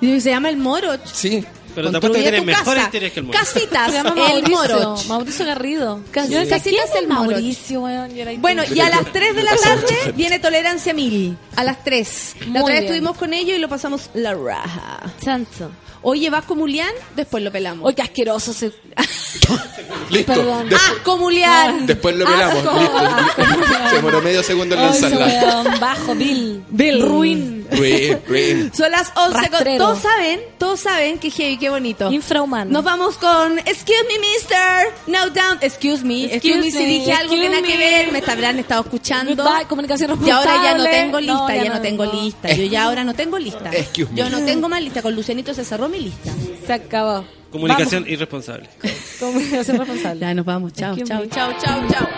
Y se llama el Moroch. Sí. Pero tu mejores casa. intereses que el mono. Casitas, Se el Mauricio, Moroch. Mauricio Garrido. Cas- Casitas ¿quién es el Moroch. Mauricio? Yo era- Bueno, y a las 3 de la tarde viene Tolerancia Mil. A las 3. La otra vez bien. estuvimos con ellos y lo pasamos la raja. Santo. Oye, vas con Mulián, después lo pelamos. Oye, qué asqueroso ese... Listo. Perdón. Después, ¡Asco, Mulián! después lo pelamos. Asco. Listo. Se demoró medio segundo en lanzarla. bajo, Bill. Bill. Ruin. Ruin, ruin. Son las 11 con... Todos saben, todos saben que heavy, qué bonito. Infrahumano. Nos vamos con Excuse me, mister. No down. Excuse me. Excuse, Excuse me si dije algo que nada que ver. Me habrán estado escuchando. Goodbye, comunicación Y ahora ya no responsable. tengo lista, No, ya, ya no, no, tengo no. lista. Yo ya ahora no tengo lista. Excuse me. Yo no tengo más lista. Con Lucianito se cerró mi lista. Se acabó. Comunicación irresponsable. Comunicación responsable. Ya nos vamos. Chao, Excuse chao, me. chao, chao, chao.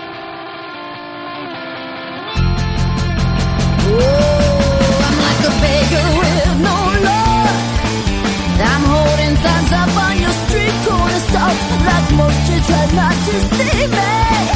Not to see me.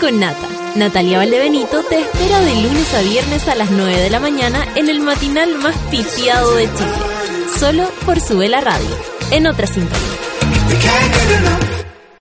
Con Nata. Natalia Valdebenito te espera de lunes a viernes a las 9 de la mañana en el matinal más pifiado de Chile. Solo por Sube la Radio. En otra sintonía.